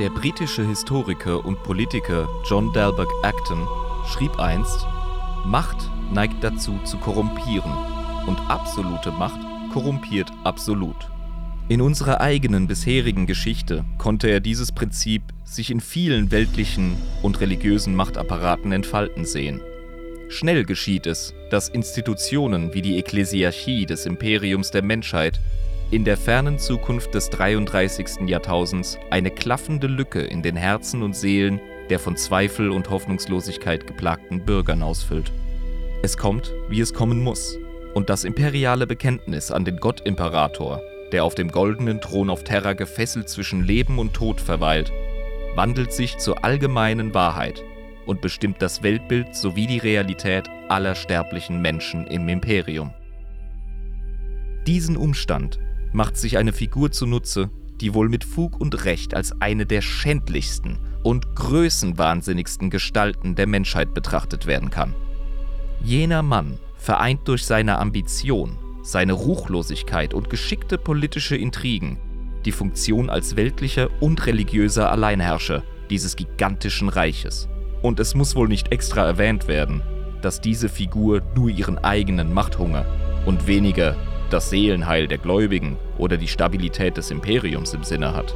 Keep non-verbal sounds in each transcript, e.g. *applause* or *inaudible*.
Der britische Historiker und Politiker John Dalberg Acton schrieb einst, Macht neigt dazu zu korrumpieren und absolute Macht korrumpiert absolut. In unserer eigenen bisherigen Geschichte konnte er dieses Prinzip sich in vielen weltlichen und religiösen Machtapparaten entfalten sehen. Schnell geschieht es, dass Institutionen wie die Ekklesiarchie des Imperiums der Menschheit in der fernen Zukunft des 33. Jahrtausends eine klaffende Lücke in den Herzen und Seelen der von Zweifel und Hoffnungslosigkeit geplagten Bürgern ausfüllt. Es kommt, wie es kommen muss, und das imperiale Bekenntnis an den Gottimperator, der auf dem goldenen Thron auf Terra gefesselt zwischen Leben und Tod verweilt, wandelt sich zur allgemeinen Wahrheit und bestimmt das Weltbild sowie die Realität aller sterblichen Menschen im Imperium. Diesen Umstand macht sich eine Figur zunutze, die wohl mit Fug und Recht als eine der schändlichsten und größenwahnsinnigsten Gestalten der Menschheit betrachtet werden kann. Jener Mann vereint durch seine Ambition, seine Ruchlosigkeit und geschickte politische Intrigen die Funktion als weltlicher und religiöser Alleinherrscher dieses gigantischen Reiches. Und es muss wohl nicht extra erwähnt werden, dass diese Figur nur ihren eigenen Machthunger und weniger das Seelenheil der Gläubigen oder die Stabilität des Imperiums im Sinne hat.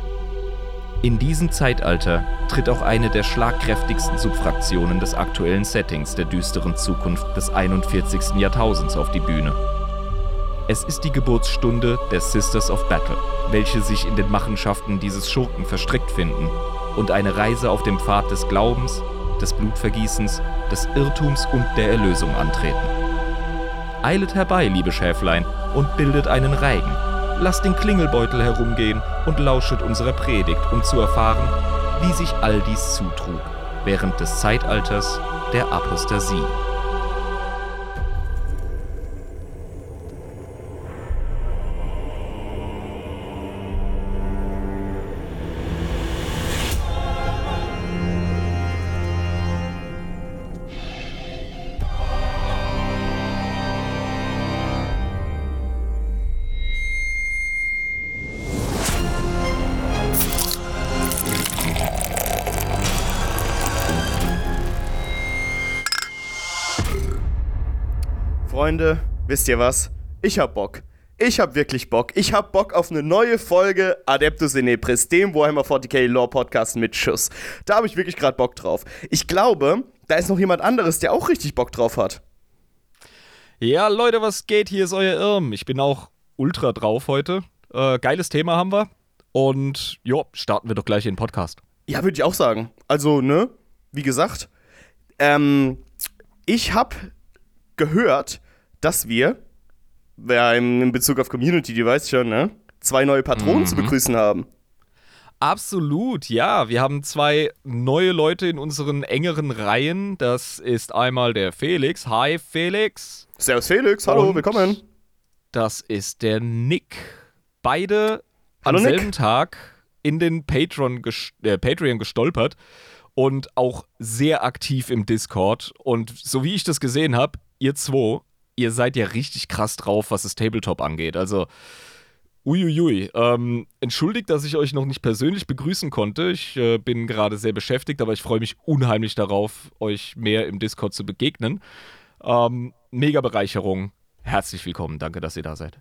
In diesem Zeitalter tritt auch eine der schlagkräftigsten Subfraktionen des aktuellen Settings der düsteren Zukunft des 41. Jahrtausends auf die Bühne. Es ist die Geburtsstunde der Sisters of Battle, welche sich in den Machenschaften dieses Schurken verstrickt finden und eine Reise auf dem Pfad des Glaubens, des Blutvergießens, des Irrtums und der Erlösung antreten. Eilet herbei, liebe Schäflein, und bildet einen Reigen. Lasst den Klingelbeutel herumgehen und lauschet unserer Predigt, um zu erfahren, wie sich all dies zutrug während des Zeitalters der Apostasie. Freunde, wisst ihr was? Ich hab Bock. Ich hab wirklich Bock. Ich hab Bock auf eine neue Folge Adeptus in Nepris, dem Warhammer 40k Lore Podcast mit Schuss. Da habe ich wirklich gerade Bock drauf. Ich glaube, da ist noch jemand anderes, der auch richtig Bock drauf hat. Ja, Leute, was geht? Hier ist euer Irm. Ich bin auch ultra drauf heute. Äh, geiles Thema haben wir. Und jo, starten wir doch gleich in den Podcast. Ja, würde ich auch sagen. Also, ne, wie gesagt, ähm, ich hab gehört, dass wir, wer in Bezug auf Community, die weiß schon, ne, zwei neue Patronen mhm. zu begrüßen haben. Absolut, ja. Wir haben zwei neue Leute in unseren engeren Reihen. Das ist einmal der Felix. Hi, Felix. Servus, Felix. Hallo, Und willkommen. Das ist der Nick. Beide Hallo, am selben Nick. Tag in den Patreon, äh, Patreon gestolpert und auch sehr aktiv im Discord. Und so wie ich das gesehen habe, ihr zwei ihr seid ja richtig krass drauf, was das Tabletop angeht. Also, uiuiui. Ähm, entschuldigt, dass ich euch noch nicht persönlich begrüßen konnte. Ich äh, bin gerade sehr beschäftigt, aber ich freue mich unheimlich darauf, euch mehr im Discord zu begegnen. Ähm, mega Bereicherung. Herzlich willkommen. Danke, dass ihr da seid.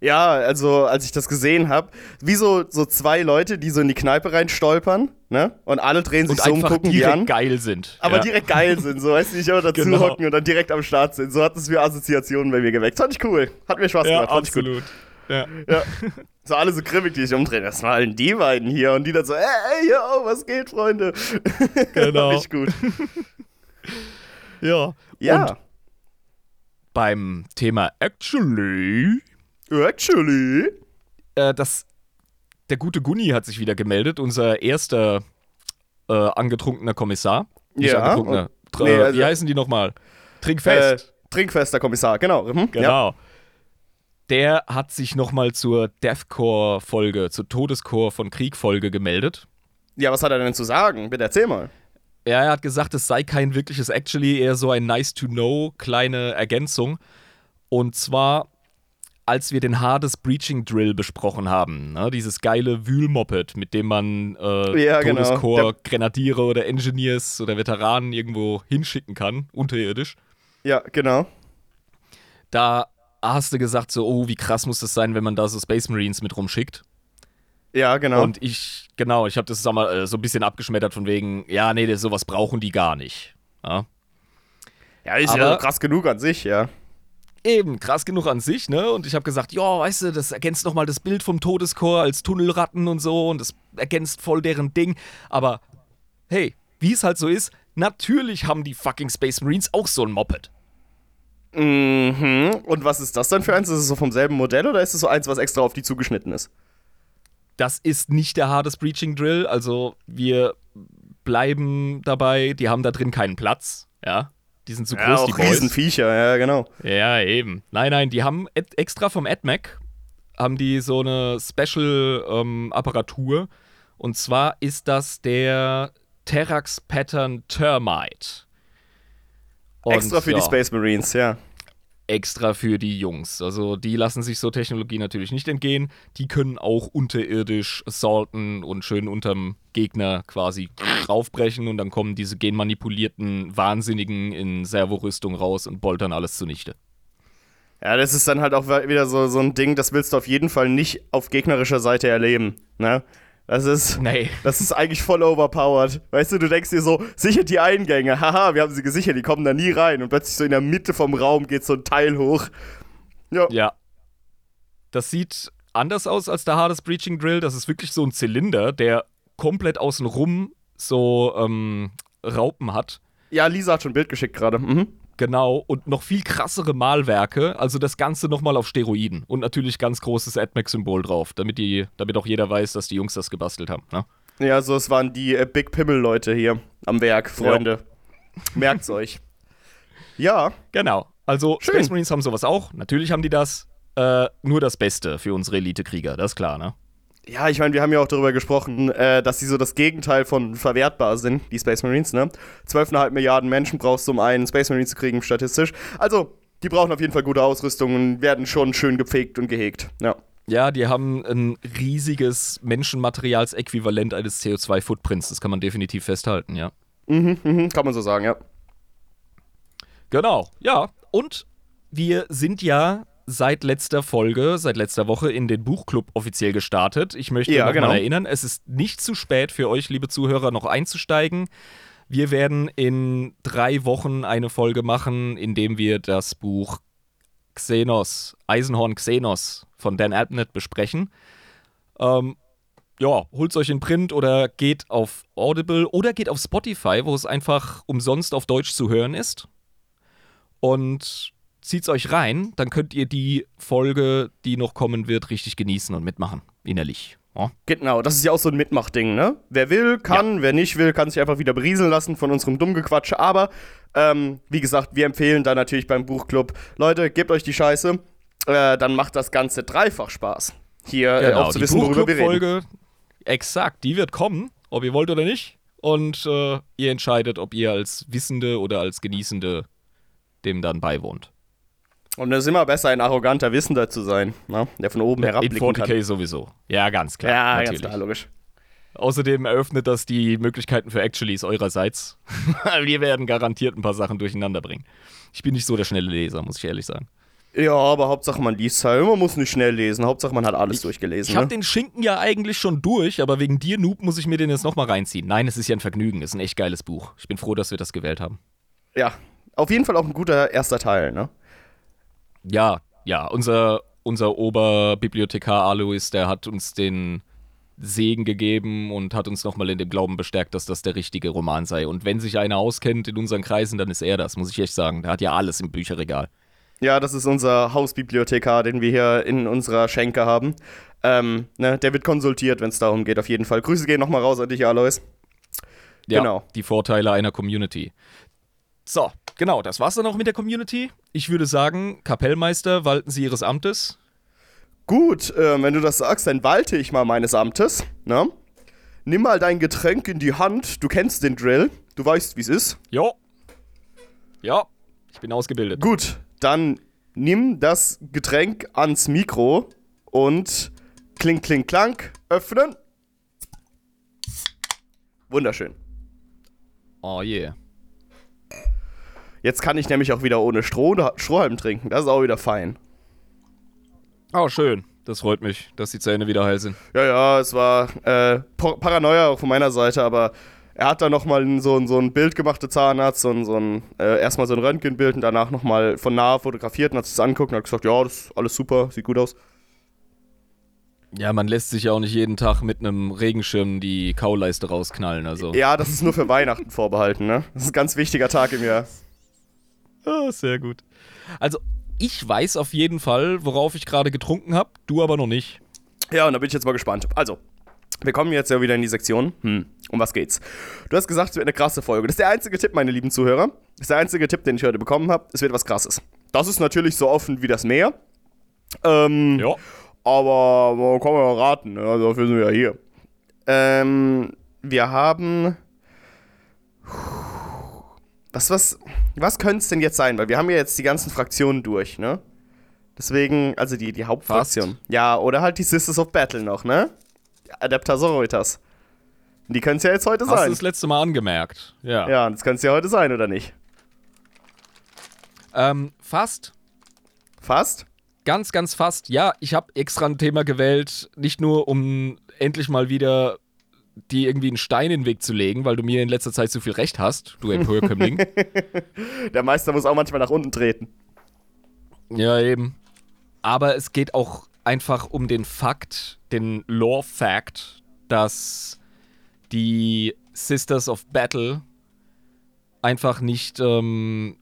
Ja, also als ich das gesehen habe, wie so, so zwei Leute, die so in die Kneipe reinstolpern, ne? Und alle drehen sich und so um, gucken die an. geil sind. Aber ja. direkt geil sind, so weißt du, nicht immer dazu genau. hocken und dann direkt am Start sind. So hat es mir Assoziationen bei mir geweckt. Fand ich cool. Hat mir Spaß ja, gemacht. Fand absolut. Ja. ja. So alle so grimmig, die sich umdrehen. Was waren die beiden hier? Und die dann so, ey, ey, yo, was geht, Freunde? *laughs* Genau. Fand ich gut. *laughs* ja. Ja. Und beim Thema Actually Actually. Äh, das, der gute Gunni hat sich wieder gemeldet, unser erster äh, angetrunkener Kommissar. Nicht ja. Angetrunkener. Oh, nee, also, wie heißen die nochmal? Trinkfest. Äh, Trinkfester Kommissar, genau. Mhm, genau. Ja. Der hat sich nochmal zur Deathcore-Folge, zur Todescore von Krieg-Folge gemeldet. Ja, was hat er denn zu sagen? Bitte erzähl mal. Ja, er hat gesagt, es sei kein wirkliches Actually, eher so ein Nice-to-Know, kleine Ergänzung. Und zwar als wir den Hades Breaching Drill besprochen haben, ne? dieses geile Wühlmoped, mit dem man äh, Ja, genau. Todeskorps, Grenadiere oder Engineers oder Veteranen irgendwo hinschicken kann, unterirdisch. Ja, genau. Da hast du gesagt, so, oh, wie krass muss das sein, wenn man da so Space Marines mit rumschickt. Ja, genau. Und ich, genau, ich habe das sag mal, äh, so ein bisschen abgeschmettert von wegen, ja, nee, sowas brauchen die gar nicht. Ja. ja, ist ja aber- krass genug an sich, ja. Eben, krass genug an sich, ne? Und ich habe gesagt, ja, weißt du, das ergänzt nochmal das Bild vom Todeskorps als Tunnelratten und so und das ergänzt voll deren Ding. Aber hey, wie es halt so ist, natürlich haben die fucking Space Marines auch so ein Moped. Mhm. Und was ist das dann für eins? Ist es so vom selben Modell oder ist es so eins, was extra auf die zugeschnitten ist? Das ist nicht der Hades Breaching Drill, also wir bleiben dabei, die haben da drin keinen Platz, ja. Die sind zu Ja, groß, die auch Boys. Riesenviecher, ja, genau. Ja, eben. Nein, nein, die haben extra vom AdMac haben die so eine Special-Apparatur. und zwar ist das der Terrax Pattern Termite. Und, extra für ja, die Space Marines, ja. Extra für die Jungs. Also die lassen sich so Technologie natürlich nicht entgehen. Die können auch unterirdisch assaulten und schön unterm Gegner quasi raufbrechen und dann kommen diese genmanipulierten Wahnsinnigen in Servorüstung raus und boltern alles zunichte. Ja, das ist dann halt auch wieder so, so ein Ding, das willst du auf jeden Fall nicht auf gegnerischer Seite erleben, ne? Das ist, Nee. das ist eigentlich voll overpowered. Weißt du, du denkst dir so, sichert die Eingänge, haha, wir haben sie gesichert, die kommen da nie rein. Und plötzlich so in der Mitte vom Raum geht so ein Teil hoch. Ja, Ja. Das sieht anders aus als der Hades Breaching Drill. Das ist wirklich so ein Zylinder, der komplett außenrum so ähm, Raupen hat. ja Lisa hat schon ein Bild geschickt gerade. Mhm. Genau. Und noch viel krassere Malwerke. Also das Ganze nochmal auf Steroiden. Und natürlich ganz großes AdMac-Symbol drauf, damit, die, damit auch jeder weiß, dass die Jungs das gebastelt haben. Ne? Ja, also es waren die äh, Big Pimmel-Leute hier am Werk, Freunde. Merkt's euch. Ja, Genau. Also Schön. Space Marines haben sowas auch. Natürlich haben die das. Äh, nur das Beste für unsere Elite-Krieger, das ist klar, ne? Ja, ich meine, wir haben ja auch darüber gesprochen, äh, dass sie so das Gegenteil von verwertbar sind, die Space Marines, ne? 12,5 Milliarden Menschen brauchst du, um einen Space Marine zu kriegen, statistisch. Also, die brauchen auf jeden Fall gute Ausrüstung und werden schon schön gepflegt und gehegt. Ja. Ja, die haben ein riesiges Menschenmaterialsäquivalent eines CO2-Footprints. Das kann man definitiv festhalten, ja. Mhm, mhm, kann man so sagen, ja. Genau, ja. Und wir sind ja seit letzter Folge, seit letzter Woche in den Buchclub offiziell gestartet. Ich möchte Ja, genau. erinnern, es ist nicht zu spät für euch, liebe Zuhörer, noch einzusteigen. Wir werden in drei Wochen eine Folge machen, in dem wir das Buch Xenos, Eisenhorn Xenos von Dan Abnett besprechen. Ähm, ja, holt euch in Print oder geht auf Audible oder geht auf Spotify, wo es einfach umsonst auf Deutsch zu hören ist. Und zieht's euch rein, dann könnt ihr die Folge, die noch kommen wird, richtig genießen und mitmachen, innerlich. Ja, Genau, das ist ja auch so ein Mitmachding, ne? Wer will, kann, wer nicht will, kann sich einfach wieder berieseln lassen von unserem Dummgequatsch. Aber, ähm, wie gesagt, wir empfehlen da natürlich beim Buchclub, Leute, gebt euch die Scheiße, äh, dann macht das Ganze dreifach Spaß. Hier äh, auch zu wissen, worüber wir reden. Buchclub-Folge, exakt, die wird kommen, ob ihr wollt oder nicht. Und äh, ihr entscheidet, ob ihr als Wissende oder als Genießende dem dann beiwohnt. Und es ist immer besser, ein arroganter Wissender zu sein, ne? der von oben In herabblicken 40k kann. sowieso. Ja, ganz klar. Ja, natürlich. ganz klar, logisch. Außerdem eröffnet das die Möglichkeiten für Actuallys eurerseits. *laughs* Wir werden garantiert ein paar Sachen durcheinander bringen. Ich bin nicht so der schnelle Leser, muss ich ehrlich sagen. Ja, aber Hauptsache man liest halt. Man muss nicht schnell lesen. Hauptsache man hat alles durchgelesen. Ich habe ne? den Schinken ja eigentlich schon durch, aber wegen dir, Noob, muss ich mir den jetzt nochmal reinziehen. Nein, es ist ja ein Vergnügen. Es ist ein echt geiles Buch. Ich bin froh, dass wir das gewählt haben. Ja, auf jeden Fall auch ein guter erster Teil, ne? Ja, ja, unser, unser Oberbibliothekar Alois, der hat uns den Segen gegeben und hat uns nochmal in dem Glauben bestärkt, dass das der richtige Roman sei. Und wenn sich einer auskennt in unseren Kreisen, dann ist er das, muss ich echt sagen. Der hat ja alles im Bücherregal. Ja, das ist unser Hausbibliothekar, den wir hier in unserer Schenke haben. Ähm, ne, der wird konsultiert, wenn es darum geht, auf jeden Fall. Grüße gehen nochmal raus an dich, Alois. Ja, Genau. Die Vorteile einer Community. So, genau, das war's dann auch mit der Community. Ich würde sagen, Kapellmeister, walten Sie Ihres Amtes. Gut, äh, wenn du das sagst, dann walte ich mal meines Amtes, ne? Nimm mal dein Getränk in die Hand. Du kennst den Drill. Du weißt, wie es ist. Jo. Ja, ich bin ausgebildet. Gut, dann nimm das Getränk ans Mikro und kling, kling, klank, öffnen. Wunderschön. Oh yeah. Jetzt kann ich nämlich auch wieder ohne Stroh, Strohhalm trinken. Das ist auch wieder fein. Oh, schön. Das freut mich, dass die Zähne wieder heil sind. Ja, ja, es war äh, Paranoia auch von meiner Seite, aber er hat dann nochmal so, so ein Bild gemacht, der Zahnarzt, so ein, so ein äh, erstmal so ein Röntgenbild und danach nochmal von nah fotografiert und hat es angeguckt und hat gesagt, ja, das ist alles super, sieht gut aus. Ja, man lässt sich ja auch nicht jeden Tag mit einem Regenschirm die Kauleiste rausknallen, also. Ja, das ist nur für Weihnachten *laughs* vorbehalten, ne? Das ist ein ganz wichtiger Tag im Jahr. Oh, sehr gut. Also, ich weiß auf jeden Fall, worauf ich gerade getrunken habe, du aber noch nicht. Ja, und da bin ich jetzt mal gespannt. Also, wir kommen jetzt ja wieder in die Sektion. Hm, um was geht's? Du hast gesagt, es wird eine krasse Folge. Das ist der einzige Tipp, meine lieben Zuhörer. Das ist der einzige Tipp, den ich heute bekommen habe. Es wird was krasses. Das ist natürlich so offen wie das Meer. Ähm, ja. Aber man kann ja raten, ne? also dafür sind wir ja hier. Ähm, wir haben. Was, was, was könnte es denn jetzt sein? Weil wir haben ja jetzt die ganzen Fraktionen durch, ne? Deswegen, also die, die Hauptfraktion. Fast. Ja, oder halt die Sisters of Battle noch, ne? Adepta Sororitas. Die können es ja jetzt heute Hast sein. Hast du das letzte Mal angemerkt, ja. Ja, das kann es ja heute sein, oder nicht? Ähm, fast. Fast? Ganz, ganz fast. Ja, ich habe extra ein Thema gewählt, nicht nur um endlich mal wieder die irgendwie einen Stein in den Weg zu legen, weil du mir in letzter Zeit so viel Recht hast, du Emporkömmling. *laughs* Der Meister muss auch manchmal nach unten treten. Ja, eben. Aber es geht auch einfach um den Fakt, den Lore-Fact, dass die Sisters of Battle einfach nicht, ähm,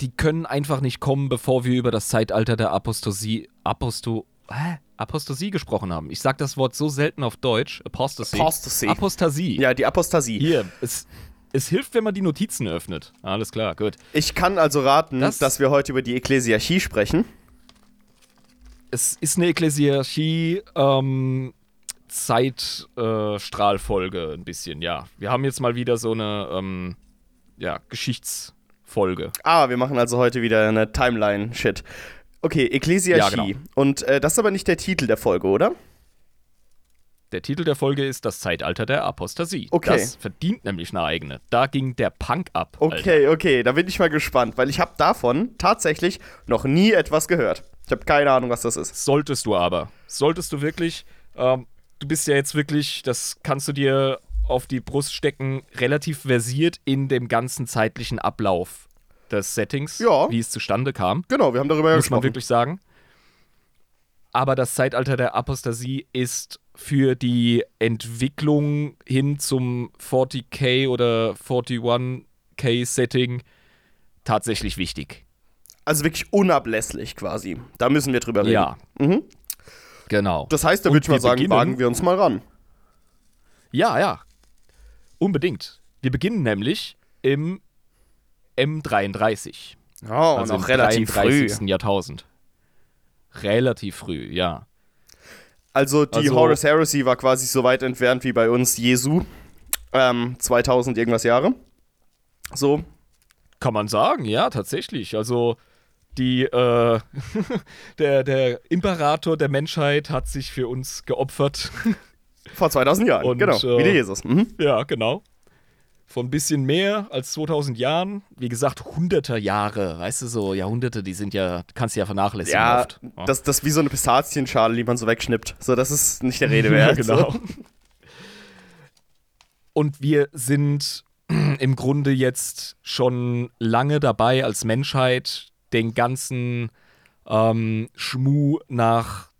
die können einfach nicht kommen, bevor wir über das Zeitalter der Apostosie, Aposto, hä? Apostasie gesprochen haben. Ich sage das Wort so selten auf Deutsch. Apostasy. Apostasy. Apostasie. Ja, die Apostasie. Hier, es, es hilft, wenn man die Notizen öffnet. Alles klar, gut. Ich kann also raten, das, dass wir heute über die Ekklesiarchie sprechen. Es ist eine Ekklesiarchie, ähm, Zeitstrahlfolge äh, ein bisschen, ja. Wir haben jetzt mal wieder so eine, ähm, ja, Geschichtsfolge. Ah, wir machen also heute wieder eine Timeline-Shit. Okay, Ekklesiarchie. Ja, genau. Und äh, das ist aber nicht der Titel der Folge, oder? Der Titel der Folge ist Das Zeitalter der Apostasie. Okay. Das verdient nämlich eine eigene. Da ging der Punk ab. Okay, Alter. okay, da bin ich mal gespannt, weil ich habe davon tatsächlich noch nie etwas gehört. Ich habe keine Ahnung, was das ist. Solltest du aber. Solltest du wirklich. Ähm, du bist ja jetzt wirklich, das kannst du dir auf die Brust stecken, relativ versiert in dem ganzen zeitlichen Ablauf des Settings, ja. wie es zustande kam. Genau, wir haben darüber ja Muss man wirklich sagen. Aber das Zeitalter der Apostasie ist für die Entwicklung hin zum 40k oder 41k Setting tatsächlich wichtig. Also wirklich unablässlich quasi. Da müssen wir drüber reden. Ja. Mhm. Genau. Das heißt, da würde ich mal sagen, wagen wir uns mal ran. Ja, ja. Unbedingt. Wir beginnen nämlich im M33. Oh, also noch relativ 33. früh. Jahrtausend. Relativ früh, ja. Also die also, Horus Heresy war quasi so weit entfernt wie bei uns Jesu. Ähm, 2000 irgendwas Jahre. So. Kann man sagen, ja, tatsächlich. Also die, äh, *laughs* der, der Imperator der Menschheit hat sich für uns geopfert. Vor 2000 Jahren, Und, genau, äh, wie der Jesus. Mhm. Ja, genau von ein bisschen mehr als 2000 Jahren. Wie gesagt, hunderte Jahre, weißt du, so Jahrhunderte, die sind ja, kannst du ja vernachlässigen ja, oft. Ja, das, ist wie so eine Pistazienschale, die man so wegschnippt. So, das ist nicht der Rede *laughs* wert. ja, genau. So. Und wir sind *clears throat* im Grunde jetzt schon lange dabei als Menschheit, den ganzen ähm, Schmuh nach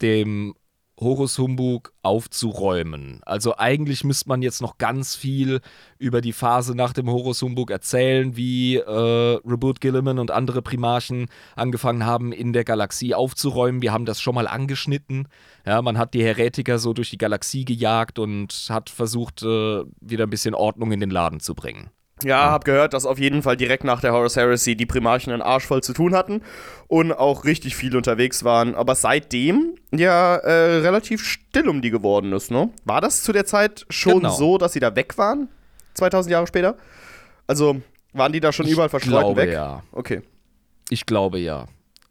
dem Horus Humbug aufzuräumen. Also eigentlich müsste man jetzt noch ganz viel über die Phase nach dem Horus Humbug erzählen, wie äh, Reboot Gilliman und andere Primarchen angefangen haben, in der Galaxie aufzuräumen. Wir haben das schon mal angeschnitten. Ja, man hat die Heretiker so durch die Galaxie gejagt und hat versucht, äh, wieder ein bisschen Ordnung in den Laden zu bringen. Ja, hab gehört, dass auf jeden Fall direkt nach der Horus Heresy die Primarchen einen Arsch voll zu tun hatten und auch richtig viel unterwegs waren. Aber seitdem ja äh, relativ still um die geworden ist, ne? War das zu der Zeit schon genau. so, dass sie da weg waren? 2000 Jahre später? Also waren die da schon ich überall verstreut glaube, weg? Ja. Okay. Ich glaube ja.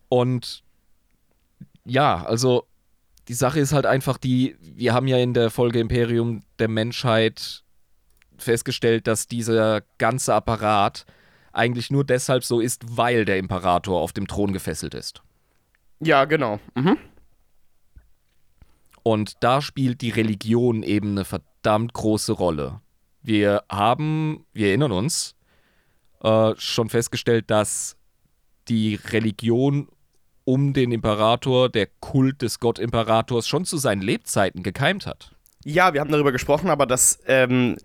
Und ja, also die Sache ist halt einfach die, wir haben ja in der Folge Imperium der Menschheit festgestellt, dass dieser ganze Apparat eigentlich nur deshalb so ist, weil der Imperator auf dem Thron gefesselt ist. Ja, genau. Mhm. Und da spielt die Religion eben eine verdammt große Rolle. Wir haben, wir erinnern uns, äh, schon festgestellt, dass die Religion um den Imperator, der Kult des Gottimperators, schon zu seinen Lebzeiten gekeimt hat. Ja, wir haben darüber gesprochen, aber das ähm,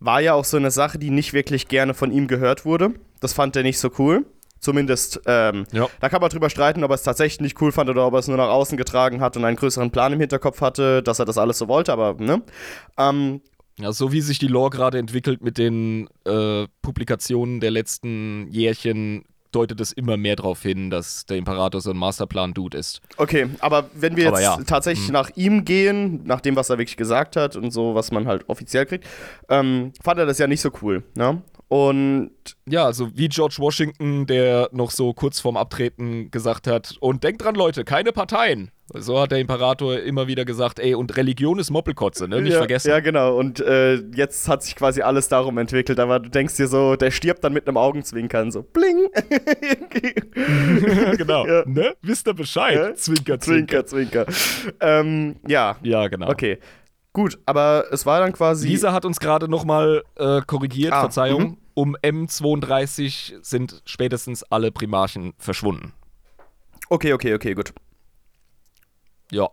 war ja auch so eine Sache, die nicht wirklich gerne von ihm gehört wurde. Das fand er nicht so cool. Zumindest, ähm, ja. da kann man drüber streiten, ob er es tatsächlich nicht cool fand oder ob er es nur nach außen getragen hat und einen größeren Plan im Hinterkopf hatte, dass er das alles so wollte, aber, ne? Ähm, ja, so wie sich die Lore gerade entwickelt mit den äh, Publikationen der letzten Jährchen, deutet es immer mehr darauf hin, dass der Imperator so ein Masterplan-Dude ist. Okay, aber wenn wir jetzt ja. tatsächlich mhm. nach ihm gehen, nach dem, was er wirklich gesagt hat und so, was man halt offiziell kriegt, ähm, fand er das ja nicht so cool. Ne? Und ja, also wie George Washington, der noch so kurz vorm Abtreten gesagt hat, und denkt dran, Leute, keine Parteien. So hat der Imperator immer wieder gesagt, ey, und Religion ist Moppelkotze, ne? Nicht ja, vergessen. Ja, genau. Und äh, jetzt hat sich quasi alles darum entwickelt. Aber du denkst dir so, der stirbt dann mit einem Augenzwinkern, so bling. *laughs* genau. Ja. Ne? Wisst ihr Bescheid? Ja? Zwinker, zwinker. Zwinker, zwinker. Ähm, ja. Ja, genau. Okay. Gut, aber es war dann quasi. Lisa hat uns gerade nochmal äh, korrigiert, ah, Verzeihung. -hmm. Um M32 sind spätestens alle Primarchen verschwunden. Okay, okay, okay, gut. Ja.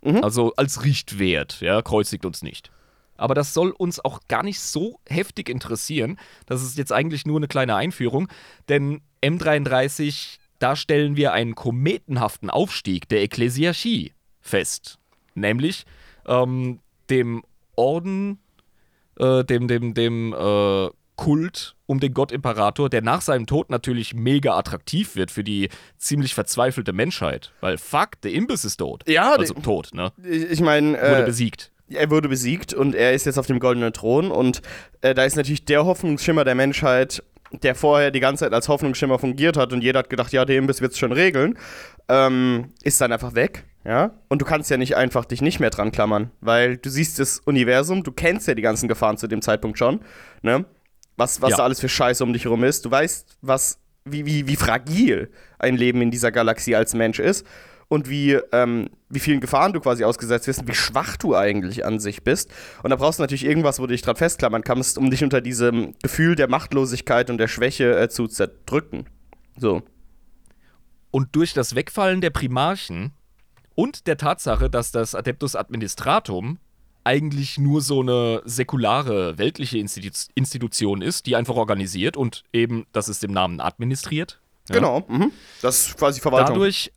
Mhm. Also als Richtwert, ja, kreuzigt uns nicht. Aber das soll uns auch gar nicht so heftig interessieren. Das ist jetzt eigentlich nur eine kleine Einführung, denn M33, da stellen wir einen kometenhaften Aufstieg der Ekklesiarchie fest. Nämlich ähm, dem Orden, äh, dem, dem, dem äh, Kult um den Gott-Imperator, der nach seinem Tod natürlich mega attraktiv wird für die ziemlich verzweifelte Menschheit. Weil fuck, der Imbiss ist tot. Ja, also tot, ne? Ich meine. Äh, wurde besiegt. Er wurde besiegt und er ist jetzt auf dem goldenen Thron und äh, da ist natürlich der Hoffnungsschimmer der Menschheit, der vorher die ganze Zeit als Hoffnungsschimmer fungiert hat und jeder hat gedacht, ja, der Imbiss wird es schon regeln, ähm, ist dann einfach weg. Ja, und du kannst ja nicht einfach dich nicht mehr dran klammern, weil du siehst das Universum, du kennst ja die ganzen Gefahren zu dem Zeitpunkt schon, ne? Was, was ja. da alles für Scheiße um dich herum ist. Du weißt, was, wie, wie, wie fragil ein Leben in dieser Galaxie als Mensch ist und wie, ähm, wie vielen Gefahren du quasi ausgesetzt wirst und wie schwach du eigentlich an sich bist. Und da brauchst du natürlich irgendwas, wo du dich dran festklammern kannst, um dich unter diesem Gefühl der Machtlosigkeit und der Schwäche äh, zu zerdrücken. So. Und durch das Wegfallen der Primarchen und der Tatsache, dass das Adeptus Administratum eigentlich nur so eine säkulare, weltliche Institu Institution ist, die einfach organisiert und eben, das ist dem Namen administriert. Ja. Genau, mhm. das ist quasi Verwaltung. Dadurch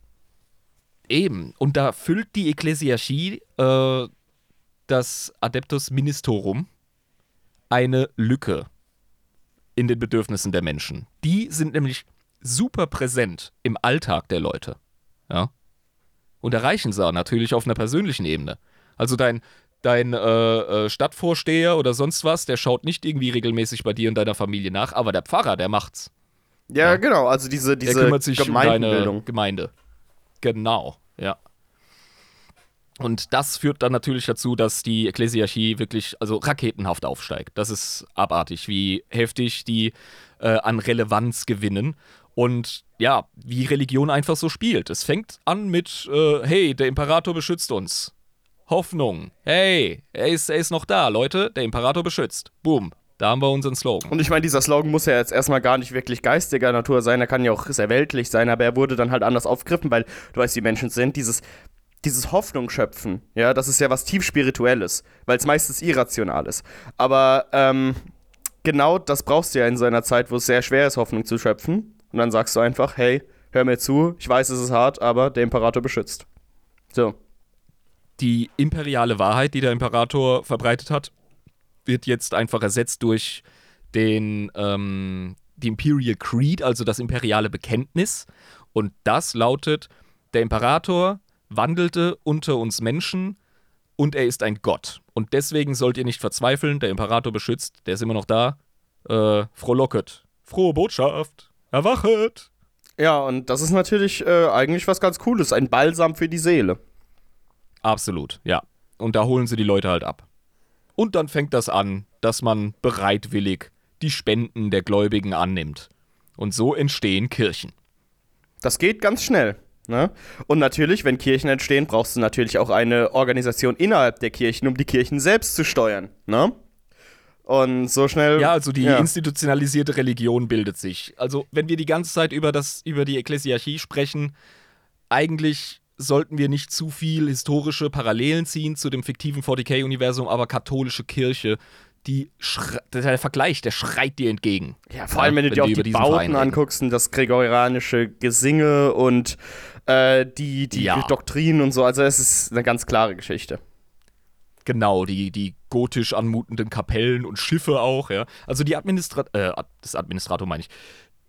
eben, und da füllt die Ekklesiarchie äh, das Adeptus Ministerum eine Lücke in den Bedürfnissen der Menschen. Die sind nämlich super präsent im Alltag der Leute. Ja und erreichen sie natürlich auf einer persönlichen Ebene. Also dein, dein äh, äh, Stadtvorsteher oder sonst was, der schaut nicht irgendwie regelmäßig bei dir und deiner Familie nach, aber der Pfarrer, der macht's. Ja, ja. genau, also diese, diese der kümmert sich um deine Gemeinde. Genau, ja. Und das führt dann natürlich dazu, dass die Ekklesiarchie wirklich, also raketenhaft aufsteigt. Das ist abartig, wie heftig die äh, an Relevanz gewinnen. Und ja, wie Religion einfach so spielt. Es fängt an mit, äh, hey, der Imperator beschützt uns. Hoffnung. Hey, er ist, er ist noch da, Leute. Der Imperator beschützt. Boom. Da haben wir unseren Slogan. Und ich meine, dieser Slogan muss ja jetzt erstmal gar nicht wirklich geistiger Natur sein. Er kann ja auch sehr weltlich sein, aber er wurde dann halt anders aufgegriffen, weil du weißt, wie Menschen sind. Dieses, dieses Hoffnung schöpfen, ja, das ist ja was tief Spirituelles, weil es meistens irrational ist. Aber ähm, genau das brauchst du ja in so einer Zeit, wo es sehr schwer ist, Hoffnung zu schöpfen. Und dann sagst du einfach, hey, hör mir zu, ich weiß, es ist hart, aber der Imperator beschützt. So. Die imperiale Wahrheit, die der Imperator verbreitet hat, wird jetzt einfach ersetzt durch den, ähm, die Imperial Creed, also das imperiale Bekenntnis. Und das lautet, der Imperator wandelte unter uns Menschen und er ist ein Gott. Und deswegen sollt ihr nicht verzweifeln, der Imperator beschützt, der ist immer noch da. Äh, frohlocket. Frohe Botschaft. Erwachet! Ja, und das ist natürlich äh, eigentlich was ganz Cooles, ein Balsam für die Seele. Absolut, ja. Und da holen sie die Leute halt ab. Und dann fängt das an, dass man bereitwillig die Spenden der Gläubigen annimmt. Und so entstehen Kirchen. Das geht ganz schnell. Ne? Und natürlich, wenn Kirchen entstehen, brauchst du natürlich auch eine Organisation innerhalb der Kirchen, um die Kirchen selbst zu steuern. Ne? Und so schnell. Ja, also die ja. institutionalisierte Religion bildet sich. Also, wenn wir die ganze Zeit über, das, über die Ekklesiarchie sprechen, eigentlich sollten wir nicht zu viel historische Parallelen ziehen zu dem fiktiven 40k-Universum, aber katholische Kirche die der Vergleich, der schreit dir entgegen. Ja, vor allem, wenn du dir auch die Bauten anguckst und das gregorianische Gesinge und äh, die, die ja. Doktrinen und so. Also, es ist eine ganz klare Geschichte. Genau, die, die gotisch anmutenden Kapellen und Schiffe auch, ja. Also die Administrat äh, das Administrator meine ich.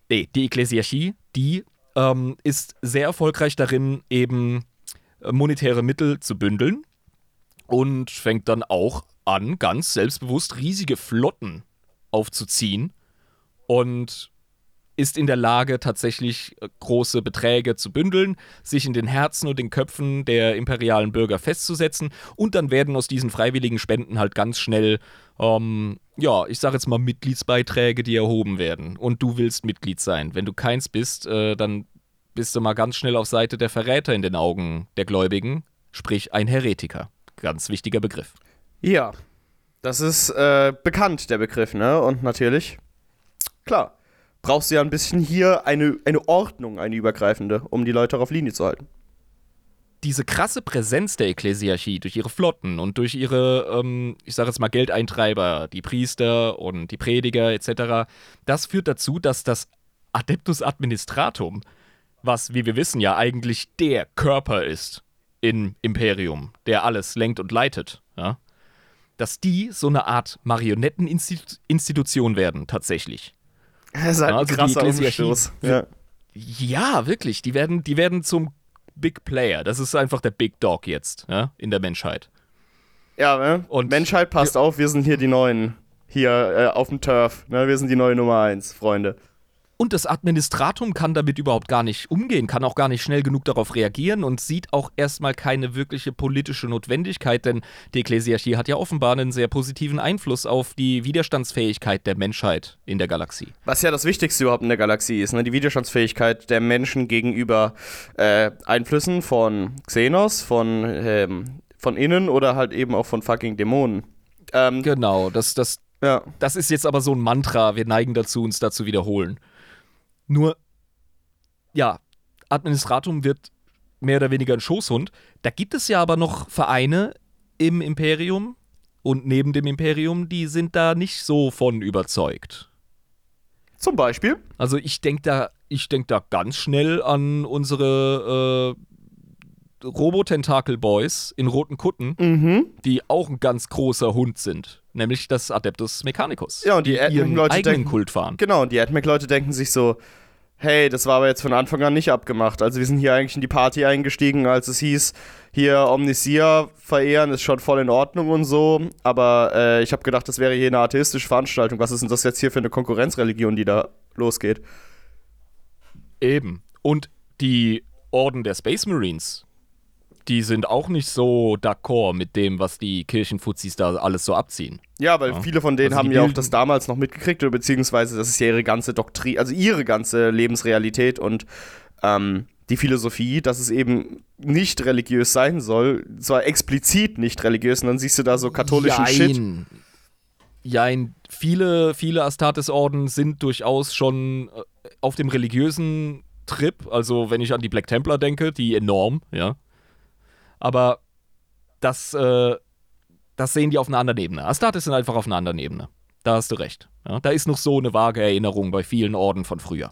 Nee, die Ekklesiarchie, die ähm, ist sehr erfolgreich darin, eben äh, monetäre Mittel zu bündeln und fängt dann auch an, ganz selbstbewusst riesige Flotten aufzuziehen und ist in der Lage, tatsächlich äh, große Beträge zu bündeln, sich in den Herzen und den Köpfen der imperialen Bürger festzusetzen und dann werden aus diesen freiwilligen Spenden halt ganz schnell, ähm, ja, ich sag jetzt mal Mitgliedsbeiträge, die erhoben werden. Und du willst Mitglied sein. Wenn du keins bist, äh, dann bist du mal ganz schnell auf Seite der Verräter in den Augen der Gläubigen, sprich ein Heretiker. Ganz wichtiger Begriff. Ja, das ist äh, bekannt, der Begriff, ne? Und natürlich, klar, brauchst du ja ein bisschen hier eine, eine Ordnung, eine übergreifende, um die Leute auf Linie zu halten. Diese krasse Präsenz der Ekklesiarchie durch ihre Flotten und durch ihre, ähm, ich sage jetzt mal, Geldeintreiber, die Priester und die Prediger etc., das führt dazu, dass das Adeptus Administratum, was, wie wir wissen, ja eigentlich der Körper ist im Imperium, der alles lenkt und leitet, ja, dass die so eine Art Marionetteninstitution werden, tatsächlich. Das ist halt also ein krasser Umstoß. Ja. ja, wirklich. Die werden, die werden zum Big Player. Das ist einfach der Big Dog jetzt ja, in der Menschheit. Ja, ne? Und Menschheit passt auf, wir sind hier die Neuen. Hier äh, auf dem Turf. Ne? Wir sind die neue Nummer eins, Freunde. Und das Administratum kann damit überhaupt gar nicht umgehen, kann auch gar nicht schnell genug darauf reagieren und sieht auch erstmal keine wirkliche politische Notwendigkeit, denn die Ekklesiarchie hat ja offenbar einen sehr positiven Einfluss auf die Widerstandsfähigkeit der Menschheit in der Galaxie. Was ja das Wichtigste überhaupt in der Galaxie ist, ne? die Widerstandsfähigkeit der Menschen gegenüber äh, Einflüssen von Xenos, von, ähm, von innen oder halt eben auch von fucking Dämonen. Ähm, genau, das, das, ja. das ist jetzt aber so ein Mantra, wir neigen dazu, uns da zu wiederholen. Nur, ja, Administratum wird mehr oder weniger ein Schoßhund. Da gibt es ja aber noch Vereine im Imperium und neben dem Imperium, die sind da nicht so von überzeugt. Zum Beispiel? Also ich denke da, denk da ganz schnell an unsere äh, Robotentakel-Boys in roten Kutten, mhm. die auch ein ganz großer Hund sind. Nämlich das Adeptus Mechanicus. Ja, und die, die ihren eigenen denken, Kult fahren. Genau, und die AdMac-Leute denken sich so, hey, das war aber jetzt von Anfang an nicht abgemacht. Also wir sind hier eigentlich in die Party eingestiegen, als es hieß, hier Omnisia verehren ist schon voll in Ordnung und so. Aber äh, ich habe gedacht, das wäre hier eine atheistische Veranstaltung. Was ist denn das jetzt hier für eine Konkurrenzreligion, die da losgeht? Eben. Und die Orden der Space Marines, die sind auch nicht so d'accord mit dem, was die Kirchenfuzis da alles so abziehen. Ja, weil ja. viele von denen also haben ja auch das damals noch mitgekriegt, oder beziehungsweise das ist ja ihre ganze Doktrin, also ihre ganze Lebensrealität und ähm, die Philosophie, dass es eben nicht religiös sein soll, zwar explizit nicht religiös, und dann siehst du da so katholischen Jein. Shit. Jein, viele, viele Astartes-Orden sind durchaus schon äh, auf dem religiösen Trip, also wenn ich an die Black Templar denke, die enorm, ja, aber das, äh, das sehen die auf einer anderen Ebene. Astartes sind einfach auf einer anderen Ebene. Da hast du recht. Ja, da ist noch so eine vage Erinnerung bei vielen Orden von früher.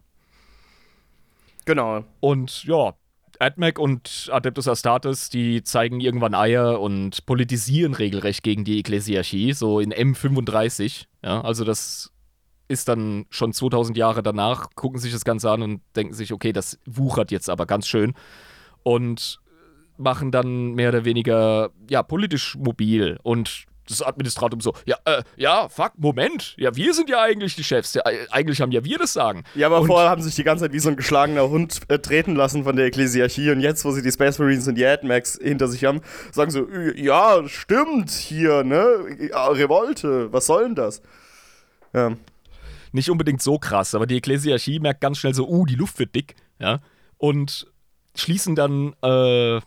Genau. Und ja, AdMac und Adeptus Astartes, die zeigen irgendwann Eier und politisieren regelrecht gegen die Ekklesiarchie, so in M35. Ja, also das ist dann schon 2000 Jahre danach, gucken sich das Ganze an und denken sich, okay, das wuchert jetzt aber ganz schön. Und machen dann mehr oder weniger ja politisch mobil und das Administratum so, ja, äh, ja, fuck, Moment, ja, wir sind ja eigentlich die Chefs, ja, äh, eigentlich haben ja wir das Sagen. Ja, aber Und- vorher haben sie sich die ganze Zeit wie so ein geschlagener Hund äh, treten lassen von der Ekklesiarchie und jetzt, wo sie die Space Marines und die AdMax hinter sich haben, sagen so, "Äh, ja, stimmt, hier, ne, ja, Revolte, was soll denn das? Ja, nicht unbedingt so krass, aber die Ekklesiarchie merkt ganz schnell so, uh, die Luft wird dick, ja, und schließen dann äh,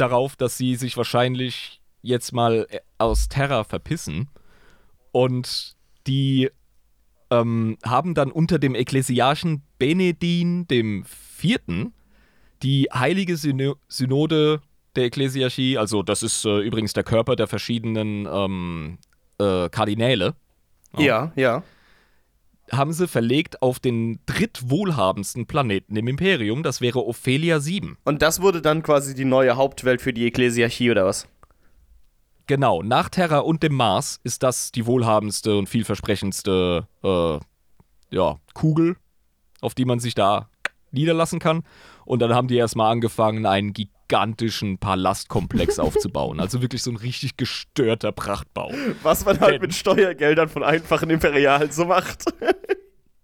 darauf, dass sie sich wahrscheinlich jetzt mal äh, aus Terra verpissen und die ähm, haben dann unter dem Ekklesiarchen Benedin dem Vierten die heilige Syno Synode der Ekklesiarchie, also das ist äh, übrigens der Körper der verschiedenen ähm, äh, Kardinäle, ja, ja. Haben sie verlegt auf den drittwohlhabendsten Planeten im Imperium. Das wäre Ophelia 7. Und das wurde dann quasi die neue Hauptwelt für die Ekklesiarchie oder was? Genau, nach Terra und dem Mars ist das die wohlhabendste und vielversprechendste äh, ja, Kugel, auf die man sich da niederlassen kann. Und dann haben die erstmal angefangen, einen gigantischen Palastkomplex *laughs* aufzubauen. Also wirklich so ein richtig gestörter Prachtbau. Was man halt Denn- mit Steuergeldern von einfachen Imperialen so macht. *laughs*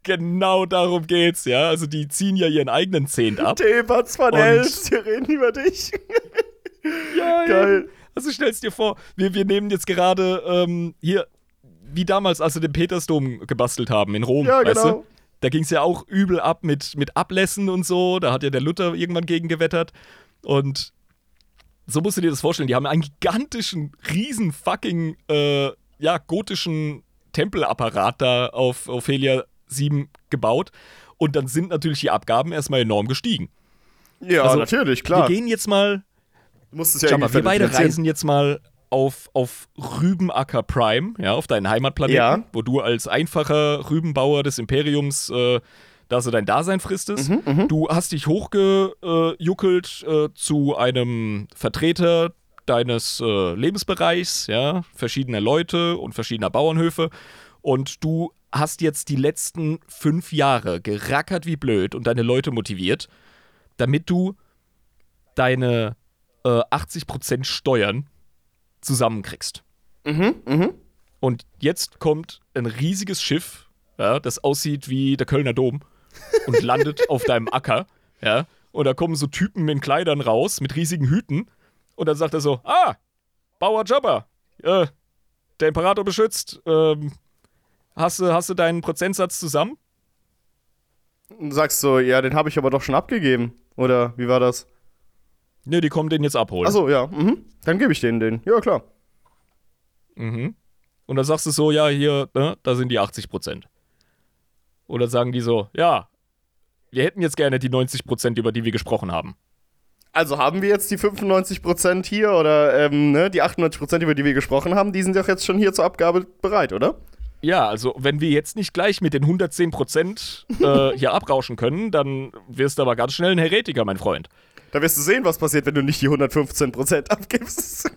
Genau darum geht's, ja. Also die ziehen ja ihren eigenen Zehnt ab. Thebats von Els, wir reden über dich. Ja, Geil. Also stell's dir vor, wir, wir nehmen jetzt gerade ähm, hier, wie damals, als wir den Petersdom gebastelt haben in Rom, Ja, weißt genau. du? Da ging's ja auch übel ab mit, mit Ablässen und so. Da hat ja der Luther irgendwann gegen gewettert. Und so musst du dir das vorstellen. Die haben einen gigantischen, riesen fucking, äh, ja, gotischen Tempelapparat da auf Ophelia 7 gebaut. Und dann sind natürlich die Abgaben erstmal enorm gestiegen. Ja, Also, natürlich, klar. Wir gehen jetzt mal Du musst es ja mal, wir beide reisen jetzt mal auf, auf Rübenacker Prime, ja, auf deinen Heimatplaneten, Ja. wo du als einfacher Rübenbauer des Imperiums äh, da so dein Dasein fristest. Mhm, Du hast dich hochgejuckelt äh, zu einem Vertreter deines äh, Lebensbereichs, ja, verschiedener Leute und verschiedener Bauernhöfe. Und du hast jetzt die letzten fünf Jahre gerackert wie blöd und deine Leute motiviert, damit du deine äh, 80% Steuern zusammenkriegst. Mhm, mhm. Und jetzt kommt ein riesiges Schiff, ja, das aussieht wie der Kölner Dom und landet auf deinem Acker, ja. Und da kommen so Typen in Kleidern raus mit riesigen Hüten und dann sagt er so, ah, Bauer Jabba, äh, der Imperator beschützt, ähm, hast du, hast du deinen Prozentsatz zusammen? Und sagst so, ja, den habe ich aber doch schon abgegeben. Oder wie war das? Ne, die kommen den jetzt abholen. Achso, ja, mhm. Dann gebe ich denen den. Ja, klar. Mhm. Und dann sagst du so, ja, hier, ne, da sind die 80 Prozent. Oder sagen die so, ja, wir hätten jetzt gerne die 90 Prozent, über die wir gesprochen haben. Also haben wir jetzt die 95% hier oder ähm, ne, die 98%, über die wir gesprochen haben, die sind doch jetzt schon hier zur Abgabe bereit, oder? Ja, also wenn wir jetzt nicht gleich mit den 110 Prozent äh, hier abrauschen können, dann wirst du aber ganz schnell ein Heretiker, mein Freund. Da wirst du sehen, was passiert, wenn du nicht die 115% abgibst.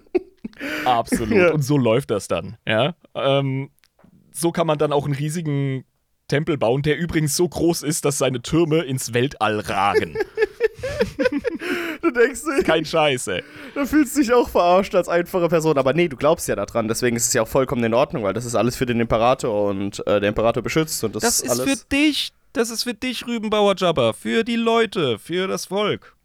Absolut. Ja. Und so läuft das dann. Ja. Ähm, so kann man dann auch einen riesigen Tempel bauen, der übrigens so groß ist, dass seine Türme ins Weltall ragen. *laughs* du denkst, Kein Scheiß, ey. da fühlst du dich auch verarscht als einfache Person. Aber nee, du glaubst ja daran. Deswegen ist es ja auch vollkommen in Ordnung, weil das ist alles für den Imperator und äh, der Imperator beschützt. Und das, Das ist alles. für dich. Das ist für dich, Rübenbauer Jabba. Für die Leute, für das Volk.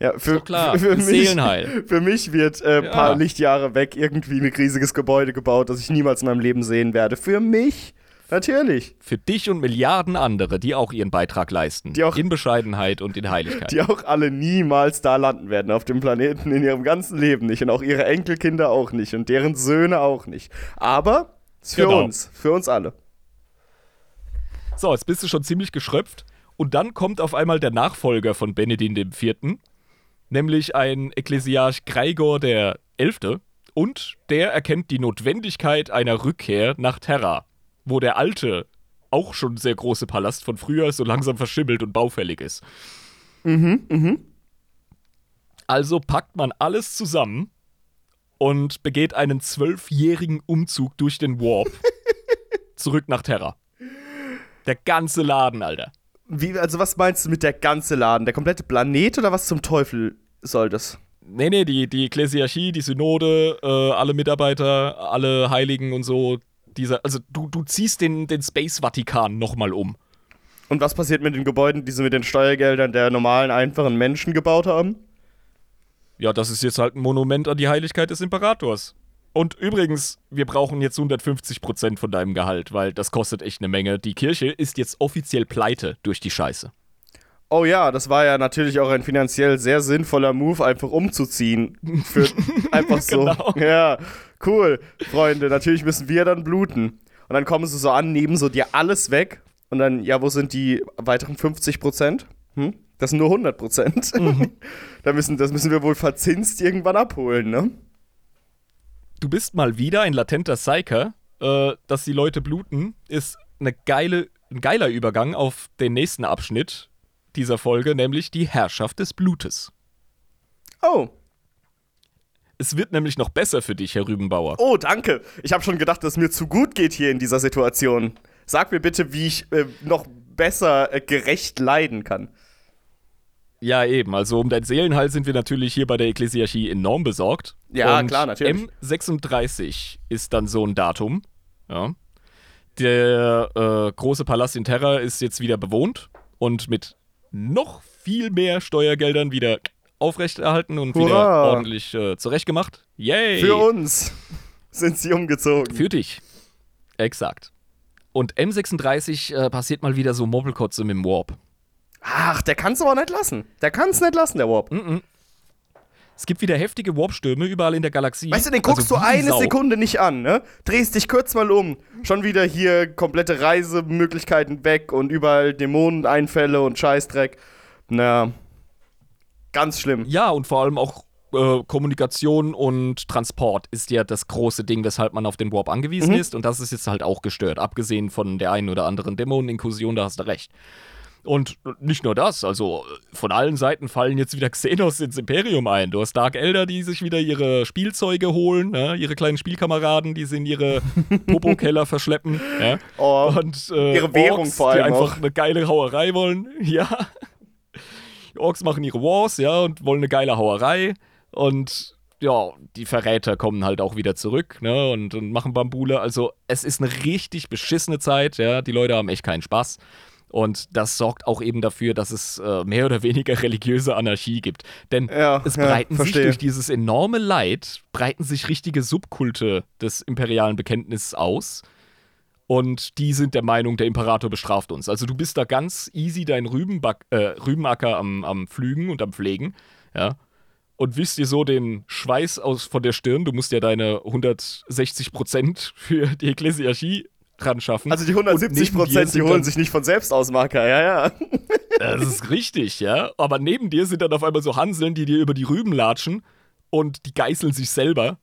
Ja, für, klar, für, für für mich, Seelenheil. *laughs* Für mich wird ein äh, Ja. paar Lichtjahre weg irgendwie ein riesiges Gebäude gebaut, das ich niemals in meinem Leben sehen werde. Für mich. Natürlich. Für dich und Milliarden andere, die auch ihren Beitrag leisten. Die auch- in Bescheidenheit und in Heiligkeit. Die auch alle niemals da landen werden auf dem Planeten in ihrem ganzen Leben nicht. Und auch ihre Enkelkinder auch nicht. Und deren Söhne auch nicht. Aber für Genau. uns. Für uns alle. So, jetzt bist du schon ziemlich geschröpft. Und dann kommt auf einmal der Nachfolger von Benedin IV., nämlich ein Ekklesiarch Gregor der Elfte. Und der erkennt die Notwendigkeit einer Rückkehr nach Terra, wo der alte, auch schon sehr große Palast von früher so langsam verschimmelt und baufällig ist. Also packt man alles zusammen und begeht einen zwölfjährigen Umzug durch den Warp *laughs* zurück nach Terra. Der ganze Laden, Alter. Wie, also, was meinst du mit der ganze Laden? Der komplette Planet oder was zum Teufel soll das? Nee, nee, die, die Ekklesiarchie, die Synode, äh, alle Mitarbeiter, alle Heiligen und so. Dieser, also du, du ziehst den, den Space-Vatikan nochmal um. Und was passiert mit den Gebäuden, die sie mit den Steuergeldern der normalen, einfachen Menschen gebaut haben? Ja, das ist jetzt halt ein Monument an die Heiligkeit des Imperators. Und übrigens, wir brauchen jetzt 150% von deinem Gehalt, weil das kostet echt eine Menge. Die Kirche ist jetzt offiziell pleite durch die Scheiße. Oh ja, das war ja natürlich auch ein finanziell sehr sinnvoller Move, einfach umzuziehen. Für *laughs* einfach so. genau. Ja, cool, Freunde. Natürlich müssen wir dann bluten. Und dann kommen sie so an, nehmen so dir alles weg. Und dann, ja, wo sind die weiteren 50 Prozent? Hm? Das sind nur 100 Prozent. Mhm. *laughs* da müssen, das müssen wir wohl verzinst irgendwann abholen, ne? Du bist mal wieder ein latenter Psyker. Äh, dass die Leute bluten, ist eine geile, ein geiler Übergang auf den nächsten Abschnitt dieser Folge, nämlich die Herrschaft des Blutes. Oh. Es wird nämlich noch besser für dich, Herr Rübenbauer. Oh, danke. Ich habe schon gedacht, dass es mir zu gut geht hier in dieser Situation. Sag mir bitte, wie ich äh, noch besser äh, gerecht leiden kann. Ja, eben. Also um dein Seelenheil sind wir natürlich hier bei der Ekklesiarchie enorm besorgt. Ja, Und klar, natürlich. M36 ist dann so ein Datum. Ja. Der äh, große Palast in Terra ist jetzt wieder bewohnt und mit noch viel mehr Steuergeldern wieder aufrechterhalten und Hurra. wieder ordentlich äh, zurechtgemacht. Yay! Für uns sind sie umgezogen. Für dich. Exakt. Und M36 äh, passiert mal wieder so Mobbelkotze mit dem Warp. Ach, der kann's aber nicht lassen. Der kann's nicht lassen, der Warp. Mm -mm. Es gibt wieder heftige Warp-Stürme überall in der Galaxie. Weißt du, den guckst also du eine Sau. Sekunde nicht an, ne? Drehst dich kurz mal um. Schon wieder hier komplette Reisemöglichkeiten weg und überall Dämoneneinfälle und Scheißdreck. Na, ganz schlimm. Ja, und vor allem auch äh, Kommunikation und Transport ist ja das große Ding, weshalb man auf den Warp angewiesen mhm. ist. Und das ist jetzt halt auch gestört. Abgesehen von der einen oder anderen Dämoneninkursion, da hast du recht. Und nicht nur das, also von allen Seiten fallen jetzt wieder *laughs* Xenos ins Imperium ein. Du hast Dark Elder, die sich wieder ihre Spielzeuge holen, ne? ihre kleinen Spielkameraden, die sie in ihre *laughs* Popo-Keller verschleppen. Ja? Oh, Und äh, ihre Währung Orks, vor allem. Die einfach auch. eine geile Hauerei wollen. *laughs* Ja. Die Orks machen ihre Wars, ja, und wollen eine geile Hauerei. Und ja, die Verräter kommen halt auch wieder zurück, ne, und, und machen Bambule. Also, es ist eine richtig beschissene Zeit, ja. Die Leute haben echt keinen Spaß. Und das sorgt auch eben dafür, dass es äh, mehr oder weniger religiöse Anarchie gibt. Denn ja, es breiten ja, sich durch dieses enorme Leid, breiten sich richtige Subkulte des imperialen Bekenntnisses aus. Und die sind der Meinung, der Imperator bestraft uns. Also du bist da ganz easy dein Rübenback, äh, Rübenacker am, am Pflügen und am Pflegen, ja. Und wischst dir so den Schweiß aus von der Stirn. Du musst ja deine 160 Prozent für die Ekklesiarchie ran schaffen. Also die 170 Prozent, die holen sich nicht von selbst aus, Marker, ja, ja. *laughs* Das ist richtig, ja. Aber neben dir sind dann auf einmal so Hanseln, die dir über die Rüben latschen und die geißeln sich selber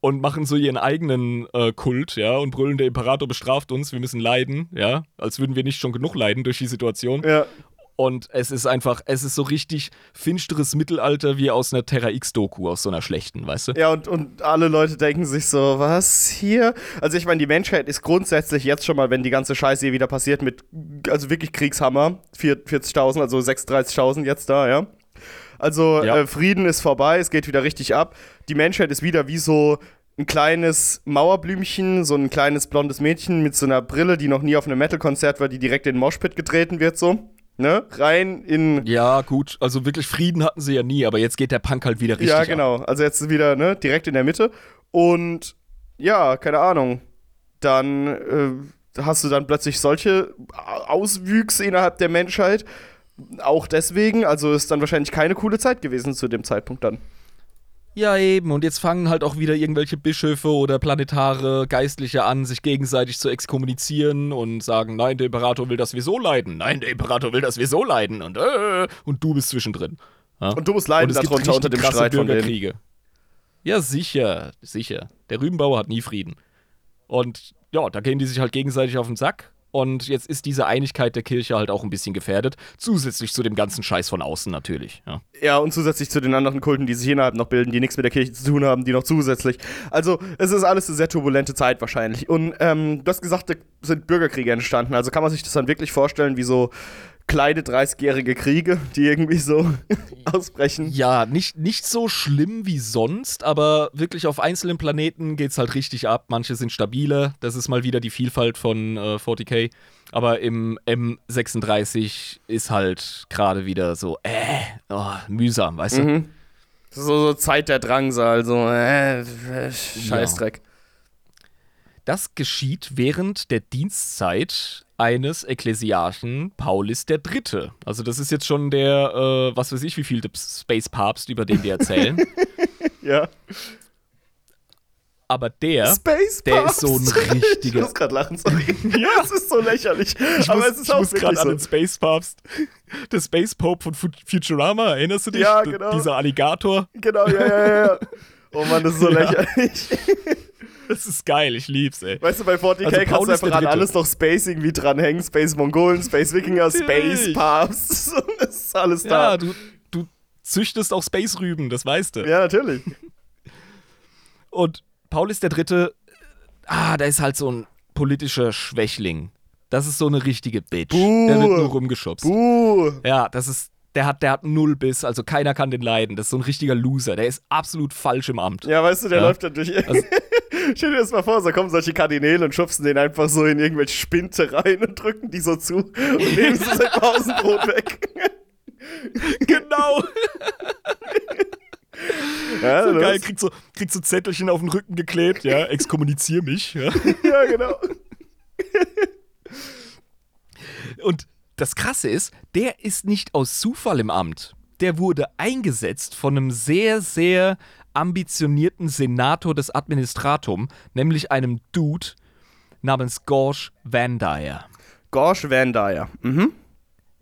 und machen so ihren eigenen äh, Kult, ja, und brüllen, der Imperator bestraft uns, wir müssen leiden, ja, als würden wir nicht schon genug leiden durch die Situation. Ja. Und es ist einfach, es ist so richtig finsteres Mittelalter wie aus einer Terra X-Doku, aus so einer schlechten, weißt du? Ja, und, und alle Leute denken sich so, was hier? Also ich meine, die Menschheit ist grundsätzlich jetzt schon mal, wenn die ganze Scheiße hier wieder passiert, mit, also wirklich Kriegshammer, 40.000, also 36.000 jetzt da, ja? Also ja. äh, Frieden ist vorbei, es geht wieder richtig ab. Die Menschheit ist wieder wie so ein kleines Mauerblümchen, so ein kleines blondes Mädchen mit so einer Brille, die noch nie auf einem Metal-Konzert war, die direkt in den Moshpit getreten wird, so ne, rein in. Ja, gut, also wirklich Frieden hatten sie ja nie, aber jetzt geht der Punk halt wieder richtig. Ja, genau. Ab. Also jetzt wieder, ne, direkt in der Mitte. Und ja, keine Ahnung. Dann äh, hast du dann plötzlich solche Auswüchse innerhalb der Menschheit. Auch deswegen, also ist dann wahrscheinlich keine coole Zeit gewesen zu dem Zeitpunkt dann. Ja, eben. Und jetzt fangen halt auch wieder irgendwelche Bischöfe oder planetare Geistliche an, sich gegenseitig zu exkommunizieren und sagen, nein, der Imperator will, dass wir so leiden. Nein, der Imperator will, dass wir so leiden. Und, äh, und du bist zwischendrin. Ja? Und du musst leiden darunter unter dem Streit von denen. Ja, sicher, sicher. Der Rübenbauer hat nie Frieden. Und ja, da gehen die sich halt gegenseitig auf den Sack. Und jetzt ist diese Einigkeit der Kirche halt auch ein bisschen gefährdet. Zusätzlich zu dem ganzen Scheiß von außen natürlich. Ja, ja und zusätzlich zu den anderen Kulten, die sich innerhalb noch bilden, die nichts mit der Kirche zu tun haben, die noch zusätzlich. Also, es ist alles eine sehr turbulente Zeit wahrscheinlich. Und ähm, du hast gesagt, da sind Bürgerkriege entstanden. Also kann man sich das dann wirklich vorstellen, wie so kleine 30-jährige Kriege, die irgendwie so *laughs* ausbrechen. Ja, nicht, nicht so schlimm wie sonst, aber wirklich auf einzelnen Planeten geht es halt richtig ab. Manche sind stabiler, das ist mal wieder die Vielfalt von äh, 40k. Aber im M36 ist halt gerade wieder so, äh, oh, mühsam, weißt du? Mhm. So, so Zeit der Drangsal, so, äh, Scheißdreck. Das geschieht während der Dienstzeit eines Ekklesiarchen Paulis III. Also das ist jetzt schon der, äh, was weiß ich, wie viel Space Papst, über den die erzählen. *laughs* ja. Aber der, Space der ist so ein richtiger. Ich muss gerade lachen, sorry. *laughs* ja, *laughs* es ist so lächerlich. Ich aber muss, es ist ich auch muss gerade so. an den Space Papst, der Space Pope von Futurama, erinnerst du dich? Ja, D- genau. Dieser Alligator. Genau, ja, ja, ja. Oh Mann, das ist so Ja. lächerlich. Das ist geil, ich lieb's, ey. Weißt du, bei 40k Also kannst du einfach an alles noch Space irgendwie dranhängen. Space Mongolen, Space Wikinger, Space. Papst. *laughs* Das ist alles Ja, da. du, du züchtest auch Space-Rüben, das weißt du. Ja, natürlich. *laughs* Und Paulus der Dritte, ah, der ist halt so ein politischer Schwächling. Das ist so eine richtige Bitch. Buh. Der wird nur rumgeschubst. Buh. Ja, das ist, der hat, der hat null Biss, also keiner kann den leiden. Das ist so ein richtiger Loser. Der ist absolut falsch im Amt. Ja, weißt du, der Ja. läuft dann durch. Also- Stell dir das mal vor, so kommen solche Kardinäle und schubsen den einfach so in irgendwelche Spinte rein und drücken die so zu und nehmen so sein Pausenbrot weg. *laughs* Genau. *laughs* Ja, So geil, kriegt so, kriegt so Zettelchen auf den Rücken geklebt, ja, exkommunizier mich, ja. *laughs* ja, genau. Und das Krasse ist, der ist nicht aus Zufall im Amt. Der wurde eingesetzt von einem sehr, sehr ambitionierten Senator des Administratum, nämlich einem Dude namens Gorge Van Dyer. Gorge Van Dyer. Mhm.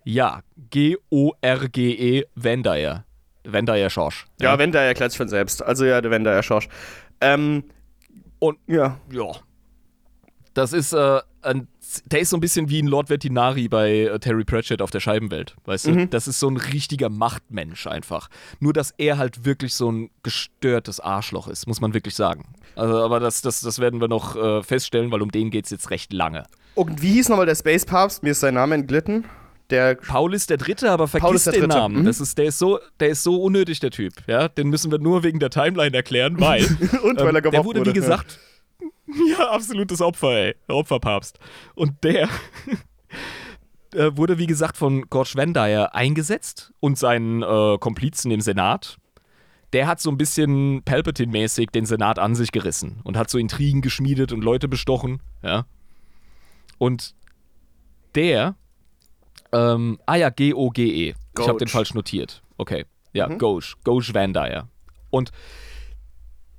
Ja, G-O-R-G-E Van Dyer. Van Dyer Schorsch. Ja, Van Dyer erklärt sich von selbst. Also ja, der Van Dyer Schorsch. Ähm, Und ja. ja. Das ist, äh, ein, der ist so ein bisschen wie ein Lord Vetinari bei äh, Terry Pratchett auf der Scheibenwelt. Weißt du? Das ist so ein richtiger Machtmensch einfach. Nur, dass er halt wirklich so ein gestörtes Arschloch ist, muss man wirklich sagen. Also, aber das, das, das werden wir noch äh, feststellen, weil um den geht es jetzt recht lange. Und wie hieß nochmal der Space Papst? Mir ist sein Name entglitten. Der Paulus der Dritte, aber vergiss den Namen. mhm. Das ist, der, ist so, der ist so unnötig, der Typ. Ja? Den müssen wir nur wegen der Timeline erklären, weil *laughs* und weil er Ähm, der wurde, wurde. wie gesagt, ja, *laughs* absolutes Opfer, ey. Opferpapst. Und der *laughs* äh, wurde, wie gesagt, von Van Dyer eingesetzt und seinen äh, Komplizen im Senat. Der hat so ein bisschen Palpatine-mäßig den Senat an sich gerissen und hat so Intrigen geschmiedet und Leute bestochen, ja. Und der, ähm, ah ja, G-O-G-E. Ich habe den falsch notiert. Okay. Ja, Mhm. Gauge. Gauge Van Dyer. Und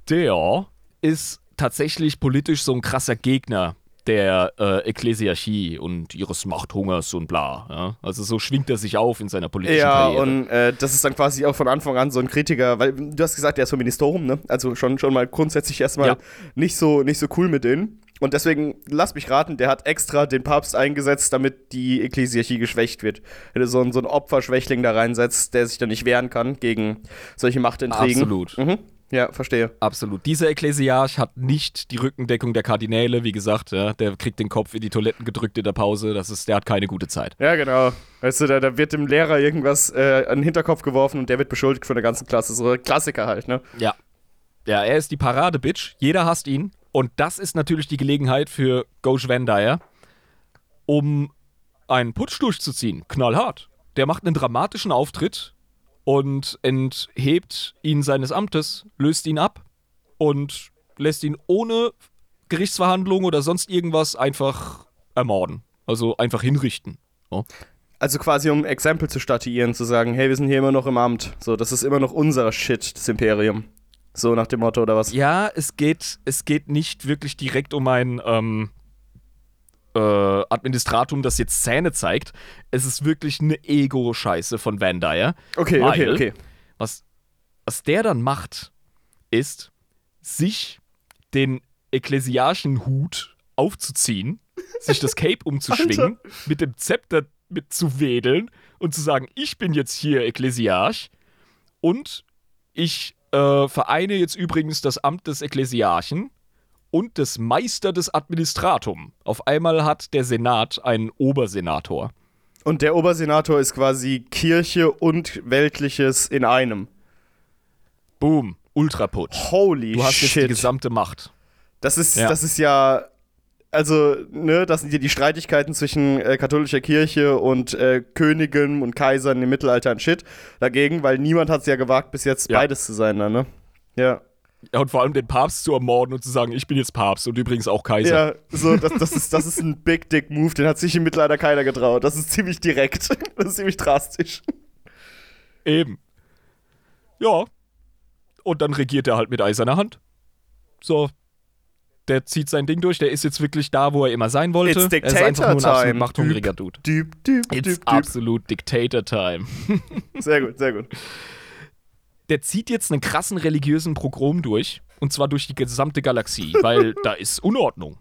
der ist tatsächlich politisch so ein krasser Gegner der äh, Ekklesiarchie und ihres Machthungers und bla. Ja? Also so schwingt er sich auf in seiner politischen Ja, Karriere. und äh, das ist dann quasi auch von Anfang an so ein Kritiker, weil du hast gesagt, der ist vom Ministerium, ne? Also schon, schon mal grundsätzlich erstmal Ja. nicht, so, nicht so cool mit denen. Und deswegen, lass mich raten, der hat extra den Papst eingesetzt, damit die Ekklesiarchie geschwächt wird. Wenn du so einen, so einen Opferschwächling da reinsetzt, der sich dann nicht wehren kann gegen solche Machtintrigen. Absolut. Mhm. Ja, verstehe. Absolut. Dieser Ekklesiarch hat nicht die Rückendeckung der Kardinäle, wie gesagt, ja, der kriegt den Kopf in die Toiletten gedrückt in der Pause, das ist, der hat keine gute Zeit. Ja, genau. Weißt du, da, da wird dem Lehrer irgendwas äh, an den Hinterkopf geworfen und der wird beschuldigt von der ganzen Klasse. So ein Klassiker halt, ne? Ja. Ja, er ist die Parade-Bitch, jeder hasst ihn und das ist natürlich die Gelegenheit für Gauge Van Dyer, um einen Putsch durchzuziehen, knallhart. Der macht einen dramatischen Auftritt und enthebt ihn seines Amtes, löst ihn ab und lässt ihn ohne Gerichtsverhandlung oder sonst irgendwas einfach ermorden. Also einfach hinrichten. Oh. Also quasi um Exempel zu statuieren, zu sagen, hey, wir sind hier immer noch im Amt. So, das ist immer noch unser Shit, das Imperium. So nach dem Motto oder was? Ja, es geht, es geht nicht wirklich direkt um ein ähm, äh, Administratum, das jetzt Zähne zeigt. Es ist wirklich eine Ego-Scheiße von Van Dyer. Okay, Weil- okay, okay. Was, was der dann macht, ist, sich den ekklesiarchen Hut aufzuziehen, sich das Cape umzuschwingen, *laughs* mit dem Zepter mit zu wedeln und zu sagen, ich bin jetzt hier Ekklesiarch und ich äh, vereine jetzt übrigens das Amt des Ekklesiarchen und des Meister des Administratum. Auf einmal hat der Senat einen Obersenator. Und der Obersenator ist quasi Kirche und Weltliches in einem. Boom. Ultraputsch. Holy Du hast jetzt shit. die gesamte Macht. Das ist, Ja. das ist ja, also, ne, das sind ja die Streitigkeiten zwischen äh, katholischer Kirche und äh, Königen und Kaisern im Mittelalter ein Shit dagegen, weil niemand hat es ja gewagt, bis jetzt Ja. beides zu sein, ne? Ja. Ja, und vor allem den Papst zu ermorden und zu sagen, ich bin jetzt Papst und übrigens auch Kaiser. Ja, so, das, das, ist, das ist ein Big Dick Move, den hat sich im Mittelalter keiner getraut. Das ist ziemlich direkt. *laughs* Das ist ziemlich drastisch. Eben. Ja. Und dann regiert er halt mit eiserner Hand. So. Der zieht sein Ding durch, der ist jetzt wirklich da, wo er immer sein wollte. It's er ist einfach nur ein Dictator absolut machthungriger Dude. Düb, düb, It's düb. absolut Dictator Time. *laughs* Sehr gut, sehr gut. Der zieht jetzt einen krassen religiösen Pogrom durch. Und zwar durch die gesamte Galaxie, *laughs* weil da ist Unordnung.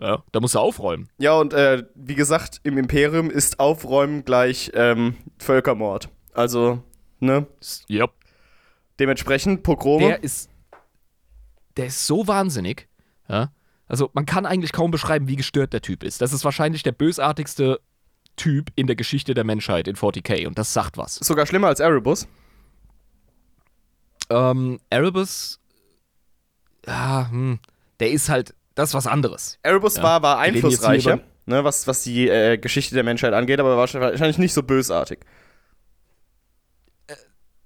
Ja, da muss er aufräumen. Ja, und äh, wie gesagt, im Imperium ist Aufräumen gleich ähm, Völkermord. Also, ne? Yep. Dementsprechend Pogrome. Der ist. Der ist so wahnsinnig. Ja? Also, man kann eigentlich kaum beschreiben, wie gestört der Typ ist. Das ist wahrscheinlich der bösartigste Typ in der Geschichte der Menschheit in 40k. Und das sagt was. Sogar schlimmer als Erebus. Ähm, Erebus. Ja, hm, der ist halt. Das ist was anderes. Erebus Ja. war, war einflussreicher, ne, was, was die äh, Geschichte der Menschheit angeht, aber war wahrscheinlich nicht so bösartig.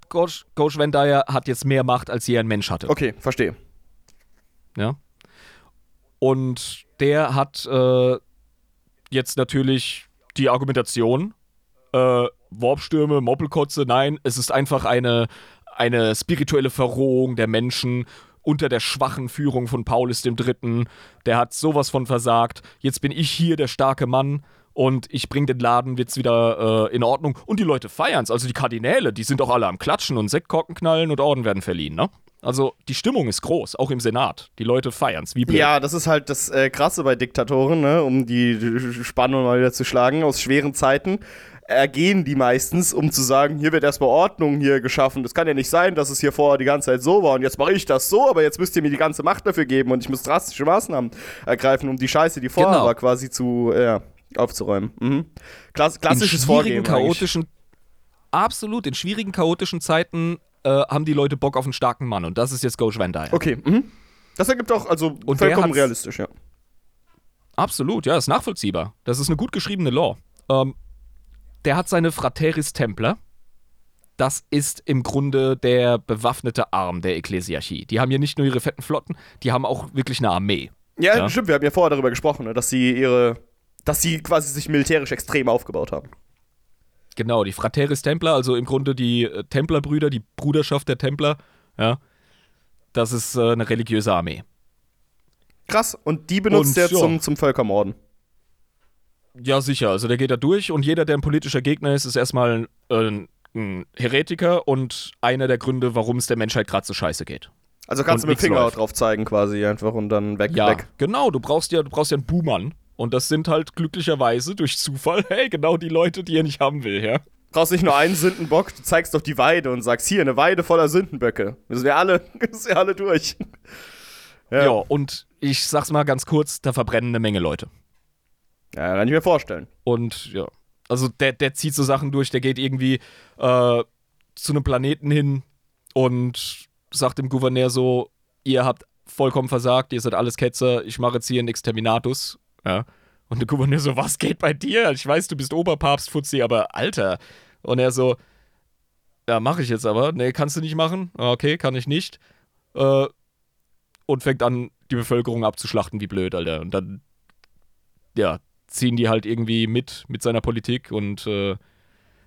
Ghosh, Ghosh Vendaya hat jetzt mehr Macht, als je ein Mensch hatte. Okay, verstehe. Ja. Und der hat äh, jetzt natürlich die Argumentation, äh, Warpstürme, Moppelkotze, nein, es ist einfach eine, eine spirituelle Verrohung der Menschen unter der schwachen Führung von Paulus III. Der hat sowas von versagt. Jetzt bin ich hier der starke Mann und ich bring den Laden jetzt wieder äh, in Ordnung. Und die Leute feiern's. Also die Kardinäle, die sind auch alle am Klatschen und Sektkorken knallen und Orden werden verliehen, ne? Also die Stimmung ist groß, auch im Senat. Die Leute feiern's, wie blöd. Ja, das ist halt das äh, Krasse bei Diktatoren, ne, um die Spannung mal wieder zu schlagen. Aus schweren Zeiten ergehen die meistens, um zu sagen, hier wird erstmal Ordnung hier geschaffen. Das kann ja nicht sein, dass es hier vorher die ganze Zeit so war und jetzt mache ich das so, aber jetzt müsst ihr mir die ganze Macht dafür geben und ich muss drastische Maßnahmen ergreifen, um die Scheiße, die vorher Genau. war, quasi zu, ja, aufzuräumen. Mhm. Klass klassisches in Vorgehen. eigentlich. chaotischen, absolut, in schwierigen, chaotischen Zeiten äh, haben die Leute Bock auf einen starken Mann und das ist jetzt Ghosh Van. Okay, mhm. Das ergibt auch, also Und vollkommen realistisch, ja. Absolut, ja, ist nachvollziehbar. Das ist eine gut geschriebene Law. Ähm, der hat seine Frateris Templer. Das ist im Grunde der bewaffnete Arm der Ekklesiarchie. Die haben hier nicht nur ihre fetten Flotten, die haben auch wirklich eine Armee. Ja, Ja. stimmt, wir haben ja vorher darüber gesprochen, ne, dass sie ihre, dass sie quasi sich militärisch extrem aufgebaut haben. Genau, die Frateris Templer, also im Grunde die äh, Templerbrüder, die Bruderschaft der Templer, ja. Das ist äh, eine religiöse Armee. Krass, und die benutzt Und, er ja. zum, zum Völkermorden. Ja, sicher. Also der geht da durch und jeder, der ein politischer Gegner ist, ist erstmal ein, ein Heretiker und einer der Gründe, warum es der Menschheit gerade so scheiße geht. Also kannst Und du mit dem Finger läuft. drauf zeigen quasi einfach und dann weg, Ja, weg. genau. Du brauchst ja, du brauchst ja einen Buhmann. Und das sind halt glücklicherweise durch Zufall, *laughs* hey, genau die Leute, die er nicht haben will, ja. Brauchst nicht nur einen Sündenbock, du zeigst doch die Weide und sagst, hier, eine Weide voller Sündenböcke. Wir alle, müssen *laughs* wir alle durch. Ja. und ich sag's mal ganz kurz, da verbrennen eine Menge Leute. Ja, kann ich mir vorstellen. Und ja, also der, der zieht so Sachen durch, der geht irgendwie äh, zu einem Planeten hin und sagt dem Gouverneur so, ihr habt vollkommen versagt, ihr seid alles Ketzer, ich mache jetzt hier einen Exterminatus. Ja. Und der Gouverneur so, was geht bei dir? Ich weiß, du bist Oberpapst, Fuzzi, aber Alter. Und er so, ja, mache ich jetzt aber. Nee, kannst du nicht machen? Ah, Okay, kann ich nicht. Äh, und fängt an, die Bevölkerung abzuschlachten, wie blöd, Alter. Und dann, ja, ziehen die halt irgendwie mit, mit seiner Politik und äh,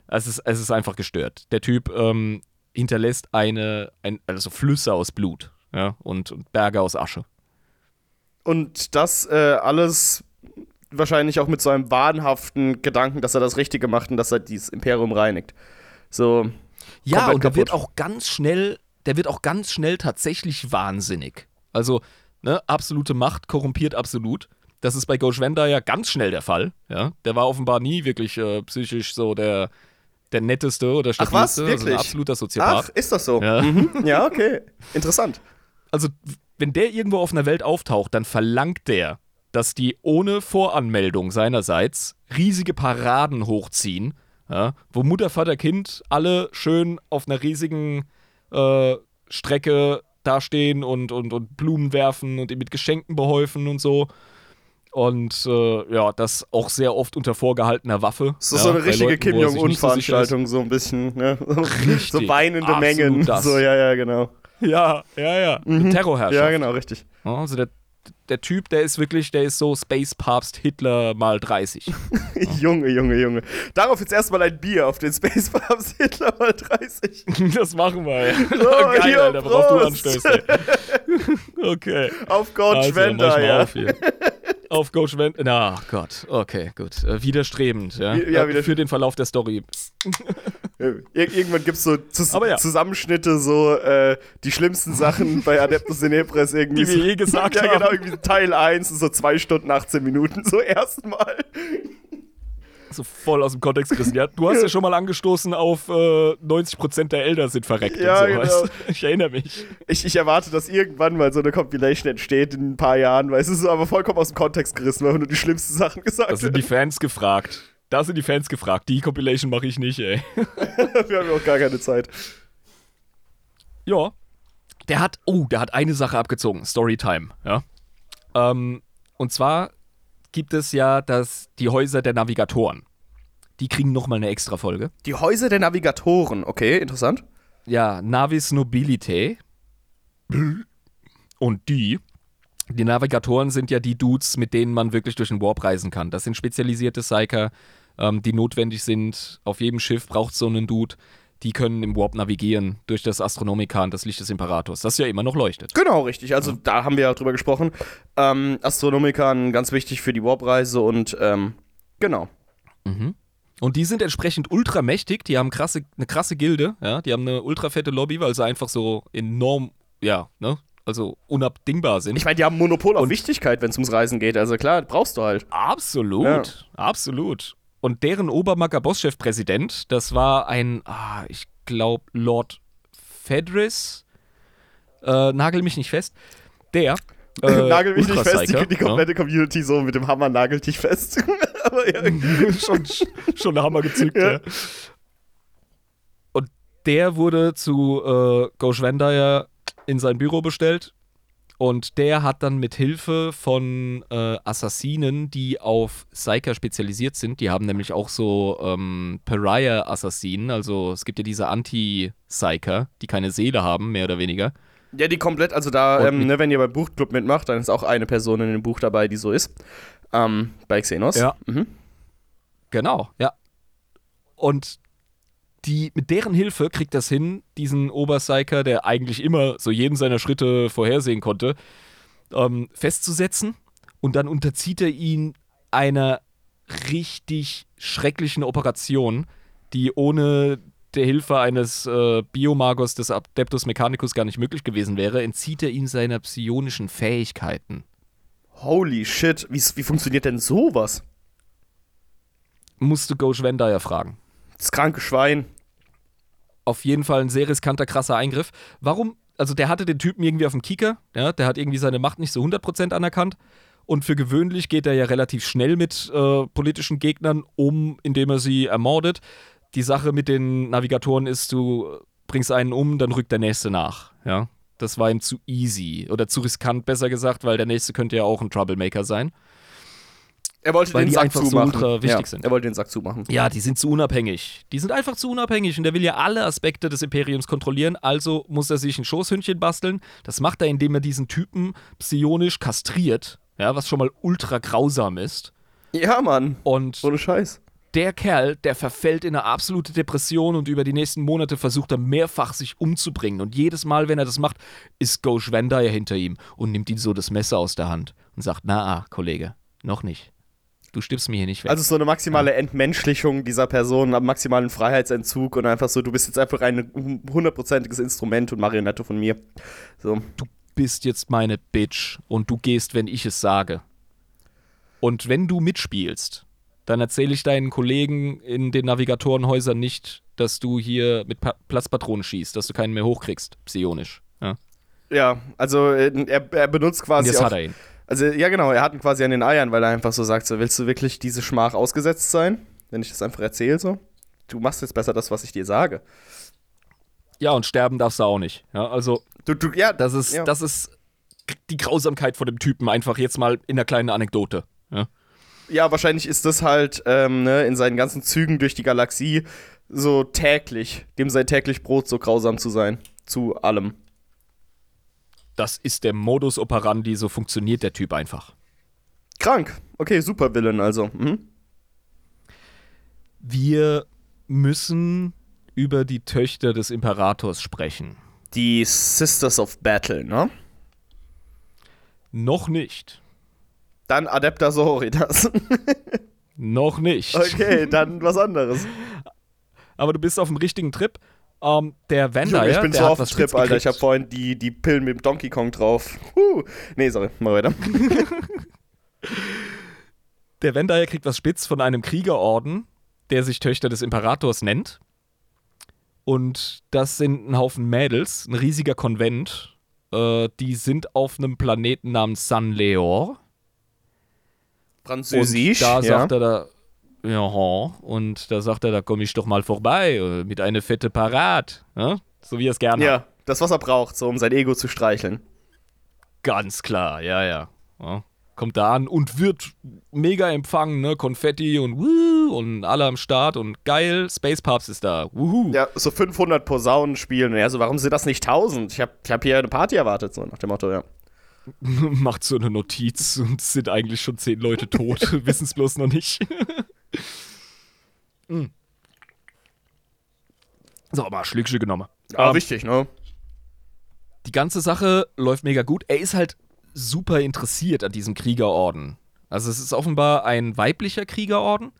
es, ist, es ist einfach gestört. Der Typ ähm, hinterlässt eine, ein, also Flüsse aus Blut, ja, und, und Berge aus Asche. Und das äh, alles wahrscheinlich auch mit so einem wahnhaften Gedanken, dass er das Richtige macht und dass er dieses Imperium reinigt. So, Ja, und der wird auch ganz schnell, der wird auch ganz schnell tatsächlich wahnsinnig. Also, ne, absolute Macht korrumpiert absolut. Das ist bei Goshwenda ja ganz schnell der Fall. Ja, der war offenbar nie wirklich äh, psychisch so der, der netteste oder Ach was, stabilste, also ein wirklich? absoluter Soziopath. ach, ist das so? Ja. Mhm. ja, okay. Interessant. Also, wenn der irgendwo auf einer Welt auftaucht, dann verlangt der dass die ohne Voranmeldung seinerseits riesige Paraden hochziehen, ja, wo Mutter, Vater, Kind alle schön auf einer riesigen äh, Strecke dastehen und, und, und Blumen werfen und ihn mit Geschenken behäufen und so. Und äh, ja, das auch sehr oft unter vorgehaltener Waffe. So, ja, so eine richtige Leuten, Kim er so ist. Jong-un-Veranstaltung, so ein bisschen, ne? *laughs* Richtig, so weinende Mengen. das. So, ja, ja, genau. Ja, ja, ja. Mhm. Terrorherrschaft. Ja, genau, richtig. Also der, der Typ, der ist wirklich, der ist so Space Papst Hitler mal 30. *laughs* Junge, Junge, Junge. Darauf jetzt erstmal ein Bier auf den Space Babs Hitler mal 30. *laughs* Das machen wir. Ja. Oh, Geil, hier, Alter, worauf du anstößt. Okay. Auf Gott Also, Schwender, ja. Auf, hier. Auf Go Schwend. Na Gott, okay, gut. Äh, widerstrebend, ja. Ja, Äh, wieder- Für den Verlauf der Story. *laughs* Ir irgendwann gibt es so Zus ja. Zusammenschnitte, so äh, die schlimmsten Sachen *laughs* bei Adeptus Inepres irgendwie. Die wir so, je gesagt *laughs* ja, haben. genau, irgendwie Teil 1, so 2 Stunden, 18 Minuten, so erstmal. So voll aus dem Kontext gerissen. Ja, du hast ja *laughs* schon mal angestoßen auf äh, 90% der Elder sind verreckt Ja, und so. genau. Du? *laughs* Ich erinnere mich. Ich, ich erwarte, dass irgendwann mal so eine Compilation entsteht in ein paar Jahren, weil es ist aber vollkommen aus dem Kontext gerissen, weil wir nur die schlimmsten Sachen gesagt Da sind die. Fans gefragt. Da sind die Fans gefragt. Die Compilation mache ich nicht, ey. *laughs* wir haben ja auch gar keine Zeit. Ja. Der hat, oh, der hat eine Sache abgezogen. Storytime, ja. Ähm, und zwar gibt es ja das, die Häuser der Navigatoren. Die kriegen nochmal eine extra Folge. Die Häuser der Navigatoren, okay, interessant. Ja, Navis Nobilitae. Und die, die Navigatoren sind ja die Dudes, mit denen man wirklich durch den Warp reisen kann. Das sind spezialisierte Psyker, ähm, die notwendig sind. Auf jedem Schiff braucht so einen Dude. Die können im Warp navigieren durch das Astronomikan, das Licht des Imperators, das ja immer noch leuchtet. Genau, richtig. Also da haben wir ja drüber gesprochen. Ähm, Astronomikan ganz wichtig für die Warp-Reise und ähm, genau. Und die sind entsprechend ultramächtig, die haben krasse, eine krasse Gilde, ja, die haben eine ultra fette Lobby, weil sie einfach so enorm, ja, ne, also unabdingbar sind. Ich meine, die haben Monopol auf Und- Wichtigkeit, wenn es ums Reisen geht. Also klar, brauchst du halt. Absolut, Ja. absolut. Und deren Obermacker Bosschef-Präsident, das war ein, ah, ich glaube, Lord Fedris, äh, nagel mich nicht fest, der. *laughs* Äh, nagel mich nicht fest, die, die komplette Community so mit dem Hammer nagelt dich fest. *laughs* Aber ja. ja. *laughs* schon, schon der Hammer gezückt, Ja. ja. Und der wurde zu äh, Goshwendaya in sein Büro bestellt. Und der hat dann mit Hilfe von äh, Assassinen, die auf Psyker spezialisiert sind, die haben nämlich auch so ähm, Pariah-Assassinen, also es gibt ja diese Anti-Psyker, die keine Seele haben, mehr oder weniger. ja, die komplett, also da, ähm, ne, wenn ihr beim Buchclub mitmacht, dann ist auch eine Person in dem Buch dabei, die so ist. Ähm, bei Xenos. Ja. Mhm. Genau, ja. Und die, mit deren Hilfe kriegt das hin, diesen Oberpsyker, der eigentlich immer so jeden seiner Schritte vorhersehen konnte, ähm, festzusetzen. Und dann unterzieht er ihn einer richtig schrecklichen Operation, die ohne der Hilfe eines äh, Biomagos des Adeptus Mechanicus gar nicht möglich gewesen wäre, entzieht er ihn seiner psionischen Fähigkeiten. Holy shit, wie, wie funktioniert denn sowas? Musste Ghost Vendaya fragen. Das kranke Schwein. Auf jeden Fall ein sehr riskanter, krasser Eingriff. Warum? Also, der hatte den Typen irgendwie auf dem Kieker, ja, der hat irgendwie seine Macht nicht so 100% anerkannt. Und für gewöhnlich geht er ja relativ schnell mit äh, politischen Gegnern um, indem er sie ermordet. Die Sache mit den Navigatoren ist, du bringst einen um, dann rückt der nächste nach. Ja, das war ihm zu easy oder zu riskant, besser gesagt, weil der nächste könnte ja auch ein Troublemaker sein. Er wollte Weil den die Sack einfach so zumachen. ultra wichtig ja, sind. Er wollte den Sack zumachen. Ja, die sind zu unabhängig. Die sind einfach zu unabhängig und der will ja alle Aspekte des Imperiums kontrollieren, also muss er sich ein Schoßhündchen basteln. Das macht er, indem er diesen Typen psionisch kastriert, ja, was schon mal ultra grausam ist. Ja, Mann. Und Ohne Scheiß. der Kerl, der verfällt in eine absolute Depression und über die nächsten Monate versucht er mehrfach sich umzubringen. Und jedes Mal, wenn er das macht, ist Ghosh Vendaya hinter ihm und nimmt ihm so das Messer aus der Hand und sagt, na, ah, Kollege, noch nicht. Du stirbst mir hier nicht weg. Also so eine maximale Entmenschlichung dieser Person, am maximalen Freiheitsentzug und einfach so, du bist jetzt einfach ein hundertprozentiges Instrument und Marionette von mir. So. du bist jetzt meine Bitch und du gehst, wenn ich es sage. Und wenn du mitspielst, dann erzähle ich deinen Kollegen in den Navigatorenhäusern nicht, dass du hier mit pa Platzpatronen schießt, dass du keinen mehr hochkriegst, psionisch. Ja. Ja, also äh, er, er benutzt Und quasi jetzt auch, hat er ihn. Also, ja, genau, er hat ihn quasi an den Eiern, weil er einfach so sagt: so, Willst du wirklich diese Schmach ausgesetzt sein, wenn ich das einfach erzähle? So? Du machst jetzt besser das, was ich dir sage. Ja, und sterben darfst du auch nicht. Ja, also, Du, du, ja, das ist, ja. das ist die Grausamkeit von dem Typen, einfach jetzt mal in einer kleinen Anekdote. Ja. Ja, wahrscheinlich ist das halt ähm, ne, in seinen ganzen Zügen durch die Galaxie so täglich, dem sein täglich Brot so grausam zu sein. Zu allem. Das ist der Modus operandi, so funktioniert der Typ einfach. Krank. Okay, super Villain also. Mhm. Wir müssen über die Töchter des Imperators sprechen. Die Sisters of Battle, ne? Noch nicht. Dann Adepta Sororitas. Noch nicht. okay, dann was anderes. Aber du bist auf dem richtigen Trip. Ähm, der Vander, ich bin der so auf dem Trip, Alter. Ich habe gekriegt. vorhin die, die Pillen mit dem Donkey Kong drauf. Huh. Nee, sorry, mal weiter. *laughs* Der Vendayer kriegt was spitz von einem Kriegerorden, der sich Töchter des Imperators nennt. Und das sind ein Haufen Mädels, ein riesiger Konvent. Äh, die sind auf einem Planeten namens San Leor. Französisch. Und da ja. sagt er da, ja, und da sagt er, da komme ich doch mal vorbei äh, mit einer fette Parat. Ja? So wie er es gerne hat. Ja, das, was er braucht, so um sein Ego zu streicheln. Ganz klar, ja, ja. ja. Kommt da an und wird mega empfangen, ne? Konfetti und wuh und alle am Start und geil. Space Papst ist da. Wuhu. Ja, so 500 Posaunen spielen. Er so, warum sind das nicht 1000? Ich habe ich hab hier eine Party erwartet, so nach dem Motto, ja. *laughs* Macht so eine Notiz und sind eigentlich schon zehn Leute tot, *laughs* wissen es bloß noch nicht. Mm. so, mal Schlückchen genommen. Aber Ähm, wichtig, ne? die ganze Sache läuft mega gut. Er ist halt super interessiert an diesem Kriegerorden. Also es ist offenbar ein weiblicher Kriegerorden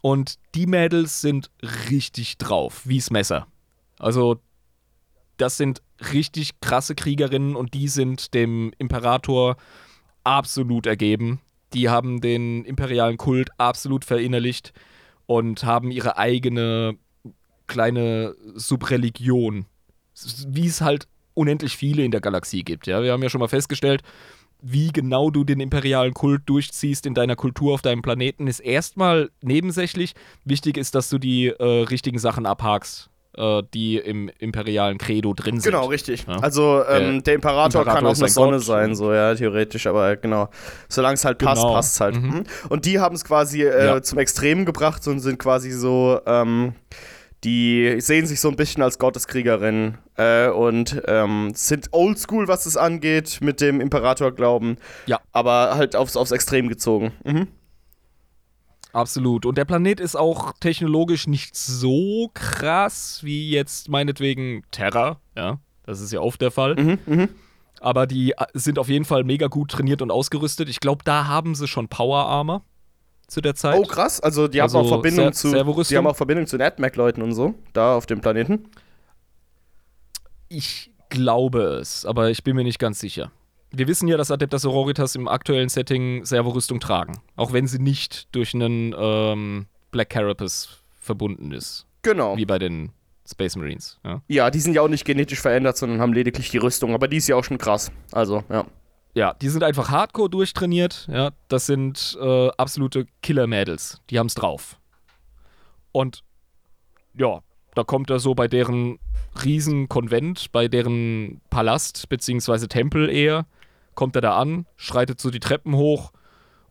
und die Mädels sind richtig drauf, wie's Messer. Also das sind richtig krasse Kriegerinnen und die sind dem Imperator absolut ergeben. Die haben den imperialen Kult absolut verinnerlicht und haben ihre eigene kleine Subreligion, wie es halt unendlich viele in der Galaxie gibt. Ja, wir haben ja schon mal festgestellt, wie genau du den imperialen Kult durchziehst in deiner Kultur auf deinem Planeten, ist erstmal nebensächlich. Wichtig ist, dass du die äh, richtigen Sachen abhakst, die im imperialen Credo drin sind. Genau, richtig. Ja. Also, ähm, Der der Imperator, Imperator kann auch eine ein Sonne Gott. sein, so, ja, theoretisch, aber genau. Solange es halt passt, Genau. passt halt. Mhm. Mhm. Und die haben es quasi äh, Ja. zum Extremen gebracht und sind quasi so, ähm, die sehen sich so ein bisschen als Gotteskriegerin äh, und ähm, sind oldschool, was es angeht, mit dem Imperator-Glauben. Ja. Aber halt aufs, aufs Extrem gezogen. Mhm. Absolut. Und der Planet ist auch technologisch nicht so krass wie jetzt meinetwegen Terra. Ja, das ist ja oft der Fall. Mhm, mhm. Aber die äh, sind auf jeden Fall mega gut trainiert und ausgerüstet. Ich glaube, da haben sie schon Power Armor zu der Zeit. Oh, krass. Also, die Also haben auch Verbindung Ser- zu. Die haben auch Verbindung zu den AdMac-Leuten und so, da auf dem Planeten. Ich glaube es, aber ich bin mir nicht ganz sicher. Wir wissen ja, dass Adeptas Sororitas im aktuellen Setting Servorüstung tragen. Auch wenn sie nicht durch einen ähm, Black Carapace verbunden ist. Genau. Wie bei den Space Marines. Ja. Ja, die sind ja auch nicht genetisch verändert, sondern haben lediglich die Rüstung. Aber die ist ja auch schon krass. Also, ja. Ja, die sind einfach hardcore durchtrainiert. Ja, das sind äh, absolute Killer-Mädels. Die haben's drauf. Und ja, da kommt er so bei deren Riesenkonvent, bei deren Palast beziehungsweise Tempel eher, kommt er da an, schreitet so die Treppen hoch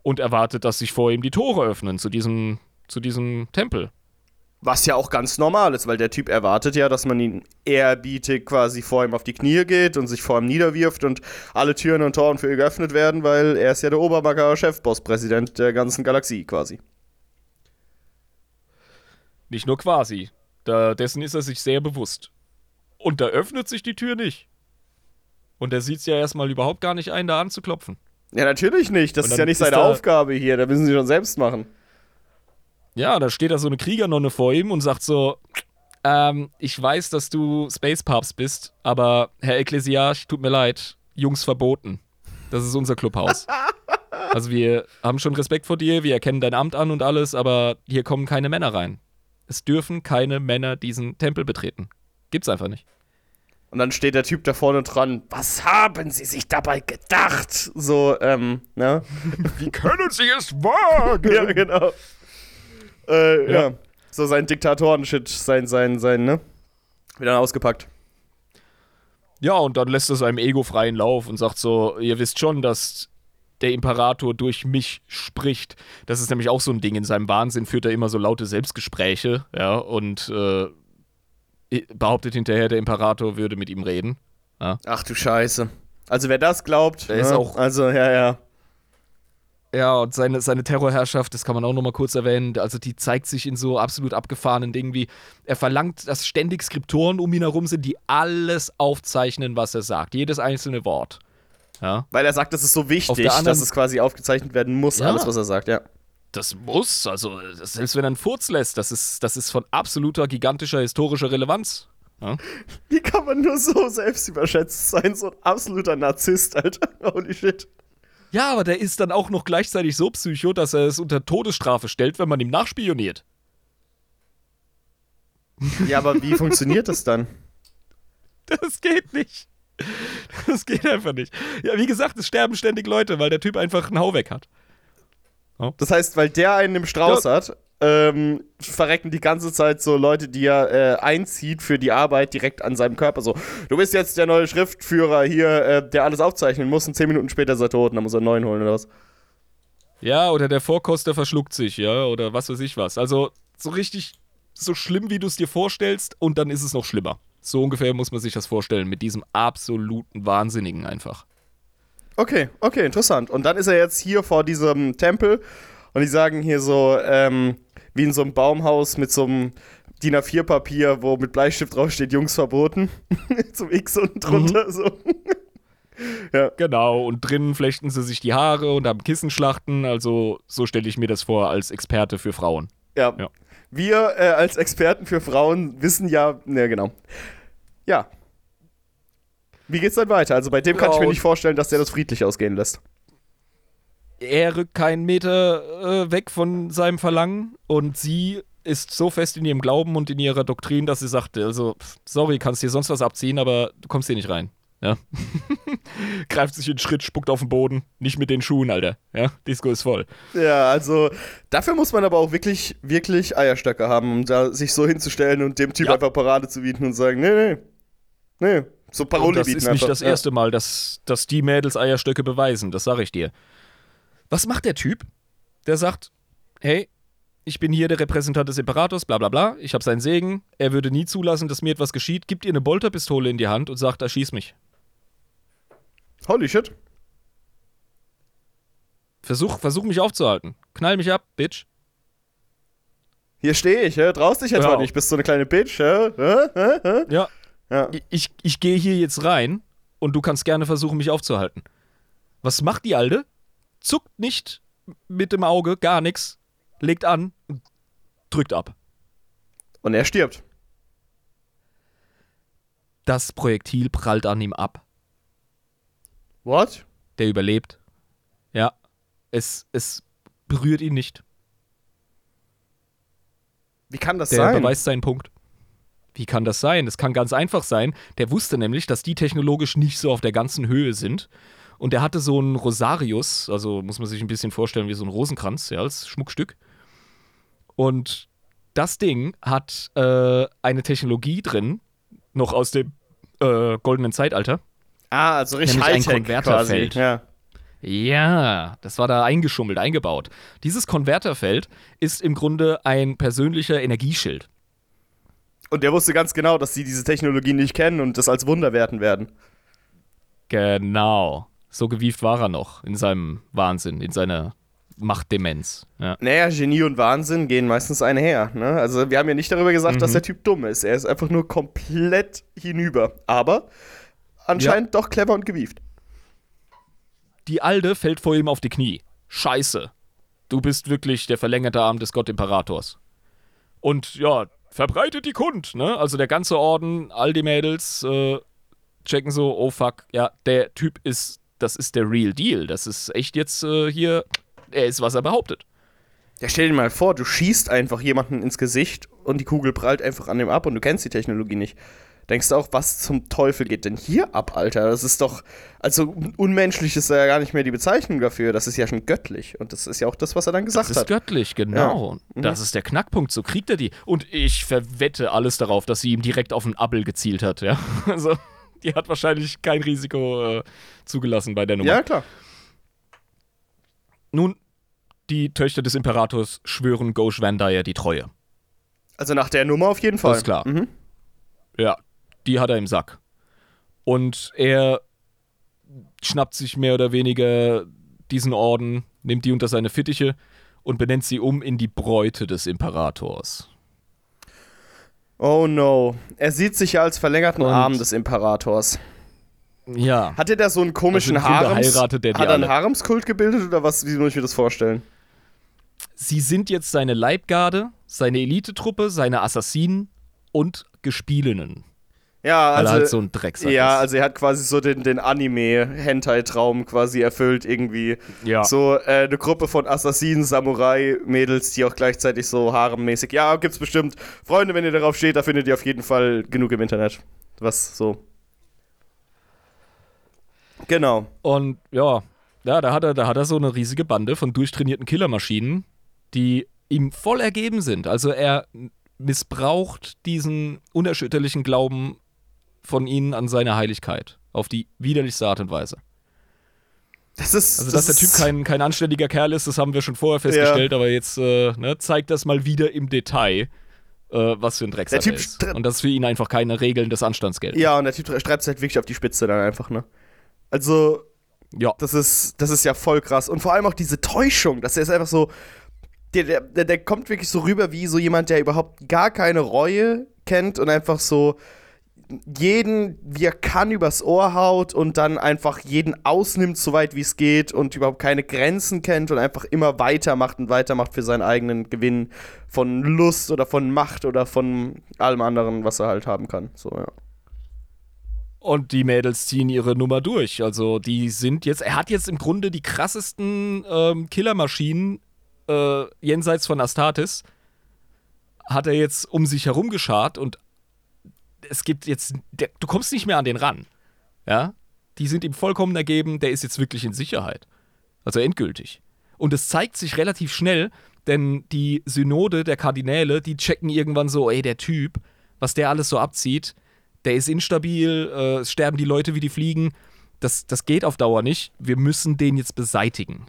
und erwartet, dass sich vor ihm die Tore öffnen zu diesem, zu diesem Tempel. Was ja auch ganz normal ist, weil der Typ erwartet ja, dass man ihn ehrerbietig quasi vor ihm auf die Knie geht und sich vor ihm niederwirft und alle Türen und Toren für ihn geöffnet werden, weil er ist ja der Oberbacker Chefboss-Präsident der ganzen Galaxie quasi. Nicht nur quasi. Da, dessen ist er sich sehr bewusst. Und da öffnet sich die Tür nicht. Und er sieht es ja erstmal überhaupt gar nicht ein, da anzuklopfen. Ja, natürlich nicht. Das ist ja nicht seine Aufgabe hier. Da müssen sie schon selbst machen. Ja, da steht da so eine Kriegernonne vor ihm und sagt so: ähm, Ich weiß, dass du Space Papst bist, aber Herr Ekklesiarch, tut mir leid, Jungs verboten. Das ist unser Clubhaus. *laughs* also, wir haben schon Respekt vor dir, wir erkennen dein Amt an und alles, aber hier kommen keine Männer rein. Es dürfen keine Männer diesen Tempel betreten. Gibt's einfach nicht. Und dann steht der Typ da vorne dran, was haben Sie sich dabei gedacht? So, ähm, ne? *laughs* Wie können Sie es wagen? ja, genau. Äh, ja. ja. So sein Diktatoren-Shit, sein, sein, sein, ne? Wieder ausgepackt. Ja, und dann lässt er seinem Ego freien Lauf und sagt so, ihr wisst schon, dass der Imperator durch mich spricht. Das ist nämlich auch so ein Ding. In seinem Wahnsinn führt er immer so laute Selbstgespräche, ja, und äh, behauptet hinterher, der Imperator würde mit ihm reden. Ja. Ach du Scheiße. Also wer das glaubt, der ne? ist auch. Also, ja, ja. Ja, und seine, seine Terrorherrschaft, das kann man auch nochmal kurz erwähnen, also die zeigt sich in so absolut abgefahrenen Dingen wie, er verlangt, dass ständig Skriptoren um ihn herum sind, die alles aufzeichnen, was er sagt. Jedes einzelne Wort. Ja. Weil er sagt, das ist so wichtig, anderen, dass es quasi aufgezeichnet werden muss, ja. alles, was er sagt, ja. Das muss, also selbst wenn er einen Furz lässt, das ist, das ist von absoluter, gigantischer, historischer Relevanz. Ja? Wie kann man nur so selbstüberschätzt sein, so ein absoluter Narzisst, Alter? *laughs* Holy shit. Ja, aber der ist dann auch noch gleichzeitig so psycho, dass er es unter Todesstrafe stellt, wenn man ihm nachspioniert. Ja, aber wie funktioniert das dann? *laughs* Das geht nicht. Das geht einfach nicht. Ja, wie gesagt, es sterben ständig Leute, weil der Typ einfach einen Hau weg hat. Oh. Das heißt, weil der einen im Strauß ja. hat, ähm, verrecken die ganze Zeit so Leute, die er äh, einzieht für die Arbeit direkt an seinem Körper. So, du bist jetzt der neue Schriftführer hier, äh, der alles aufzeichnen muss und zehn Minuten später ist er tot und dann muss er einen neuen holen oder was. Ja, oder der Vorkoster verschluckt sich, ja, oder was weiß ich was. Also so richtig so schlimm, wie du es dir vorstellst und dann ist es noch schlimmer. So ungefähr muss man sich das vorstellen, mit diesem absoluten Wahnsinnigen einfach. Okay, okay, interessant. Und dann ist er jetzt hier vor diesem Tempel und die sagen hier so, ähm, wie in so einem Baumhaus mit so einem DIN A4-Papier, wo mit Bleistift draufsteht, Jungs verboten. *laughs* Zum X unten drunter, mhm. so. *laughs* ja. Genau, und drinnen flechten sie sich die Haare und haben Kissenschlachten. Also, so stelle ich mir das vor als Experte für Frauen. Ja. ja. Wir äh, als Experten für Frauen wissen ja, ne, genau. Ja. Wie geht's dann weiter? Also, bei dem kann ich mir nicht vorstellen, dass der das friedlich ausgehen lässt er rückt keinen Meter äh, weg von seinem Verlangen und sie ist so fest in ihrem Glauben und in ihrer Doktrin, dass sie sagt, also, sorry, kannst dir sonst was abziehen, aber du kommst hier nicht rein. Ja. *laughs* Greift sich in den Schritt, spuckt auf den Boden. Nicht mit den Schuhen, Alter. Ja, Disco ist voll. Ja, also dafür muss man aber auch wirklich, wirklich Eierstöcke haben, um da sich so hinzustellen und dem Typ ja. einfach Parade zu bieten und sagen, nee, nee, nee. So Parole und das ist nicht das erste Mal, dass, dass die Mädels Eierstöcke beweisen, das sag ich dir. Was macht der Typ? Der sagt, hey, ich bin hier der Repräsentant des Imperators, bla bla bla, ich habe seinen Segen, er würde nie zulassen, dass mir etwas geschieht, gibt ihr eine Bolterpistole in die Hand und sagt, erschieß mich. Holy shit. Versuch, versuch mich aufzuhalten. Knall mich ab, Bitch. Hier stehe ich, hä? Traust dich etwa nicht, bist so eine kleine Bitch, hä? hä? Ja. Ja. Ich, ich gehe hier jetzt rein und du kannst gerne versuchen, mich aufzuhalten. Was macht die Alte? zuckt nicht mit dem Auge, gar nichts, legt an und drückt ab. Und er stirbt. Das Projektil prallt an ihm ab. What? Der überlebt. Ja. Es, es berührt ihn nicht. Wie kann das der sein? Der beweist seinen Punkt. Wie kann das sein? Es kann ganz einfach sein. Der wusste nämlich, dass die technologisch nicht so auf der ganzen Höhe sind und er hatte so einen Rosarius, also muss man sich ein bisschen vorstellen wie so ein Rosenkranz, ja, als Schmuckstück. Und das Ding hat äh, eine Technologie drin, noch aus dem äh, goldenen Zeitalter. Ah, also richtig ein Konverterfeld. Ja. ja, das war da eingeschummelt, eingebaut. Dieses Konverterfeld ist im Grunde ein persönlicher Energieschild. Und der wusste ganz genau, dass sie diese Technologie nicht kennen und das als Wunder werten werden. Genau. So gewieft war er noch in seinem Wahnsinn, in seiner Machtdemenz. Ja. Naja, Genie und Wahnsinn gehen meistens einher. Ne? Also, wir haben ja nicht darüber gesagt, mhm. dass der Typ dumm ist. Er ist einfach nur komplett hinüber. Aber anscheinend ja. doch clever und gewieft. Die Alde fällt vor ihm auf die Knie. Scheiße. Du bist wirklich der verlängerte Arm des Gottimperators. Und ja, verbreitet die Kund, ne? Also der ganze Orden, all die Mädels äh, checken so, oh fuck, ja, der Typ ist das ist der Real Deal. Das ist echt jetzt äh, hier, er ist, was er behauptet. Ja, stell dir mal vor, du schießt einfach jemanden ins Gesicht und die Kugel prallt einfach an dem ab und du kennst die Technologie nicht. Denkst du auch, was zum Teufel geht denn hier ab, Alter? Das ist doch, also unmenschlich ist ja gar nicht mehr die Bezeichnung dafür. Das ist ja schon göttlich. Und das ist ja auch das, was er dann gesagt Das ist hat. göttlich, genau. Ja. Mhm. Das ist der Knackpunkt. So kriegt er die. Und ich verwette alles darauf, dass sie ihm direkt auf den Appel gezielt hat, ja. *laughs* Also, die hat wahrscheinlich kein Risiko äh, zugelassen bei der Nummer. Ja, klar. Nun, die Töchter des Imperators schwören Ghosh Van Dyer die Treue. Also nach der Nummer auf jeden Fall. Das ist klar. Mhm. Ja, die hat er im Sack. Und er schnappt sich mehr oder weniger diesen Orden, nimmt die unter seine Fittiche und benennt sie um in die Bräute des Imperators. Oh no. Er sieht sich ja als verlängerten Und- Arm des Imperators. Ja. Hat er da so einen komischen Also Harems? heiratet er die hat er einen. Haremskult gebildet oder was? Wie muss ich mir das vorstellen? Sie sind jetzt seine Leibgarde, seine Elitetruppe, seine Assassinen und Gespielinnen. Ja, Weil also. er halt so ein Drecksack ja, ist. also er hat quasi so den, den Anime-Hentai-Traum quasi erfüllt, irgendwie. Ja. So äh, eine Gruppe von Assassinen, Samurai-Mädels, die auch gleichzeitig so haremmäßig. Ja, gibt's bestimmt. Freunde, wenn ihr darauf steht, da findet ihr auf jeden Fall genug im Internet. Was so. Genau. Und ja, ja, da hat er, da hat er so eine riesige Bande von durchtrainierten Killermaschinen, die ihm voll ergeben sind. Also er missbraucht diesen unerschütterlichen Glauben von ihnen an seine Heiligkeit auf die widerlichste Art und Weise. Das ist. Also, dass der Typ kein, kein anständiger Kerl ist, das haben wir schon vorher festgestellt, aber jetzt äh, ne, zeigt das mal wieder im Detail, äh, was für ein Drecksack er ist. Und dass für ihn einfach keine Regeln des Anstands gelten. Ja, und der Typ streibt es halt wirklich auf die Spitze dann einfach, ne? Also, Ja. das ist, das ist ja voll krass. Und vor allem auch diese Täuschung, dass er ist einfach so. Der, der, der kommt wirklich so rüber wie so jemand, der überhaupt gar keine Reue kennt und einfach so jeden, wie er kann, übers Ohr haut und dann einfach jeden ausnimmt, so weit wie es geht und überhaupt keine Grenzen kennt und einfach immer weitermacht und weitermacht für seinen eigenen Gewinn von Lust oder von Macht oder von allem anderen, was er halt haben kann. So, ja. Und die Mädels ziehen ihre Nummer durch. Also die sind jetzt, er hat jetzt im Grunde die krassesten ähm, Killermaschinen äh, jenseits von Astartes, hat er jetzt um sich herum geschart und es gibt jetzt, der, du kommst nicht mehr an den ran. Ja, die sind ihm vollkommen ergeben, der ist jetzt wirklich in Sicherheit. Also endgültig. Und es zeigt sich relativ schnell, denn die Synode der Kardinäle, die checken irgendwann so, ey, der Typ, was der alles so abzieht, der ist instabil, äh, es sterben die Leute wie die Fliegen. Das, das geht auf Dauer nicht. Wir müssen den jetzt beseitigen.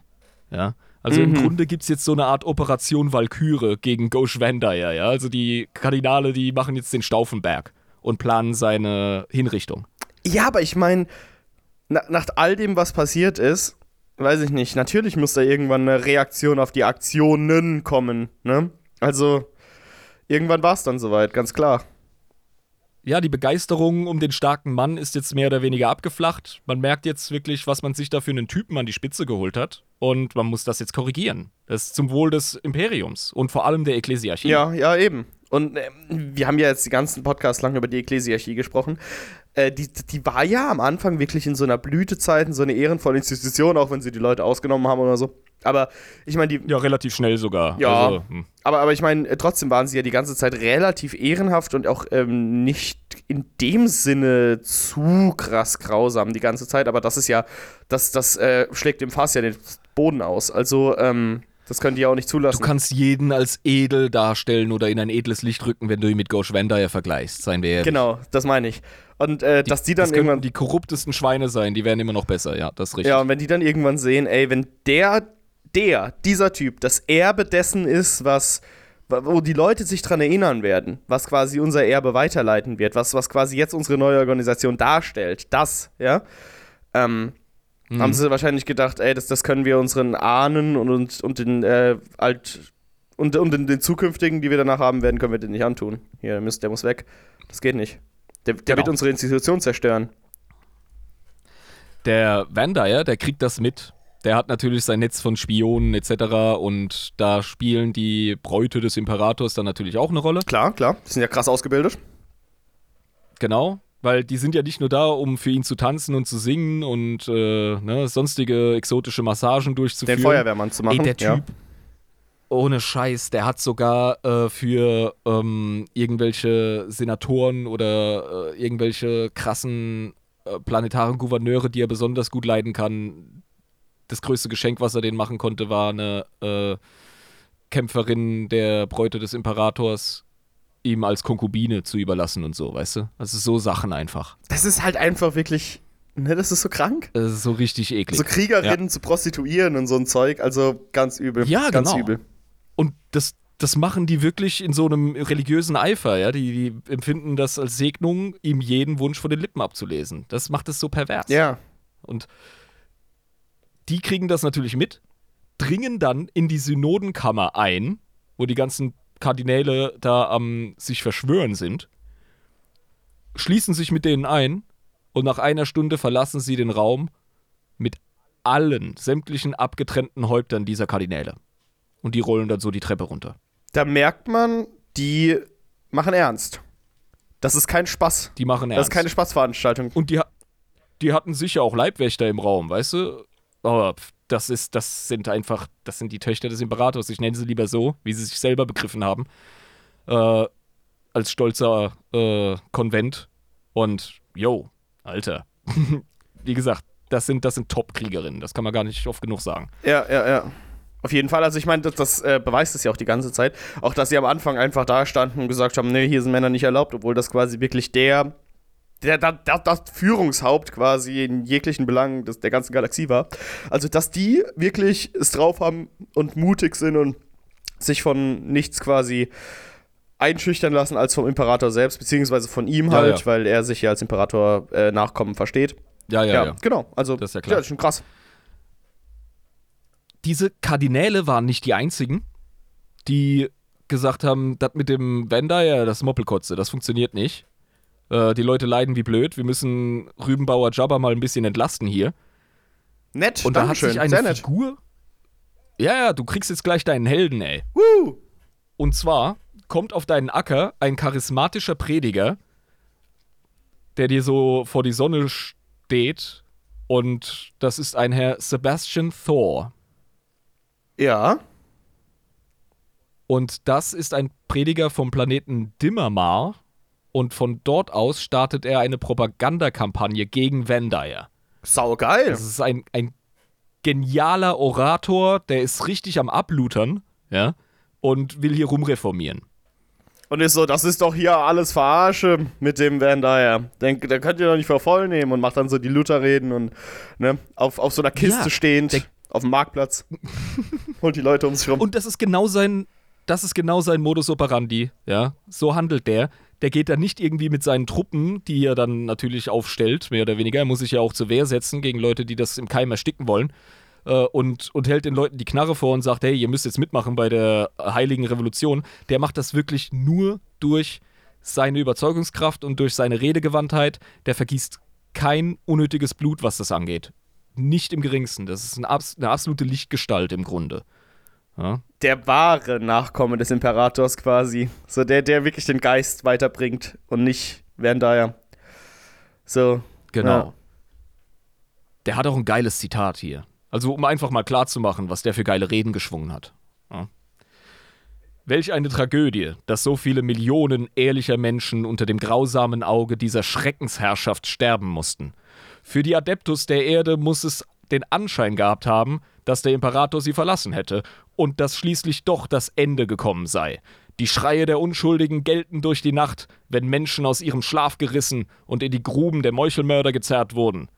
Ja. Also im Grunde gibt es jetzt so eine Art Operation Valkyrie gegen Van Dyer, ja. Also die Kardinale, die machen jetzt den Stauffenberg und planen seine Hinrichtung. Ja, aber ich meine, na, nach all dem, was passiert ist, weiß ich nicht, natürlich muss da irgendwann eine Reaktion auf die Aktionen kommen, ne? Also, irgendwann war es dann soweit, ganz klar. Ja, die Begeisterung um den starken Mann ist jetzt mehr oder weniger abgeflacht. Man merkt jetzt wirklich, was man sich da für einen Typen an die Spitze geholt hat. Und man muss das jetzt korrigieren. Das ist zum Wohl des Imperiums und vor allem der Ekklesiarchie. Ja, ja, eben. Und ähm, wir haben ja jetzt die ganzen Podcasts lang über die Ekklesiarchie gesprochen. Äh, die, die war ja am Anfang wirklich in so einer Blütezeit, in so einer ehrenvolle Institution, auch wenn sie die Leute ausgenommen haben oder so. Aber ich meine, die, Ja, relativ schnell sogar. Ja. Also, hm. Aber, aber ich meine, äh, trotzdem waren sie ja die ganze Zeit relativ ehrenhaft und auch ähm, nicht in dem Sinne zu krass grausam die ganze Zeit. Aber das ist ja, das, das äh, schlägt im Fass ja den Boden aus. Also, ähm, das können die auch nicht Du zulassen. kannst jeden als edel darstellen oder in ein edles Licht rücken, wenn du ihn mit Ghosh Van Dyer vergleichst, seien wir ehrlich. genau, das meine ich. Und äh, dass die dann das irgendwann. die korruptesten Schweine sein, die werden immer noch besser, ja, das ist richtig. Ja, und wenn die dann irgendwann sehen, ey, wenn der, der, dieser Typ, das Erbe dessen ist, was, wo die Leute sich dran erinnern werden, was quasi unser Erbe weiterleiten wird, was, was quasi jetzt unsere neue Organisation darstellt, das, ja, ähm, Mhm. haben sie wahrscheinlich gedacht, ey, das, das können wir unseren Ahnen und, und, und den, äh, alt, und, und den, den zukünftigen, die wir danach haben werden, können wir den nicht antun. Hier, der muss, der muss weg. Das geht nicht. Der, der Genau. wird unsere Institution zerstören. Der Van Dyer, der kriegt das mit. Der hat natürlich sein Netz von Spionen etc. Und da spielen die Bräute des Imperators dann natürlich auch eine Rolle. Klar, klar. Die sind ja krass ausgebildet. Genau. Weil die sind ja nicht nur da, um für ihn zu tanzen und zu singen und äh, ne, sonstige exotische Massagen durchzuführen. Den Feuerwehrmann zu machen. Ey, der Typ. Ja. ohne Scheiß, der hat sogar äh, für ähm, irgendwelche Senatoren oder äh, irgendwelche krassen äh, planetaren Gouverneure, die er besonders gut leiden kann, das größte Geschenk, was er denen machen konnte, war eine äh, Kämpferin der Bräute des Imperators ihm als Konkubine zu überlassen und so, weißt du? Also so Sachen einfach. Das ist halt einfach wirklich, ne, das ist so krank. Das ist so richtig eklig. So Kriegerinnen ja. zu prostituieren und so ein Zeug, also ganz übel. Ja, ganz genau. übel. Und das, das machen die wirklich in so einem religiösen Eifer, ja. Die, die empfinden das als Segnung, ihm jeden Wunsch von den Lippen abzulesen. Das macht es so pervers. Ja. Und die kriegen das natürlich mit, dringen dann in die Synodenkammer ein, wo die ganzen Kardinäle da am sich verschwören sind, schließen sich mit denen ein und nach einer Stunde verlassen sie den Raum mit allen sämtlichen abgetrennten Häuptern dieser Kardinäle. Und die rollen dann so die Treppe runter. Da merkt man, die machen ernst. Das ist kein Spaß. Die machen ernst. Das ist keine Spaßveranstaltung. Und die, die hatten sicher auch Leibwächter im Raum, weißt du? Aber das ist, das sind einfach, das sind die Töchter des Imperators. Ich nenne sie lieber so, wie sie sich selber begriffen haben. Äh, als stolzer äh, Konvent. Und, yo, Alter. *laughs* wie gesagt, das sind, das sind Top-Kriegerinnen. Das kann man gar nicht oft genug sagen. Ja, ja, ja. Auf jeden Fall. Also ich meine, das, das äh, beweist es ja auch die ganze Zeit. Auch, dass sie am Anfang einfach da standen und gesagt haben, nee, hier sind Männer nicht erlaubt, obwohl das quasi wirklich der, der, der, der das Führungshaupt quasi in jeglichen Belangen des, der ganzen Galaxie war. Also, dass die wirklich es drauf haben und mutig sind und sich von nichts quasi einschüchtern lassen als vom Imperator selbst, beziehungsweise von ihm halt, ja. weil er sich ja als Imperator äh, Nachkommen versteht. Ja, ja, ja, ja. Genau, also das ist ja klar. Ja, das ist schon krass diese Kardinäle waren nicht die einzigen, die gesagt haben, das mit dem Wender, ja, das Moppelkotze, das funktioniert nicht. Äh, die Leute leiden wie blöd, wir müssen Rübenbauer Jabba mal ein bisschen entlasten hier. Nett, Und da hat sich eine Sehr Figur. Nett. Ja, ja, du kriegst jetzt gleich deinen Helden, ey. Woo! Und zwar kommt auf deinen Acker ein charismatischer Prediger, der dir so vor die Sonne steht. Und das ist ein Herr Sebastian Thor. Ja. Und das ist ein Prediger vom Planeten Dimmermar. Und von dort aus startet er eine Propagandakampagne gegen Vendire. Saugeil. Das ist ein, ein genialer Orator, der ist richtig am Ablutern, ja, und will hier rumreformieren. Und ist so, das ist doch hier alles Verarsche mit dem Van Dyer. Den, den könnt ihr doch nicht für voll nehmen und macht dann so die Lutherreden und ne, auf, auf so einer Kiste ja, stehend. Auf dem Marktplatz. *laughs* Holt die Leute um sich rum. Und das ist genau sein, das ist genau sein Modus operandi, ja. So handelt der. Der geht dann nicht irgendwie mit seinen Truppen, die er dann natürlich aufstellt, mehr oder weniger. Er muss sich ja auch zur Wehr setzen gegen Leute, die das im Keim ersticken wollen. Äh, und, und hält den Leuten die Knarre vor und sagt, hey, ihr müsst jetzt mitmachen bei der heiligen Revolution. Der macht das wirklich nur durch seine Überzeugungskraft und durch seine Redegewandtheit. Der vergießt kein unnötiges Blut, was das angeht nicht im geringsten. Das ist eine, eine absolute Lichtgestalt im Grunde. Ja? Der wahre Nachkomme des Imperators quasi. So der, der wirklich den Geist weiterbringt und nicht Van So. Genau. Ja. Der hat auch ein geiles Zitat hier. Also, um einfach mal klarzumachen, was der für geile Reden geschwungen hat. Ja. Welch eine Tragödie, dass so viele Millionen ehrlicher Menschen unter dem grausamen Auge dieser Schreckensherrschaft sterben mussten. Für die Adeptus der Erde muss es den Anschein gehabt haben, dass der Imperator sie verlassen hätte und dass schließlich doch das Ende gekommen sei. Die Schreie der Unschuldigen gelten durch die Nacht, wenn Menschen aus ihrem Schlaf gerissen und in die Gruben der Meuchelmörder gezerrt wurden.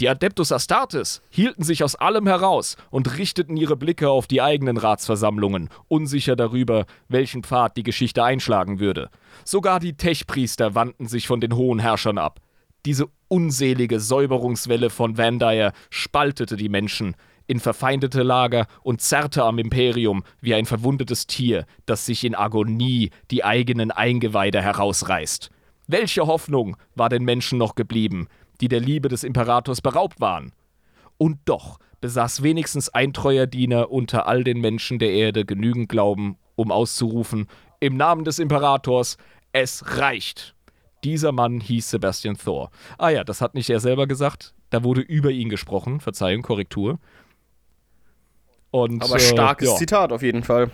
Die Adeptus Astartes hielten sich aus allem heraus und richteten ihre Blicke auf die eigenen Ratsversammlungen, unsicher darüber, welchen Pfad die Geschichte einschlagen würde. Sogar die Techpriester wandten sich von den hohen Herrschern ab. Diese unselige Säuberungswelle von Vandire spaltete die Menschen in verfeindete Lager und zerrte am Imperium wie ein verwundetes Tier, das sich in Agonie die eigenen Eingeweide herausreißt. Welche Hoffnung war den Menschen noch geblieben, die der Liebe des Imperators beraubt waren? Und doch besaß wenigstens ein treuer Diener unter all den Menschen der Erde genügend Glauben, um auszurufen, im Namen des Imperators, es reicht. Dieser Mann hieß Sebastian Thor. Ah ja, das hat nicht er selber gesagt. Da wurde über ihn gesprochen. Verzeihung, Korrektur. Und, Aber starkes äh, ja. Zitat auf jeden Fall.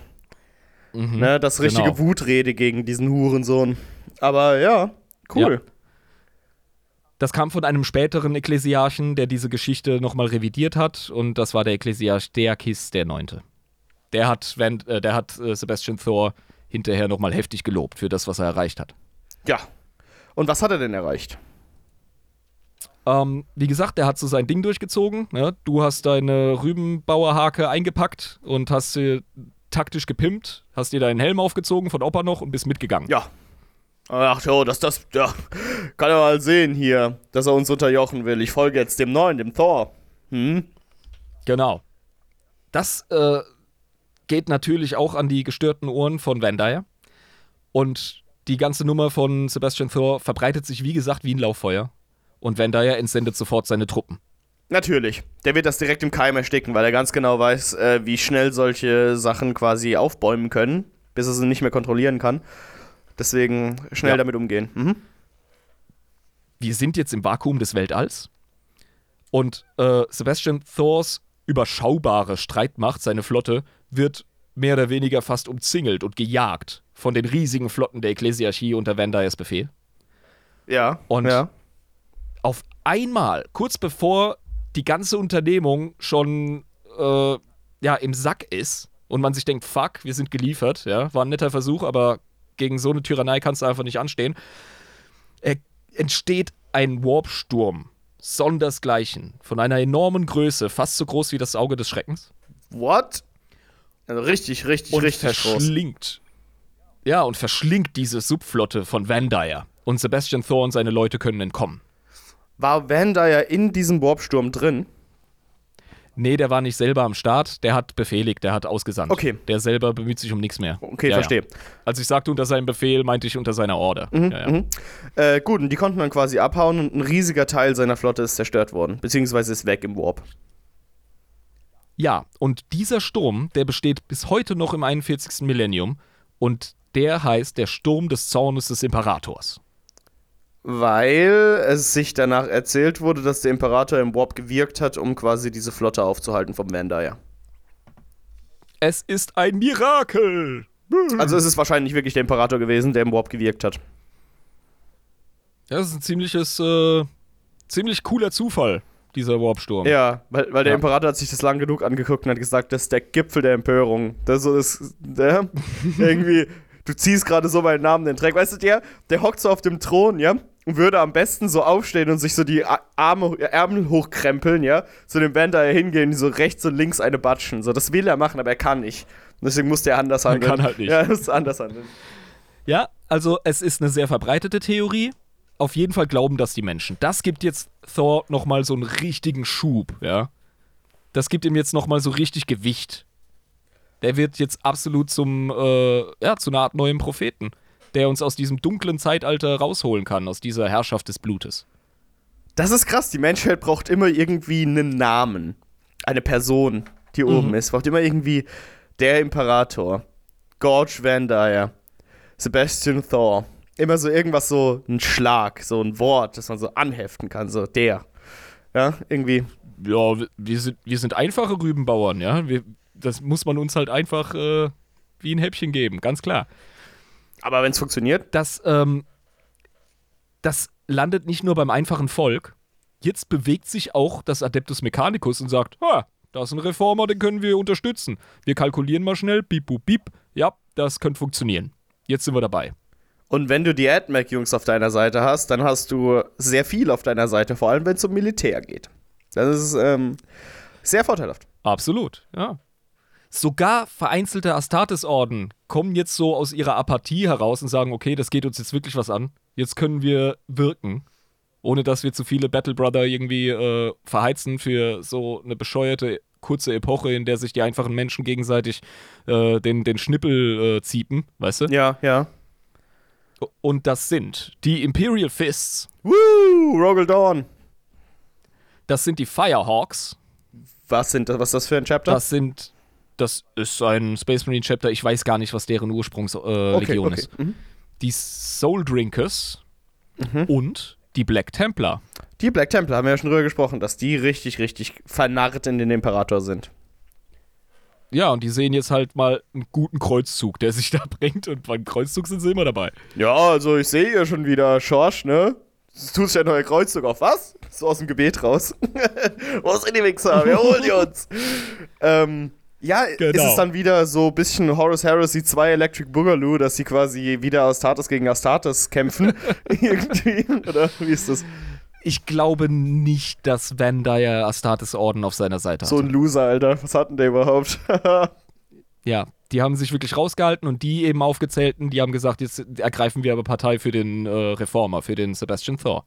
Mhm, ne, das richtige genau. Wutrede gegen diesen Hurensohn. Aber ja, cool. Ja. Das kam von einem späteren Ekklesiarchen, der diese Geschichte nochmal revidiert hat, und das war der Ekklesiarch Deakis der Neunte. Der hat, Van, äh, der hat äh, Sebastian Thor hinterher nochmal heftig gelobt für das, was er erreicht hat. Ja. Und was hat er denn erreicht? Ähm, wie gesagt, der hat so sein Ding durchgezogen. Ne? Du hast deine Rübenbauerhake eingepackt und hast sie taktisch gepimpt, hast dir deinen Helm aufgezogen von Opa noch und bist mitgegangen. Ja. Ach jo, das, das, ja, kann er mal sehen hier, dass er uns unterjochen will. Ich folge jetzt dem Neuen, dem Thor. Hm? Genau. Das äh, geht natürlich auch an die gestörten Ohren von Van Dyer. Und die ganze Nummer von Sebastian Thor verbreitet sich, wie gesagt, wie ein Lauffeuer. Und Van Dyer entsendet sofort seine Truppen. Natürlich. Der wird das direkt im Keim ersticken, weil er ganz genau weiß, äh, wie schnell solche Sachen quasi aufbäumen können, bis er sie nicht mehr kontrollieren kann. Deswegen schnell ja. damit umgehen. Mhm. Wir sind jetzt im Vakuum des Weltalls. Und äh, Sebastian Thors überschaubare Streitmacht, seine Flotte, wird mehr oder weniger fast umzingelt und gejagt von den riesigen Flotten der Ekklesiarchie unter Van Dyers Befehl. Ja. Und ja. Auf einmal, kurz bevor die ganze Unternehmung schon äh, ja, im Sack ist und man sich denkt, fuck, wir sind geliefert, ja, war ein netter Versuch, aber gegen so eine Tyrannei kannst du einfach nicht anstehen, äh, entsteht ein Warpsturm, sondersgleichen, von einer enormen Größe, fast so groß wie das Auge des Schreckens. What? Also richtig, richtig, und richtig verschlingt. Groß. Ja, und verschlingt diese Subflotte von Van Dyer. Und Sebastian Thor und seine Leute können entkommen. War Van Dyer in diesem Warpsturm drin? Nee, der war nicht selber am Start, der hat befehligt, der hat ausgesandt. Okay. Der selber bemüht sich um nichts mehr. Okay, ja, verstehe. Ja. Als ich sagte unter seinem Befehl, meinte ich unter seiner Order. Mhm, ja, mhm. Äh, gut, und die konnten dann quasi abhauen und ein riesiger Teil seiner Flotte ist zerstört worden, beziehungsweise ist weg im Warp. Ja, und dieser Sturm, der besteht bis heute noch im 41. Millennium und der heißt der Sturm des Zornes des Imperators weil es sich danach erzählt wurde, dass der Imperator im Warp gewirkt hat, um quasi diese Flotte aufzuhalten vom Vandaya. Es ist ein Mirakel! Also ist es wahrscheinlich wirklich der Imperator gewesen, der im Warp gewirkt hat. Ja, das ist ein ziemliches, äh, ziemlich cooler Zufall, dieser Warpsturm. Ja, weil, weil der ja. Imperator hat sich das lang genug angeguckt und hat gesagt, das ist der Gipfel der Empörung. Das ist, der, *laughs* irgendwie, du ziehst gerade so meinen Namen in den Dreck. Weißt du, der, der hockt so auf dem Thron, ja? Und würde am besten so aufstehen und sich so die Arme, Ärmel hochkrempeln, ja, zu dem Band da hingehen, so rechts und links eine batschen. So, das will er machen, aber er kann nicht. Und deswegen muss der anders handeln. Er kann halt nicht. Ja, muss anders handeln. Ja, also es ist eine sehr verbreitete Theorie. Auf jeden Fall glauben das die Menschen. Das gibt jetzt Thor nochmal so einen richtigen Schub, ja. Das gibt ihm jetzt nochmal so richtig Gewicht. Der wird jetzt absolut zum, äh, ja, zu einer Art neuen Propheten der uns aus diesem dunklen Zeitalter rausholen kann, aus dieser Herrschaft des Blutes. Das ist krass. Die Menschheit braucht immer irgendwie einen Namen. Eine Person, die mhm. oben ist. Braucht immer irgendwie der Imperator. George Van Dyer. Sebastian Thor. Immer so irgendwas, so ein Schlag, so ein Wort, das man so anheften kann. So der. Ja, irgendwie. Ja, wir sind, wir sind einfache Rübenbauern, ja. Wir, das muss man uns halt einfach äh, wie ein Häppchen geben, ganz klar. Aber wenn es funktioniert? Das, ähm, das landet nicht nur beim einfachen Volk. Jetzt bewegt sich auch das Adeptus Mechanicus und sagt, ha, da ist ein Reformer, den können wir unterstützen. Wir kalkulieren mal schnell, bip, bip, bip. Ja, das könnte funktionieren. Jetzt sind wir dabei. Und wenn du die AdMac-Jungs auf deiner Seite hast, dann hast du sehr viel auf deiner Seite, vor allem wenn es um Militär geht. Das ist ähm, sehr vorteilhaft. Absolut, ja. Sogar vereinzelte Astartes-Orden kommen jetzt so aus ihrer Apathie heraus und sagen, okay, das geht uns jetzt wirklich was an. Jetzt können wir wirken, ohne dass wir zu viele Battle Brother irgendwie äh, verheizen für so eine bescheuerte kurze Epoche, in der sich die einfachen Menschen gegenseitig äh, den, den Schnippel äh, ziepen, weißt du? Ja, ja. Und das sind die Imperial Fists. Woo! Rogel Dawn. Das sind die Firehawks. Was sind das? Was ist das für ein Chapter? Das sind das ist ein Space Marine Chapter. Ich weiß gar nicht, was deren Ursprungslegion äh, okay, okay. ist. Mhm. Die Soul Drinkers mhm. und die Black Templar. Die Black Templar haben wir ja schon drüber gesprochen, dass die richtig, richtig vernarrt in den Imperator sind. Ja, und die sehen jetzt halt mal einen guten Kreuzzug, der sich *laughs* da bringt. Und beim Kreuzzug sind sie immer dabei. Ja, also ich sehe hier schon wieder Schorsch, ne? Du tust ja ein neuer Kreuzzug auf was? So aus dem Gebet raus. *laughs* Wo sind die Wichser? Wir holen die uns. *laughs* ähm, ja, genau. ist es dann wieder so ein bisschen Horus Heresy 2 Electric Boogaloo, dass sie quasi wieder Astartes gegen Astartes kämpfen? *laughs* *laughs* Irgendwie? Oder wie ist das? Ich glaube nicht, dass Van Dyer Astartes Orden auf seiner Seite hat. So ein Loser, Alter. Was hatten der überhaupt? *laughs* ja, die haben sich wirklich rausgehalten und die eben aufgezählten, die haben gesagt, jetzt ergreifen wir aber Partei für den äh, Reformer, für den Sebastian Thor.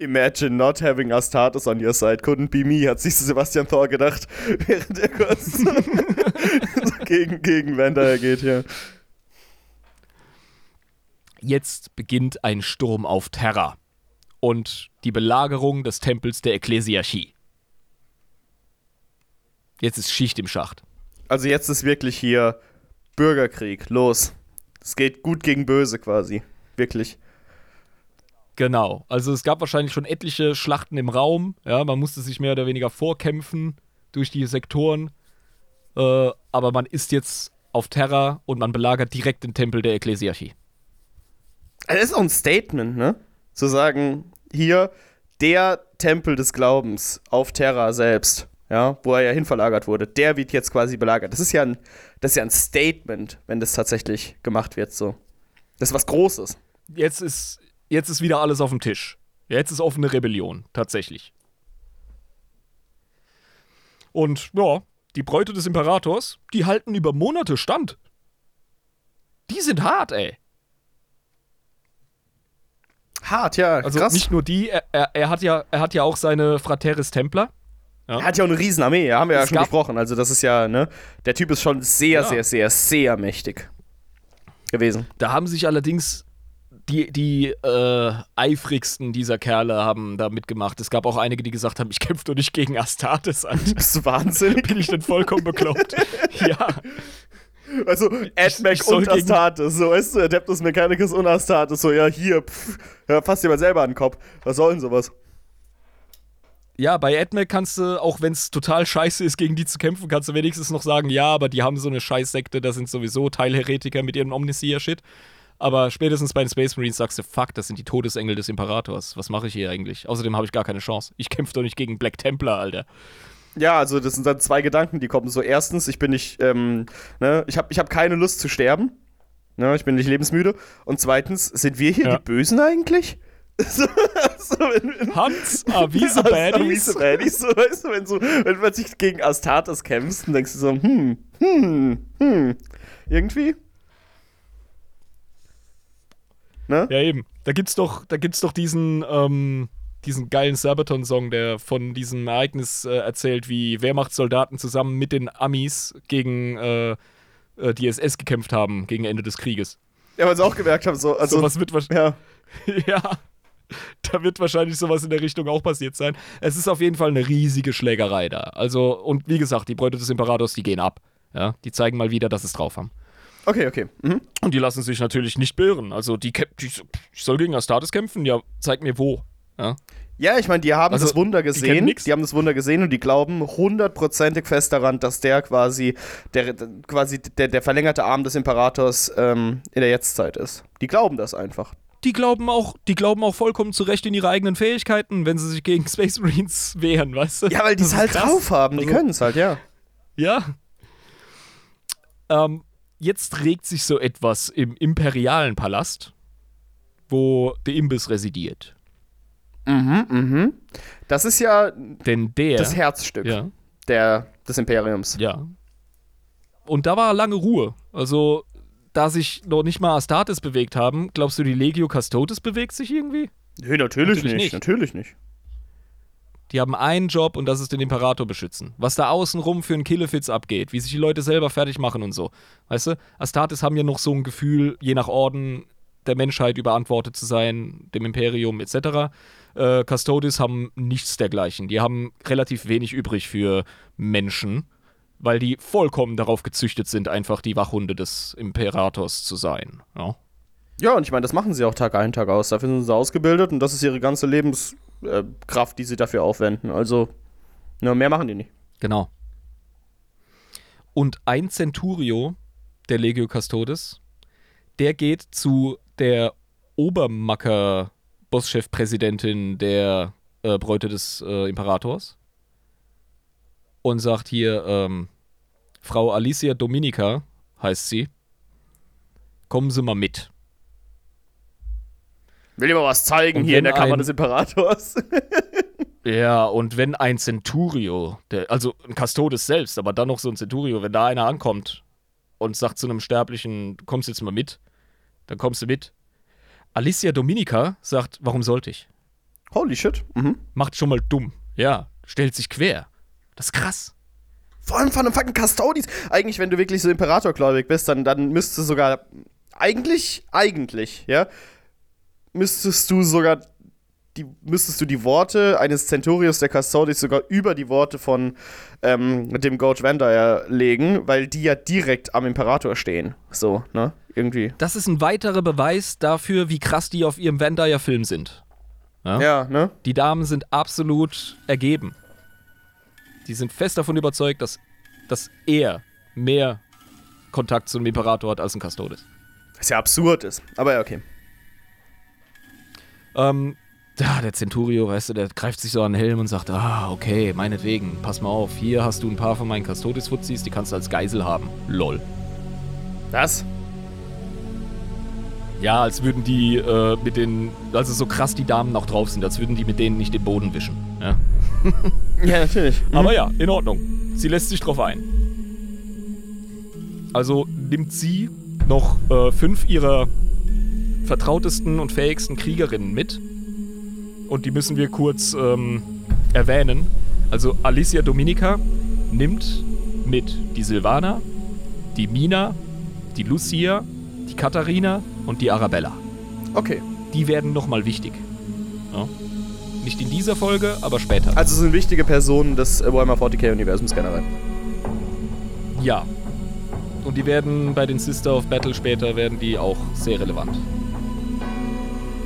Imagine not having Astartes on your side. Couldn't be me, hat sich Sebastian Thor gedacht, *laughs* während er kurz *laughs* gegen, gegen Vander geht, ja. Jetzt beginnt ein Sturm auf Terra und die Belagerung des Tempels der Ekklesiarchie. Jetzt ist Schicht im Schacht. Also jetzt ist wirklich hier Bürgerkrieg, los. Es geht gut gegen böse quasi, wirklich. Genau. Also es gab wahrscheinlich schon etliche Schlachten im Raum. Ja, man musste sich mehr oder weniger vorkämpfen durch die Sektoren. Äh, aber man ist jetzt auf Terra und man belagert direkt den Tempel der Ekklesiarchie. Das ist auch ein Statement, ne? Zu sagen, hier der Tempel des Glaubens auf Terra selbst, ja, wo er ja hinverlagert wurde, der wird jetzt quasi belagert. Das ist ja ein, das ist ja ein Statement, wenn das tatsächlich gemacht wird, so. Das ist was Großes. Jetzt ist, jetzt ist wieder alles auf dem Tisch. Jetzt ist offene Rebellion, tatsächlich. Und ja, die Bräute des Imperators, die halten über Monate stand. Die sind hart, ey. Hart, ja. Also krass. nicht nur die, er, er, er, hat ja, er hat ja auch seine Frateris Templer. Ja. Er hat ja auch eine Riesenarmee, haben wir es ja schon besprochen. Also das ist ja, ne, der Typ ist schon sehr, ja. sehr, sehr, sehr mächtig gewesen. Da haben sich allerdings die, die äh, eifrigsten dieser Kerle haben da mitgemacht. Es gab auch einige, die gesagt haben, ich kämpfe doch nicht gegen Astartes an. Bist du wahnsinnig? *laughs* Bin ich denn vollkommen bekloppt? *laughs* ja. Also, AdMac und Astartes, so, weißt du, Adeptus Mechanicus und Astartes, so, ja, hier, pff, ja, fass dir mal selber an den Kopf. Was soll denn sowas? Ja, bei AdMac kannst du, auch wenn es total scheiße ist, gegen die zu kämpfen, kannst du wenigstens noch sagen, ja, aber die haben so eine Scheißsekte, da sind sowieso Teilheretiker mit ihrem Omniseer-Shit. Aber spätestens bei den Space Marines sagst du, fuck, das sind die Todesengel des Imperators. Was mache ich hier eigentlich? Außerdem habe ich gar keine Chance. Ich kämpfe doch nicht gegen Black Templar, Alter. Ja, also das sind dann zwei Gedanken, die kommen. So, erstens, ich bin nicht, ähm, ne, ich habe ich hab keine Lust zu sterben. Ne, ich bin nicht lebensmüde. Und zweitens, sind wir hier ja. die Bösen eigentlich? *laughs* So, so, wenn, Hans, *laughs* Avise Baddies. Avise Baddies, so, weißt du, wenn, so, wenn man sich gegen Astartes kämpft, dann denkst du so, hm, hm, hm, irgendwie. Ne? Ja, eben. Da gibt's doch, da gibt's doch diesen, ähm, diesen geilen Sabaton-Song, der von diesem Ereignis äh, erzählt, wie Wehrmachtssoldaten zusammen mit den Amis gegen äh, äh die SS gekämpft haben gegen Ende des Krieges. Ja, weil sie auch gemerkt haben, so. Also, was wird wahrscheinlich. Ja. *laughs* ja. Da wird wahrscheinlich sowas in der Richtung auch passiert sein. Es ist auf jeden Fall eine riesige Schlägerei da. Also, und wie gesagt, die Bräute des Imperators, die gehen ab. Ja, die zeigen mal wieder, dass sie es drauf haben. Okay, okay. Mhm. Und die lassen sich natürlich nicht beirren. Also die, die ich soll gegen Astartes kämpfen? Ja, zeig mir wo. Ja, ja ich meine, die haben also, das Wunder gesehen. Die, die, haben das Wunder gesehen und die glauben hundertprozentig fest daran, dass der quasi der, quasi der, der verlängerte Arm des Imperators ähm, in der Jetztzeit ist. Die glauben das einfach. Die glauben auch, die glauben auch vollkommen zurecht in ihre eigenen Fähigkeiten, wenn sie sich gegen *laughs* Space Marines wehren, weißt du? Ja, weil die es halt krass. drauf haben, die also, können es halt, ja. Ja. Ähm, jetzt regt sich so etwas im imperialen Palast, wo der Imbiss residiert. Mhm, mhm. Das ist ja Denn der, das Herzstück ja. der, des Imperiums. Ja. Und da war lange Ruhe. Also, da sich noch nicht mal Astartes bewegt haben, glaubst du, die Legio Custodes bewegt sich irgendwie? Nee, natürlich, natürlich nicht. nicht. Natürlich nicht. Die haben einen Job und das ist den Imperator beschützen. Was da außenrum für einen Killefitz abgeht, wie sich die Leute selber fertig machen und so. Weißt du, Astartes haben ja noch so ein Gefühl, je nach Orden der Menschheit überantwortet zu sein, dem Imperium etc. Äh, Custodes haben nichts dergleichen. Die haben relativ wenig übrig für Menschen, weil die vollkommen darauf gezüchtet sind, einfach die Wachhunde des Imperators zu sein. Ja, ja und ich meine, das machen sie auch Tag ein, Tag aus. Dafür sind sie ausgebildet und das ist ihre ganze Lebens äh, Kraft, die sie dafür aufwenden. Also, nur mehr machen die nicht. Genau. Und ein Centurio der Legio Custodes, der geht zu der Obermacker Bosschef-Präsidentin der äh, Bräute des äh, Imperators und sagt hier, ähm, Frau Alicia Dominica heißt sie, kommen Sie mal mit. Will dir mal was zeigen Und hier in der Kammer des Imperators. *laughs* Ja, und wenn ein Centurio, der, also ein Custodes selbst, aber dann noch so ein Centurio, wenn da einer ankommt und sagt zu einem Sterblichen, du kommst jetzt mal mit, dann kommst du mit. Alicia Dominica sagt, warum sollte ich? Holy shit. Mhm. Macht schon mal dumm. Ja, stellt sich quer. Das ist krass. Vor allem von einem fucking Custodes. Eigentlich, wenn du wirklich so Imperatorgläubig bist, dann, dann müsstest du sogar. Eigentlich, eigentlich, ja. Müsstest du sogar. Die, müsstest du die Worte eines Centurios der Custodes sogar über die Worte von ähm, dem Gorge Vandire legen, weil die ja direkt am Imperator stehen. So, ne? Irgendwie. Das ist ein weiterer Beweis dafür, wie krass die auf ihrem Vandaya-Film sind. Ja? Ja, ne? Die Damen sind absolut ergeben. Die sind fest davon überzeugt, dass, dass er mehr Kontakt zum Imperator hat als ein Custodes. Was ja absurd ist. Aber ja, okay. Ähm, ja, der Centurio, weißt du, der greift sich so an den Helm und sagt, ah, okay, meinetwegen, pass mal auf, hier hast du ein paar von meinen Custodes-Fuzis, die kannst du als Geisel haben. Lol. Was? Ja, als würden die äh, mit den, also so krass die Damen auch drauf sind, als würden die mit denen nicht den Boden wischen. Ja? *laughs* Ja, natürlich. *laughs* Aber ja, in Ordnung. Sie lässt sich drauf ein. Also nimmt sie noch äh, fünf ihrer vertrautesten und fähigsten Kriegerinnen mit. Und die müssen wir kurz ähm, erwähnen. Also Alicia Dominica nimmt mit die Silvana, die Mina, die Lucia, die Katharina und die Arabella. Okay. Die werden nochmal wichtig. Ja? Nicht in dieser Folge, aber später. Also sind wichtige Personen des Warhammer 40k-Universums generell. Ja. Und die werden bei den Sister of Battle später werden die auch sehr relevant.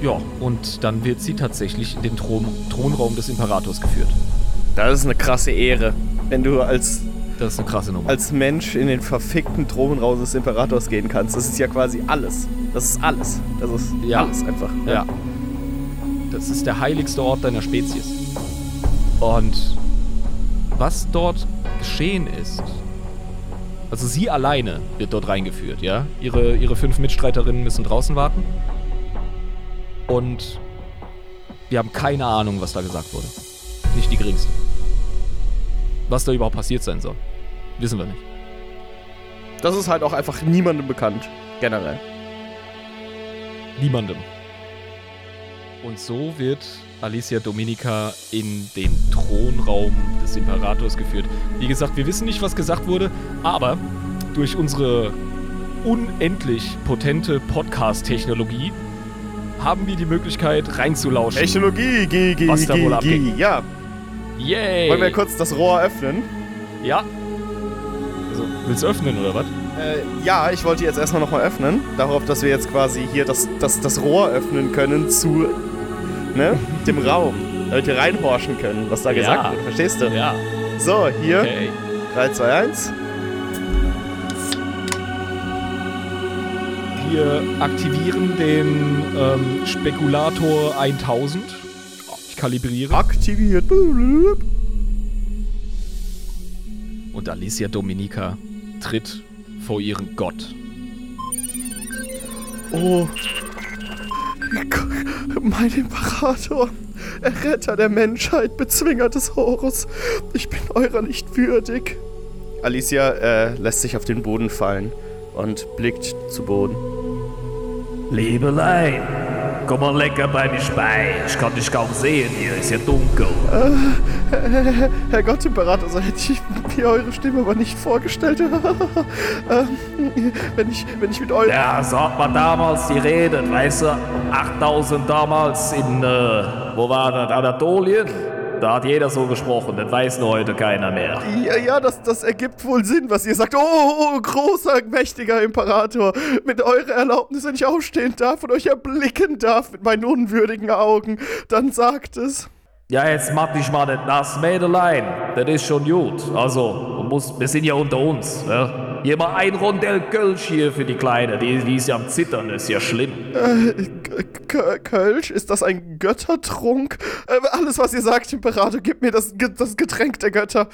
Ja, und dann wird sie tatsächlich in den Thron Thronraum des Imperators geführt. Das ist eine krasse Ehre, wenn du als, Das ist eine krasse Nummer. als Mensch in den verfickten Thronraum des Imperators gehen kannst. Das ist ja quasi alles. Das ist alles. Das ist Ja. alles einfach. ja. Das ist der heiligste Ort deiner Spezies. Und was dort geschehen ist. Also sie alleine wird dort reingeführt, ja? Ihre, ihre fünf Mitstreiterinnen müssen draußen warten. Und wir haben keine Ahnung, was da gesagt wurde. Nicht die geringste. Was da überhaupt passiert sein soll. Wissen wir nicht. Das ist halt auch einfach niemandem bekannt. Generell. Niemandem. Und so wird Alicia Dominica in den Thronraum des Imperators geführt. Wie gesagt, wir wissen nicht, was gesagt wurde, aber durch unsere unendlich potente Podcast-Technologie haben wir die Möglichkeit reinzulauschen. Technologie, G, G, Was da G, wohl G. Ja. Yay! Wollen wir kurz das Rohr öffnen? ja. Also, willst du öffnen oder was? Äh, ja, ich wollte jetzt erstmal nochmal öffnen. Darauf, dass wir jetzt quasi hier das, das, das Rohr öffnen können zu ne, dem Raum. Damit wir reinhorchen können, was da gesagt wird. Verstehst du? Ja. So, hier. Okay. 3, 2, 1. Wir aktivieren den ähm, Spekulator 1000. Ich kalibriere. Aktiviert. Und Alicia Dominica tritt vor ihren Gott. Oh. Mein Imperator, Erretter der Menschheit, Bezwinger des Horus, ich bin eurer nicht würdig. Alicia äh, lässt sich auf den Boden fallen und blickt zu Boden. Liebelein, komm mal lecker bei mir bei. Ich kann dich kaum sehen, hier ist ja dunkel. Herr Gott, Imperator, so hätte ich mir eure Stimme aber nicht vorgestellt. *laughs* ähm, wenn, ich, wenn ich mit euch... Ja, so hat man damals geredet, weißt du? 8000 damals in, äh, wo war das, Anatolien? Da hat jeder so gesprochen, das weiß nur heute keiner mehr. Ja, ja, das, das ergibt wohl Sinn, was ihr sagt. Oh, oh, großer, mächtiger Imperator, mit eurer Erlaubnis, wenn ich aufstehen darf und euch erblicken darf mit meinen unwürdigen Augen, dann sagt es. Ja, jetzt mach dich mal nicht nass, Mädelein. Das ist schon gut. Also, du musst, wir sind ja unter uns. Ne? Hier mal ein Rondell Kölsch hier für die Kleine. Die, die ist ja am Zittern, ist ja schlimm. K Kölsch, ist das ein Göttertrunk? Äh, alles, was ihr sagt, Imperator, gib mir das, das Getränk der Götter.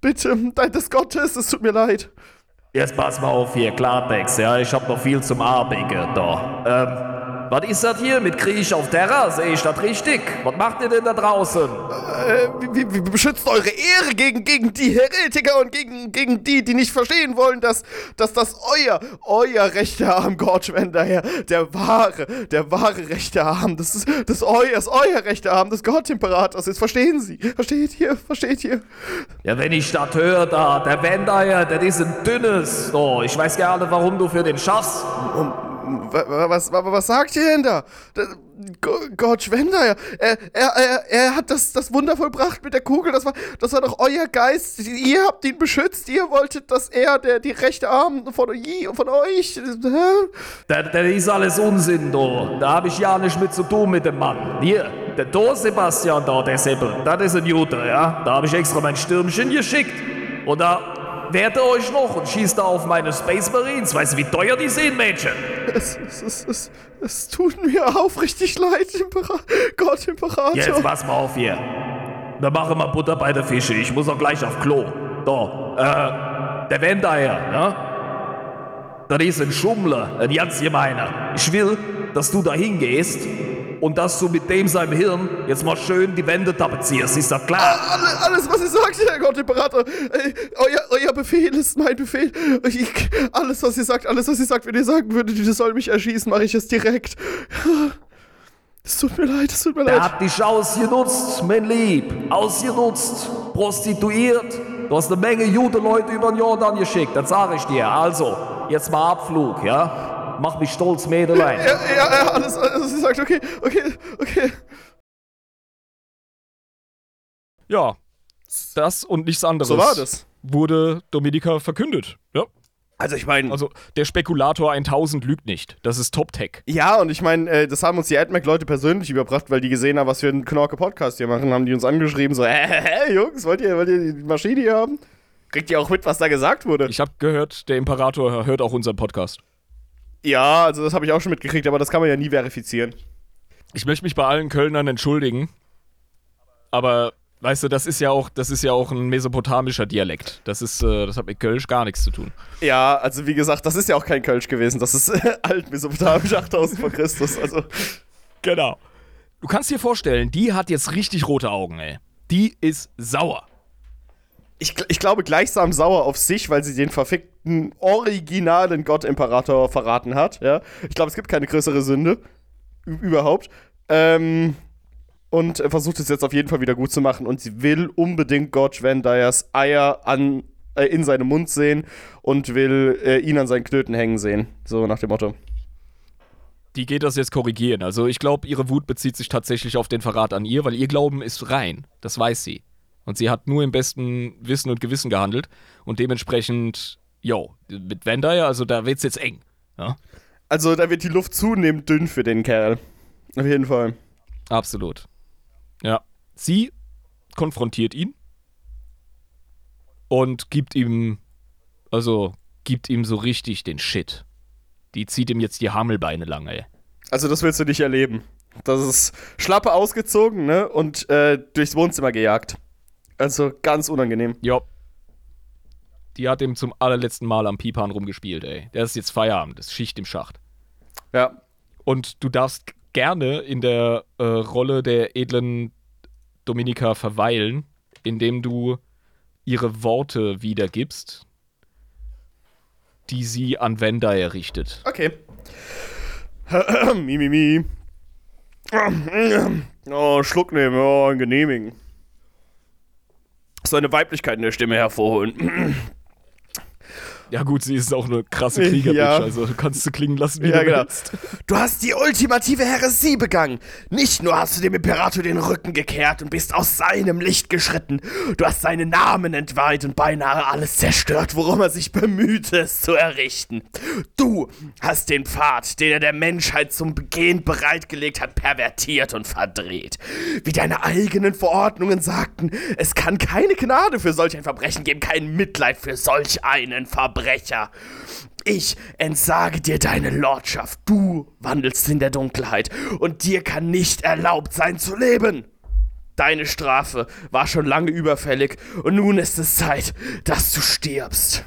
Bitte, dein des Gottes, es tut mir leid. Jetzt pass mal auf hier, Klartext, ja. Ich hab noch viel zum Arbeiten da. Ähm, was ist das hier mit Krieg auf Terra? Sehe ich das richtig? Was macht ihr denn da draußen? Äh, wie, wie, beschützt eure Ehre gegen, gegen die Heretiker und gegen, gegen die, die nicht verstehen wollen, dass, dass das euer, euer rechter Arm, Gottschwender, Herr, der wahre, der wahre rechte Arm, das ist, das euer, das euer rechter Arm des Gottimperators ist. Verstehen Sie? Versteht ihr? Versteht ihr? Ja, wenn ich das höre da, der Wendeier, das ist ein dünnes. Oh, ich weiß nicht, warum du für den schaffst. Wa- wa- Was, wa- was sagt ihr denn da? Da- Go- Gott Schwender, er, er, er, er hat das, das Wunder vollbracht mit der Kugel. Das war, das war doch euer Geist. Ihr habt ihn beschützt. Ihr wolltet, dass er der, die rechte Arm von, von euch. Das, das ist alles Unsinn, da. Da habe ich ja nicht mit zu tun mit dem Mann. Hier, der Tor Sebastian da, der Seppel, das ist ein Jude, ja. Da habe ich extra mein Stürmchen geschickt. Und da wehrt ihr euch noch und schießt da auf meine Space Marines. Weißt du, wie teuer die sind, Mädchen? Es, es, es, es, es tut mir aufrichtig leid, Impera Gott Imperator. Jetzt pass mal auf hier. Wir machen mal Butter bei der Fische. Ich muss auch gleich auf Klo. Da, äh, der Wendeier, ne? Das ist ein Schummler, ein ganz gemeiner. Ich will, dass du da hingehst und dass du mit dem seinem Hirn jetzt mal schön die Wände tapezierst. Ist das klar? Alle, alles, was ihr sagt, Herr Gott Imperator. Euer, euer Befehl ist mein Befehl. Ich, alles, was ihr sagt, alles, was ihr sagt, wenn ihr sagen würdet, ihr sollt mich erschießen, mache ich es direkt. Es tut mir leid, es tut mir Er leid. hat dich ausgenutzt, mein Lieb. Ausgenutzt, prostituiert. Du hast eine Menge gute Leute über den Jordan geschickt, das sage ich dir. Also, jetzt mal Abflug, ja? Mach mich stolz, Mädelein. Ja, ja, ja, alles, alles, was ihr sagt, okay, okay, okay. Ja, das und nichts anderes So war das. wurde Dominika verkündet. Ja. Also ich meine, Also der Spekulator 1000 lügt nicht. Das ist Top-Tech. ja, und ich meine, äh, das haben uns die AdMac-Leute persönlich überbracht, weil die gesehen haben, was wir einen Knorke-Podcast hier machen, haben die uns angeschrieben, so, hä, hä, Jungs, wollt ihr, wollt ihr die Maschine hier haben? Kriegt ihr auch mit, was da gesagt wurde? Ich habe gehört, der Imperator hört auch unseren Podcast. Ja, also das habe ich auch schon mitgekriegt, aber das kann man ja nie verifizieren. Ich möchte mich bei allen Kölnern entschuldigen, aber weißt du, das ist ja auch, das ist ja auch ein mesopotamischer Dialekt. Das ist, äh, das hat mit Kölsch gar nichts zu tun. Ja, also wie gesagt, das ist ja auch kein Kölsch gewesen, das ist *laughs* äh, alt-mesopotamisch 8000 vor Christus, also... Genau. Du kannst dir vorstellen, die hat jetzt richtig rote Augen, ey. Die ist sauer. Ich, ich glaube gleichsam sauer auf sich, weil sie den verfickten originalen Gott-Imperator verraten hat. Ja? Ich glaube, es gibt keine größere Sünde. Überhaupt. Ähm, und er versucht es jetzt auf jeden Fall wieder gut zu machen. Und sie will unbedingt Gott Schwendayers Eier an, äh, in seinem Mund sehen und will äh, ihn an seinen Knöten hängen sehen. So nach dem Motto. Die geht das jetzt korrigieren. Also ich glaube, ihre Wut bezieht sich tatsächlich auf den Verrat an ihr, weil ihr Glauben ist rein. Das weiß sie. Und sie hat nur im besten Wissen und Gewissen gehandelt. Und dementsprechend, yo, mit Vendaya, also da wird's jetzt eng. Ja? Also da wird die Luft zunehmend dünn für den Kerl. Auf jeden Fall. Absolut. Ja. Sie konfrontiert ihn und gibt ihm, also gibt ihm so richtig den Shit. Die zieht ihm jetzt die Hammelbeine lang, ey. Also das willst du nicht erleben. Das ist Schlappe ausgezogen, ne? Und äh, durchs Wohnzimmer gejagt. Also ganz unangenehm. Ja. Die hat ihm zum allerletzten Mal am Pipan rumgespielt, ey. Der ist jetzt Feierabend, das ist Schicht im Schacht. Ja. Und du darfst gerne in der äh, Rolle der edlen Dominika verweilen, indem du ihre Worte wiedergibst, die sie an Wenda errichtet. Okay. *clears throat* mi, mi, mi. *clears throat* Oh, Schluck nehmen, oh, genehmigen. So eine Weiblichkeit in der Stimme hervorholen. *clears throat* Ja gut, sie ist auch eine krasse Kriegerbitch, Ja. also du kannst sie klingen lassen, wie Ja, du genau. willst. Du hast die ultimative Heresie begangen. Nicht nur hast du dem Imperator den Rücken gekehrt und bist aus seinem Licht geschritten, du hast seinen Namen entweiht und beinahe alles zerstört, worum er sich bemühte, es zu errichten. Du hast den Pfad, den er der Menschheit zum Begehen bereitgelegt hat, pervertiert und verdreht. Wie deine eigenen Verordnungen sagten, es kann keine Gnade für solch ein Verbrechen geben, kein Mitleid für solch einen Verbrecher. Ich entsage dir deine Lordschaft. Du wandelst in der Dunkelheit und dir kann nicht erlaubt sein zu leben. Deine Strafe war schon lange überfällig und nun ist es Zeit, dass du stirbst.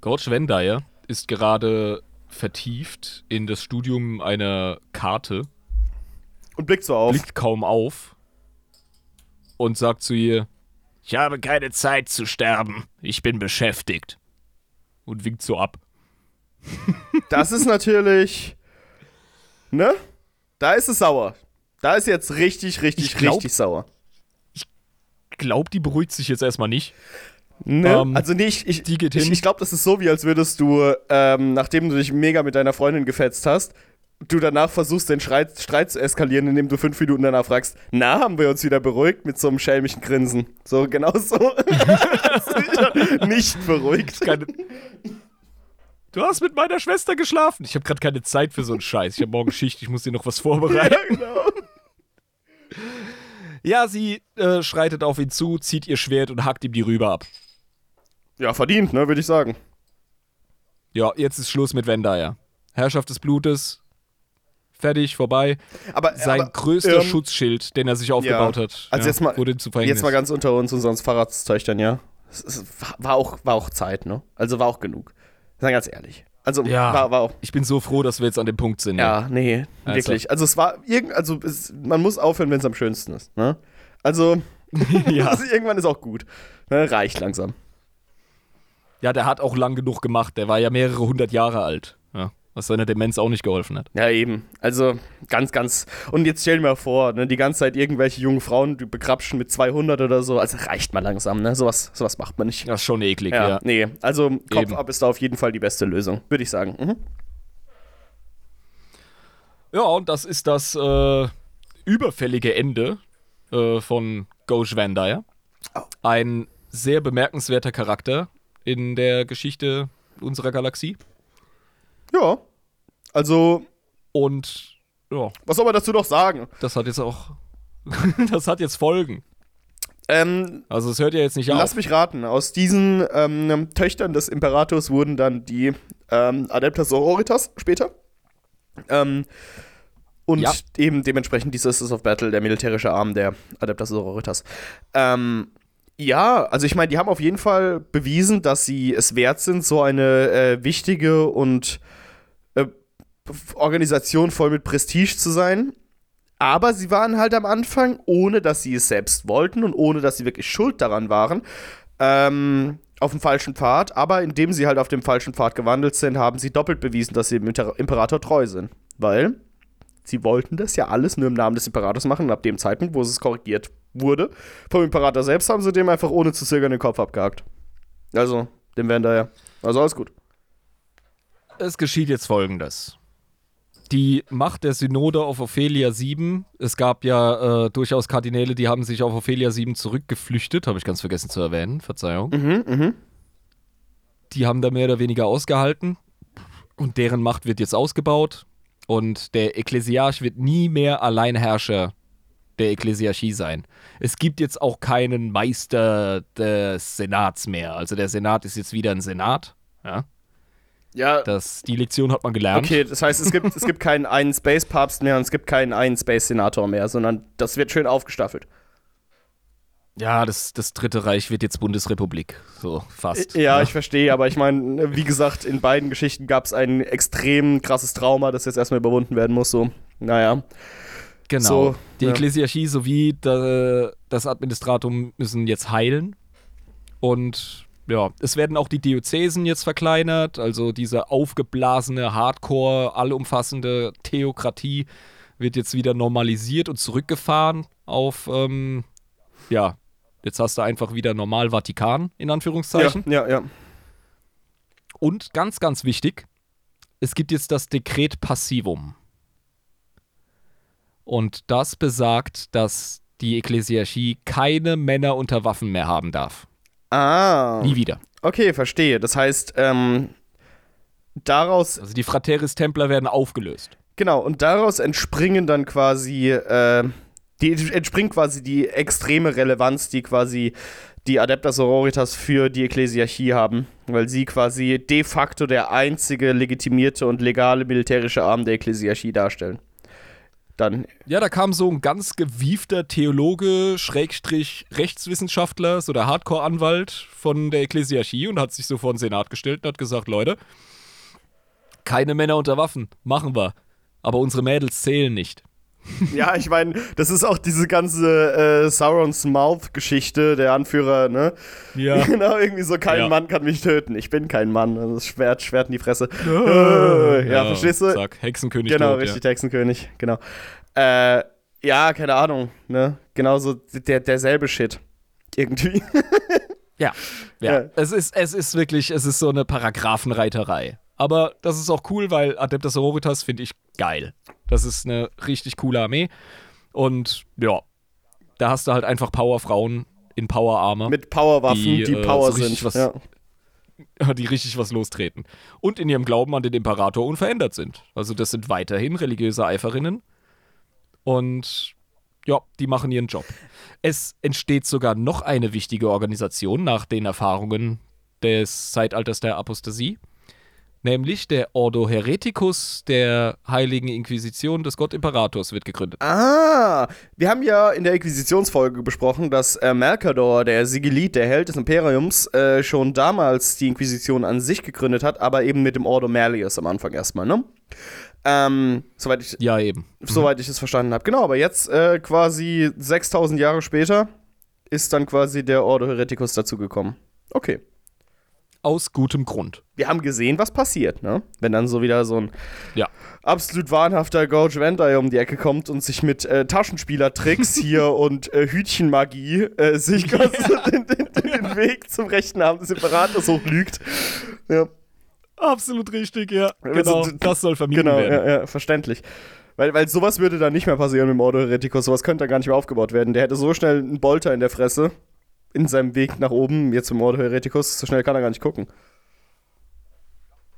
George Vendayer ist gerade vertieft in das Studium einer Karte, Und blickt so auf. blickt kaum auf und sagt zu ihr, ich habe keine Zeit zu sterben, ich bin beschäftigt. Und winkt so ab. Das ist natürlich. Ne? Da ist es sauer. Da ist jetzt richtig, richtig, Ich glaub- richtig sauer. Glaubt, die beruhigt sich jetzt erstmal nicht. Ne? Ähm, also nee, ich, ich, ich, ich glaube, das ist so, wie als würdest du, ähm, nachdem du dich mega mit deiner Freundin gefetzt hast, du danach versuchst, den Streit, Streit zu eskalieren, indem du fünf Minuten danach fragst, na, haben wir uns wieder beruhigt mit so einem schelmischen Grinsen. So, genau so. *laughs* Nicht beruhigt. Keine du hast mit meiner Schwester geschlafen. Ich habe gerade keine Zeit für so einen Scheiß. Ich habe morgen Schicht, ich muss dir noch was vorbereiten. Ja, genau. Ja, sie äh, schreitet auf ihn zu, zieht ihr Schwert und hackt ihm die Rübe ab. Ja, verdient, ne, würde ich sagen. Ja, jetzt ist Schluss mit Vendayer. Herrschaft des Blutes. Fertig, vorbei. Aber, Sein aber, größter ähm, Schutzschild, den er sich aufgebaut hat, Also ja, jetzt mal- wurde zu Verhängnis. Jetzt mal ganz unter uns und sonst Fahrradstöchtern, ja. Es, es war- auch, war auch Zeit, ne? Also war auch genug. Sagen ganz ehrlich. Also Ja. war, war auch. ich bin so froh, dass wir jetzt an dem Punkt sind. Ja, nee, Also. wirklich. Also es war irgend, also es, man muss aufhören, wenn es am schönsten ist. Ne? Also, *laughs* ja. also *laughs* irgendwann ist auch gut. Ne? Reicht langsam. ja, der hat auch lang genug gemacht. Der war ja mehrere hundert Jahre alt. Was seiner Demenz auch nicht geholfen hat. Ja, eben. Also ganz, ganz. Und jetzt stell dir mal vor, ne, die ganze Zeit irgendwelche jungen Frauen die begrapschen mit 200 oder so. Also reicht mal langsam, ne? Sowas, sowas macht man nicht. Das ist schon eklig, Ja, ja. nee. Also Kopf Eben. ab ist da auf jeden Fall die beste Lösung, würde ich sagen. Mhm. Ja, und das ist das äh, überfällige Ende äh, von Ghosh Van Dyer. Ein sehr bemerkenswerter Charakter in der Geschichte unserer Galaxie. Ja. Also, Und ja, was soll man dazu noch sagen? das hat jetzt auch. *laughs* das hat jetzt Folgen. Ähm, Also es hört ja jetzt nicht Lass auf. mich raten, aus diesen ähm, Töchtern des Imperators wurden dann die ähm, Adeptas Sororitas später. Ähm, und Ja. eben dementsprechend die Sisters of Battle, der militärische Arm der Adeptas Sororitas. Ähm, ja, also ich meine, die haben auf jeden Fall bewiesen, dass sie es wert sind, so eine äh, wichtige und Organisation voll mit Prestige zu sein. Aber sie waren halt am Anfang, ohne dass sie es selbst wollten und ohne dass sie wirklich schuld daran waren, ähm, auf dem falschen Pfad. Aber indem sie halt auf dem falschen Pfad gewandelt sind, haben sie doppelt bewiesen, dass sie dem Imper Imperator treu sind. Weil sie wollten das ja alles nur im Namen des Imperators machen. Und ab dem Zeitpunkt, wo es korrigiert wurde, vom Imperator selbst, haben sie dem einfach ohne zu zögern den Kopf abgehakt. Also, dem werden da ja. Also alles gut. Es geschieht jetzt folgendes. Die Macht der Synode auf Ophelia 7. Es gab ja äh, durchaus Kardinäle, die haben sich auf Ophelia 7 zurückgeflüchtet. Habe ich ganz vergessen zu erwähnen. Verzeihung. Mhm, mhm. Die haben da mehr oder weniger ausgehalten. Und deren Macht wird jetzt ausgebaut. Und der Ekklesiarch wird nie mehr Alleinherrscher der Ekklesiarchie sein. Es gibt jetzt auch keinen Meister des Senats mehr. Also der Senat ist jetzt wieder ein Senat. Ja, Ja, das, die Lektion hat man gelernt. Okay, das heißt, es gibt, es gibt keinen *laughs* einen Space-Papst mehr und es gibt keinen einen Space-Senator mehr, sondern das wird schön aufgestaffelt. Ja, das, das Dritte Reich wird jetzt Bundesrepublik. So, fast. Ja, ich verstehe, aber ich meine, wie gesagt, in beiden Geschichten gab es ein extrem krasses Trauma, das jetzt erstmal überwunden werden muss. So, naja. Genau. So, die ja. Ekklesiarchie sowie da, das Administratum müssen jetzt heilen. Und ja, es werden auch die Diözesen jetzt verkleinert. Also diese aufgeblasene, hardcore, allumfassende Theokratie wird jetzt wieder normalisiert und zurückgefahren auf, ähm, ja, Jetzt hast du einfach wieder normal Vatikan, in Anführungszeichen. Ja, ja, ja. Und ganz, ganz wichtig, es gibt jetzt das Dekret Passivum. Und das besagt, dass die Ekklesiarchie keine Männer unter Waffen mehr haben darf. Ah. Nie wieder. Okay, verstehe. Das heißt, ähm, daraus, Also die Frateris Templer werden aufgelöst. genau, und daraus entspringen dann quasi, äh, die entspringt quasi die extreme Relevanz, die quasi die Adeptas Sororitas für die Ekklesiarchie haben, weil sie quasi de facto der einzige legitimierte und legale militärische Arm der Ekklesiarchie darstellen. Dann, Ja, da kam so ein ganz gewiefter Theologe, Schrägstrich Rechtswissenschaftler, so der Hardcore-Anwalt von der Ekklesiarchie und hat sich so vor den Senat gestellt und hat gesagt, Leute, keine Männer unter Waffen, machen wir. Aber unsere Mädels zählen nicht. *laughs* ja, ich meine, das ist auch diese ganze äh, Saurons Mouth-Geschichte, der Anführer, ne? Ja. *laughs* Genau, irgendwie so, kein Ja. Mann kann mich töten. Ich bin kein Mann. Also das Schwert, Schwert in die Fresse. Äh, ja, verstehst du? Zack, Hexenkönig Genau, tot, richtig, Hexenkönig, genau. Äh, ja, keine Ahnung, ne? Genauso der, derselbe Shit. Irgendwie. *laughs* Ja. Ja. Ja. Es, ist, es ist wirklich, es ist so eine Paragraphenreiterei. Aber das ist auch cool, weil Adeptus Sororitas finde ich geil. Das ist eine richtig coole Armee. Und ja, da hast du halt einfach Powerfrauen in Power-Armor. Mit Powerwaffen, die, Die, äh, Power so sind. was- ja. *laughs* die richtig was lostreten. Und in ihrem Glauben an den Imperator unverändert sind. Also das sind weiterhin religiöse Eiferinnen. Und ja, die machen ihren Job. Es entsteht sogar noch eine wichtige Organisation nach den Erfahrungen des Zeitalters der Apostasie. Nämlich der Ordo Hereticus der Heiligen Inquisition des Gottimperators wird gegründet. Ah, wir haben ja in der Inquisitionsfolge besprochen, dass äh, Mercador, der Sigilit, der Held des Imperiums, äh, schon damals die Inquisition an sich gegründet hat, aber eben mit dem Ordo Merlius am Anfang erstmal, ne? Ähm, soweit ich, Ja, eben. soweit ich es verstanden habe. Genau, aber jetzt äh, quasi 6000 Jahre später ist dann quasi der Ordo Hereticus dazugekommen. Okay. Aus gutem Grund. Wir haben gesehen, was passiert, ne? Wenn dann so wieder so ein Ja. absolut wahnhafter Gouge Vandai um die Ecke kommt und sich mit äh, Taschenspielertricks *laughs* hier und äh, Hütchenmagie äh, sich quasi *laughs* den, den, den Weg zum rechten Arm des Imperators hochlügt. Ja, Absolut richtig, ja. Genau, das soll vermieden genau, werden. ja, ja, verständlich. Weil, weil sowas würde dann nicht mehr passieren mit dem Ordo Hereticus, sowas könnte dann gar nicht mehr aufgebaut werden. Der hätte so schnell einen Bolter in der Fresse in seinem Weg nach oben, jetzt im Ordo Hereticus, so schnell kann er gar nicht gucken.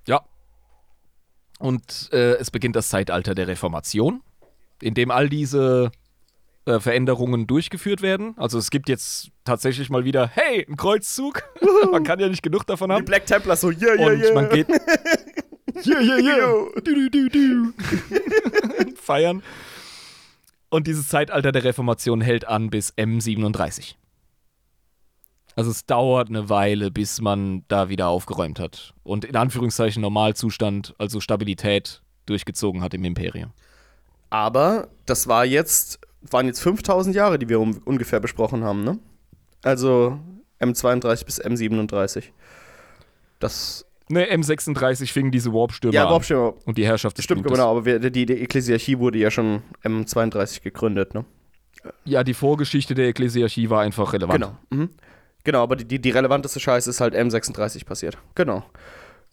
Ja. Und äh, es beginnt das Zeitalter der Reformation, in dem all diese äh, Veränderungen durchgeführt werden. Also es gibt jetzt tatsächlich mal wieder, hey, ein Kreuzzug. *laughs* man kann ja nicht genug davon Die haben. Black Templars so, yeah, yeah, Und yeah. man geht. *laughs* Yeah, yeah, yeah. Du, du, du. *laughs* Feiern. Und dieses Zeitalter der Reformation hält an bis M37. Also es dauert eine Weile, bis man da wieder aufgeräumt hat. Und in Anführungszeichen Normalzustand, also Stabilität, durchgezogen hat im Imperium. Aber das war jetzt, waren jetzt 5000 Jahre, die wir um, ungefähr besprochen haben, ne? Also M32 bis M37. Das. Ne, M36 fingen diese Warpstürme Ja, an. überhaupt schon. Und die Herrschaft des Stimmt, Blutes. genau, aber wir, die, die Ekklesiarchie wurde ja schon M32 gegründet, ne? Ja, die Vorgeschichte der Ekklesiarchie war einfach relevant. Genau. Mhm. Genau, aber die, die, die relevanteste Scheiße ist halt M36 passiert. Genau.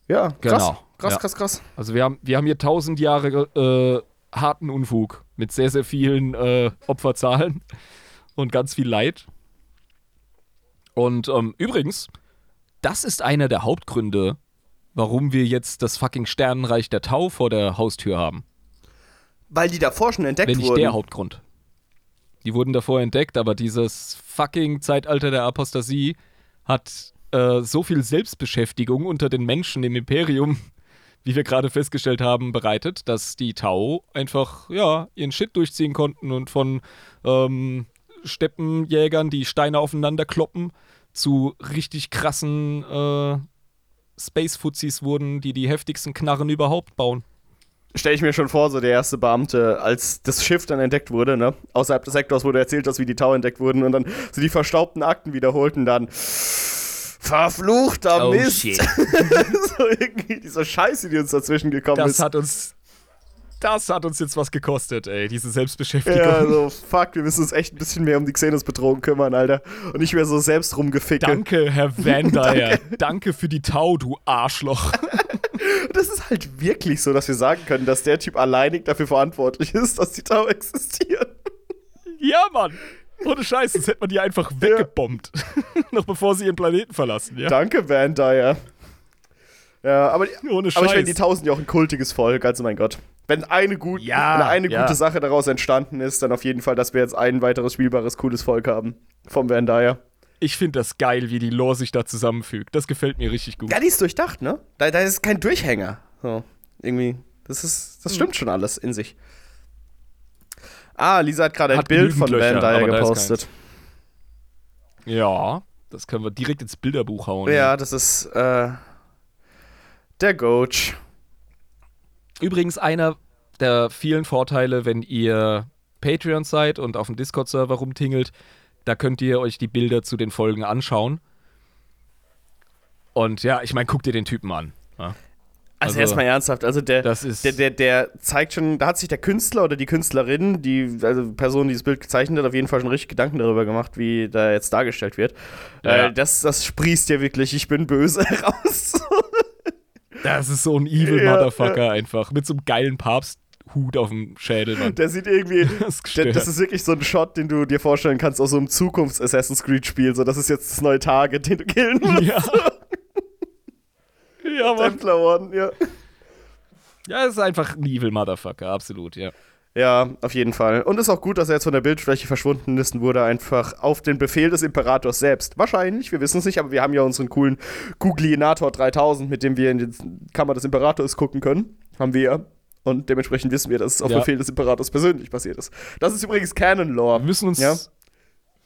Ja, krass. Genau, Krass, ja. krass, krass. Also wir haben, wir haben hier tausend Jahre äh, harten Unfug mit sehr, sehr vielen äh, Opferzahlen *laughs* und ganz viel Leid. Und ähm, übrigens, das ist einer der Hauptgründe, warum wir jetzt das fucking Sternenreich der Tau vor der Haustür haben. Weil die davor schon entdeckt Wenn nicht wurden. der Hauptgrund. Die wurden davor entdeckt, aber dieses fucking Zeitalter der Apostasie hat äh, so viel Selbstbeschäftigung unter den Menschen im Imperium, *laughs* wie wir gerade festgestellt haben, bereitet, dass die Tau einfach, ja, ihren Shit durchziehen konnten und von ähm, Steppenjägern, die Steine aufeinander kloppen, zu richtig krassen äh, Space-Fuzis wurden, die die heftigsten Knarren überhaupt bauen. Stell ich mir schon vor, so der erste Beamte, als das Schiff dann entdeckt wurde, ne? Außerhalb des Sektors wurde erzählt, dass wie die Tau entdeckt wurden und dann so die verstaubten Akten wiederholten dann. Verfluchter Mist! *laughs* so irgendwie diese Scheiße, die uns dazwischen gekommen Das ist. hat uns das hat uns jetzt was gekostet, ey, diese Selbstbeschäftigung. Ja, so, fuck, wir müssen uns echt ein bisschen mehr um die Xenos-Bedrohung kümmern, Alter. Und nicht mehr so selbst rumgeficke. Danke, Herr Van *laughs* Dyer. Danke. Danke für die Tau, du Arschloch. *laughs* *laughs* Das ist halt wirklich so, dass wir sagen können, dass der Typ alleinig dafür verantwortlich ist, dass die Tau existieren. *laughs* Ja, Mann. Ohne Scheiß, das hätte man die einfach weggebombt. *laughs* Noch bevor sie ihren Planeten verlassen, ja. Danke, Van Dyer. Ja, aber, Ohne Scheiß. aber ich meine, die Tau sind ja auch ein kultiges Volk, also mein Gott. Wenn eine, gut, Ja, wenn eine ja. gute Sache daraus entstanden ist, dann auf jeden Fall, dass wir jetzt ein weiteres spielbares, cooles Volk haben. Vom Van Dyer. Ich finde das geil, wie die Lore sich da zusammenfügt. Das gefällt mir richtig gut. Ja, die ist durchdacht, ne? Da, da ist kein Durchhänger. So, irgendwie. Das ist, Hm. das stimmt schon alles in sich. Ah, Lisa hat gerade ein Bild von Van Löcher, Dyer gepostet. Ja, das können wir direkt ins Bilderbuch hauen. Ja, das ist äh, der Goach. Übrigens einer der vielen Vorteile, wenn ihr Patreon seid und auf dem Discord-Server rumtingelt, da könnt ihr euch die Bilder zu den Folgen anschauen. Und ja, ich meine, guckt ihr den Typen an. Ja. Also, Also, erstmal ernsthaft, also der, der, der, der zeigt schon, da hat sich der Künstler oder die Künstlerin, die also Person, die das Bild gezeichnet hat, auf jeden Fall schon richtig Gedanken darüber gemacht, wie da jetzt dargestellt wird. Ja. Äh, das, das sprießt ja wirklich, ich bin böse *laughs* raus. das ist so ein evil Ja, Motherfucker einfach. Mit so einem geilen Papsthut auf dem Schädel. Mann. Der sieht irgendwie, *laughs* Das ist der, das ist wirklich so ein Shot, den du dir vorstellen kannst aus so einem Zukunfts-Assassin's Creed-Spiel. So, das ist jetzt das neue Target, den du killen musst. ja. *laughs* ja, Mann. Templar Orden, ja. Ja, es ist einfach ein evil Motherfucker, absolut, ja. Ja, auf jeden Fall. Und ist auch gut, dass er jetzt von der Bildfläche verschwunden ist und wurde einfach auf den Befehl des Imperators selbst. Wahrscheinlich, wir wissen es nicht, aber wir haben ja unseren coolen Googlienator 3000, mit dem wir in die Kammer des Imperators gucken können. Haben wir ja. Und dementsprechend wissen wir, dass es auf Ja. Befehl des Imperators persönlich passiert ist. Das ist übrigens Canon-Lore. Wir müssen uns. Ja?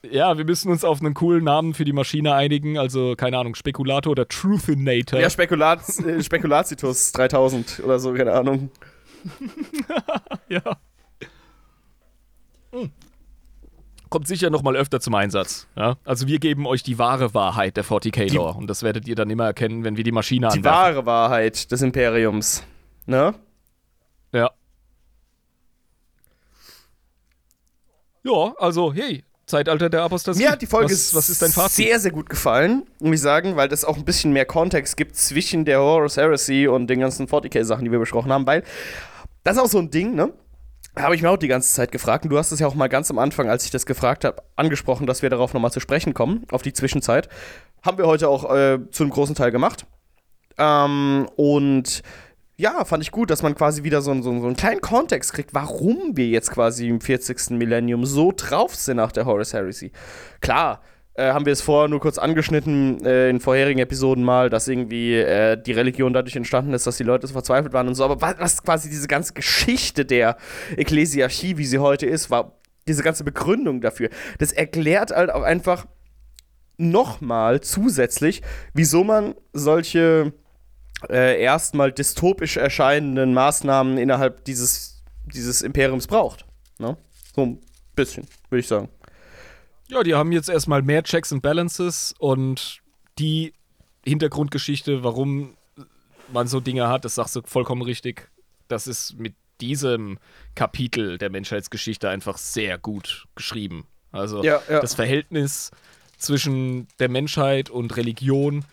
Ja? wir müssen uns auf einen coolen Namen für die Maschine einigen. Also, keine Ahnung, Spekulator oder Truthinator. Ja, Spekulat äh, Spekulatitus *laughs* 3000 oder so, keine Ahnung. *laughs* Ja. Hm. Kommt sicher noch mal öfter zum Einsatz. Ja? Also wir geben euch die wahre Wahrheit der 40k-Lore. Und das werdet ihr dann immer erkennen, wenn wir die Maschine Die anwerfen. wahre Wahrheit des Imperiums. Ne? Ja. Ja, also, hey, Zeitalter der Apostasie. Mir hat die Folge was, was ist dein Fazit? sehr, sehr gut gefallen, muss ich sagen, weil das auch ein bisschen mehr Kontext gibt zwischen der Horus Heresy und den ganzen 40k-Sachen, die wir besprochen haben, weil das ist auch so ein Ding, ne? Habe ich mir auch die ganze Zeit gefragt. Und du hast es ja auch mal ganz am Anfang, als ich das gefragt habe, angesprochen, dass wir darauf nochmal zu sprechen kommen, auf die Zwischenzeit. Haben wir heute auch äh, zu einem großen Teil gemacht. Ähm, und ja, fand ich gut, dass man quasi wieder so, einen- so, so einen kleinen Kontext kriegt, warum wir jetzt quasi im 40. Millennium so drauf sind nach der Horus Heresy. Klar, äh, haben wir es vorher nur kurz angeschnitten äh, in vorherigen Episoden mal, dass irgendwie äh, die Religion dadurch entstanden ist, dass die Leute so verzweifelt waren und so. Aber was, was quasi diese ganze Geschichte der Ekklesiarchie, wie sie heute ist, war diese ganze Begründung dafür. Das erklärt halt auch einfach nochmal zusätzlich, wieso man solche äh, erstmal dystopisch erscheinenden Maßnahmen innerhalb dieses, dieses Imperiums braucht. Ne? So ein bisschen, würde ich sagen. Ja, die haben jetzt erstmal mehr Checks and Balances und die Hintergrundgeschichte, warum man so Dinge hat, das sagst du vollkommen richtig. Das ist mit diesem Kapitel der Menschheitsgeschichte einfach sehr gut geschrieben. Also Ja, ja. das Verhältnis zwischen der Menschheit und Religion,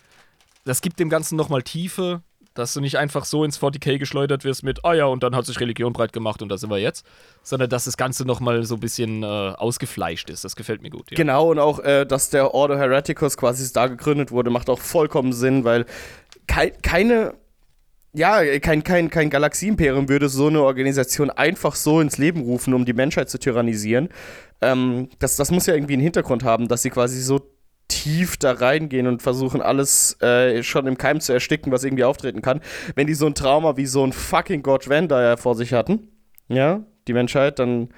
das gibt dem Ganzen nochmal Tiefe, dass du nicht einfach so ins 40k geschleudert wirst mit, ah ja, und dann hat sich Religion breit gemacht und da sind wir jetzt, sondern dass das Ganze nochmal so ein bisschen äh, ausgefleischt ist. Das gefällt mir gut. Ja. Genau, und auch, äh, dass der Ordo Hereticus quasi da gegründet wurde, macht auch vollkommen Sinn, weil kei keine, ja, kein, kein, kein Galaxieimperium würde so eine Organisation einfach so ins Leben rufen, um die Menschheit zu tyrannisieren. Ähm, das, das muss ja irgendwie einen Hintergrund haben, dass sie quasi so tief da reingehen und versuchen, alles äh, schon im Keim zu ersticken, was irgendwie auftreten kann. Wenn die so ein Trauma wie so ein fucking God Van Dyer vor sich hatten, ja, die Menschheit, dann.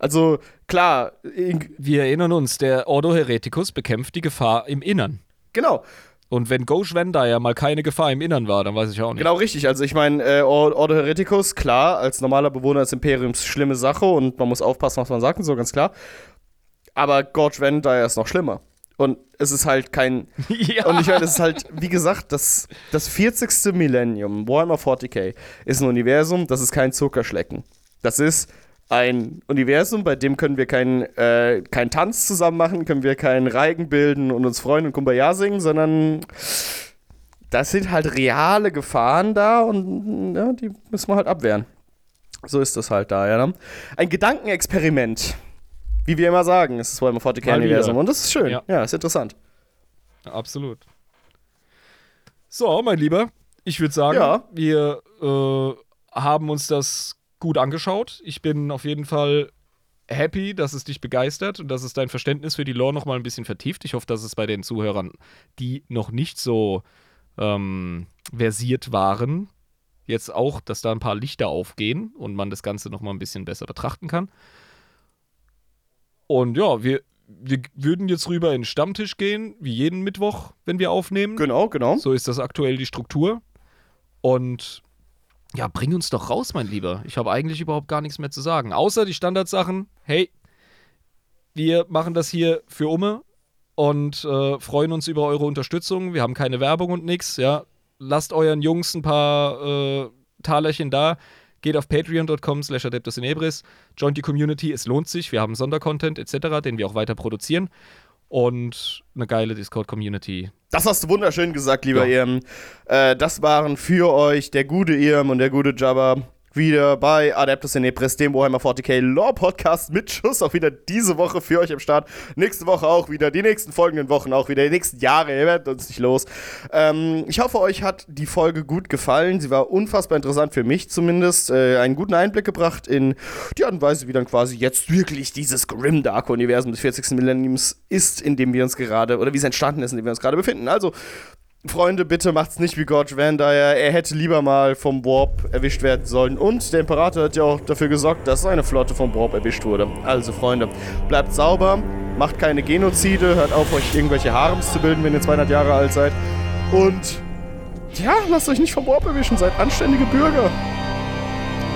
Also, klar, Wir erinnern uns, der Ordo Hereticus bekämpft die Gefahr im Innern. genau, Und wenn Ghosh ja mal keine Gefahr im Innern war, dann weiß ich auch nicht. Genau richtig. Also ich meine, äh, Or- Ordo Hereticus, klar, als normaler Bewohner des Imperiums schlimme Sache und man muss aufpassen, was man sagt und so, ganz klar. Aber Gorge Van Dyer ist noch schlimmer. Und es ist halt kein. *laughs* Ja. Und ich meine, es ist halt, wie gesagt, das, das 40. Millennium, Warhammer 40k, ist ein Universum, das ist kein Zuckerschlecken. Das ist ein Universum, bei dem können wir keinen äh, keinen Tanz zusammen machen, können wir keinen Reigen bilden und uns freuen und Kumbaya singen, sondern das sind halt reale Gefahren da und ja, die müssen wir halt abwehren. So ist das halt da, ja. Ne? Ein Gedankenexperiment. Wie wir immer sagen, es ist Warhammer 40k Mal Universum. wieder. Und das ist schön. Ja. Ja, ist interessant. Absolut. So, mein Lieber, ich würde sagen, Ja. wir äh, haben uns das gut angeschaut. Ich bin auf jeden Fall happy, dass es dich begeistert und dass es dein Verständnis für die Lore noch mal ein bisschen vertieft. Ich hoffe, dass es bei den Zuhörern, die noch nicht so ähm, versiert waren, jetzt auch, dass da ein paar Lichter aufgehen und man das Ganze noch mal ein bisschen besser betrachten kann. Und ja, wir, wir würden jetzt rüber in den Stammtisch gehen, wie jeden Mittwoch, wenn wir aufnehmen. Genau, genau. So ist das aktuell die Struktur. Und ja, bring uns doch raus, mein Lieber. Ich habe eigentlich überhaupt gar nichts mehr zu sagen. Außer die Standardsachen. Hey, wir machen das hier für Umme und äh, freuen uns über eure Unterstützung. Wir haben keine Werbung und nix. Ja, lasst euren Jungs ein paar äh, Talerchen da. Geht auf patreon.com slash adeptus in Ebris. Joint die Community, es lohnt sich. Wir haben Sondercontent etc., den wir auch weiter produzieren. Und eine geile Discord-Community. Das hast du wunderschön gesagt, lieber Ja. Irm. Äh, das waren für euch der gute Irm und der gute Jabba wieder bei Adeptus in Ebris, dem Warhammer 40k Lore Podcast mit Schuss. Auch wieder diese Woche für euch am Start. Nächste Woche auch wieder, die nächsten folgenden Wochen auch wieder, die nächsten Jahre. Ihr werdet uns nicht los. Ähm, ich hoffe, euch hat die Folge gut gefallen. Sie war unfassbar interessant für mich zumindest. Äh, einen guten Einblick gebracht in die Art und Weise, wie dann quasi jetzt wirklich dieses Grimdark-Universum des 40. Millenniums ist, in dem wir uns gerade, oder wie es entstanden ist, in dem wir uns gerade befinden. Also, Freunde, bitte macht's nicht wie Gorge Vandyer. Er hätte lieber mal vom Warp erwischt werden sollen. Und der Imperator hat ja auch dafür gesorgt, dass seine Flotte vom Warp erwischt wurde. Also, Freunde, bleibt sauber, macht keine Genozide, hört auf, euch irgendwelche Harems zu bilden, wenn ihr 200 Jahre alt seid. Und ja, lasst euch nicht vom Warp erwischen, seid anständige Bürger.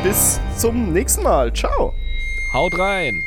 Bis zum nächsten Mal. Ciao. Haut rein!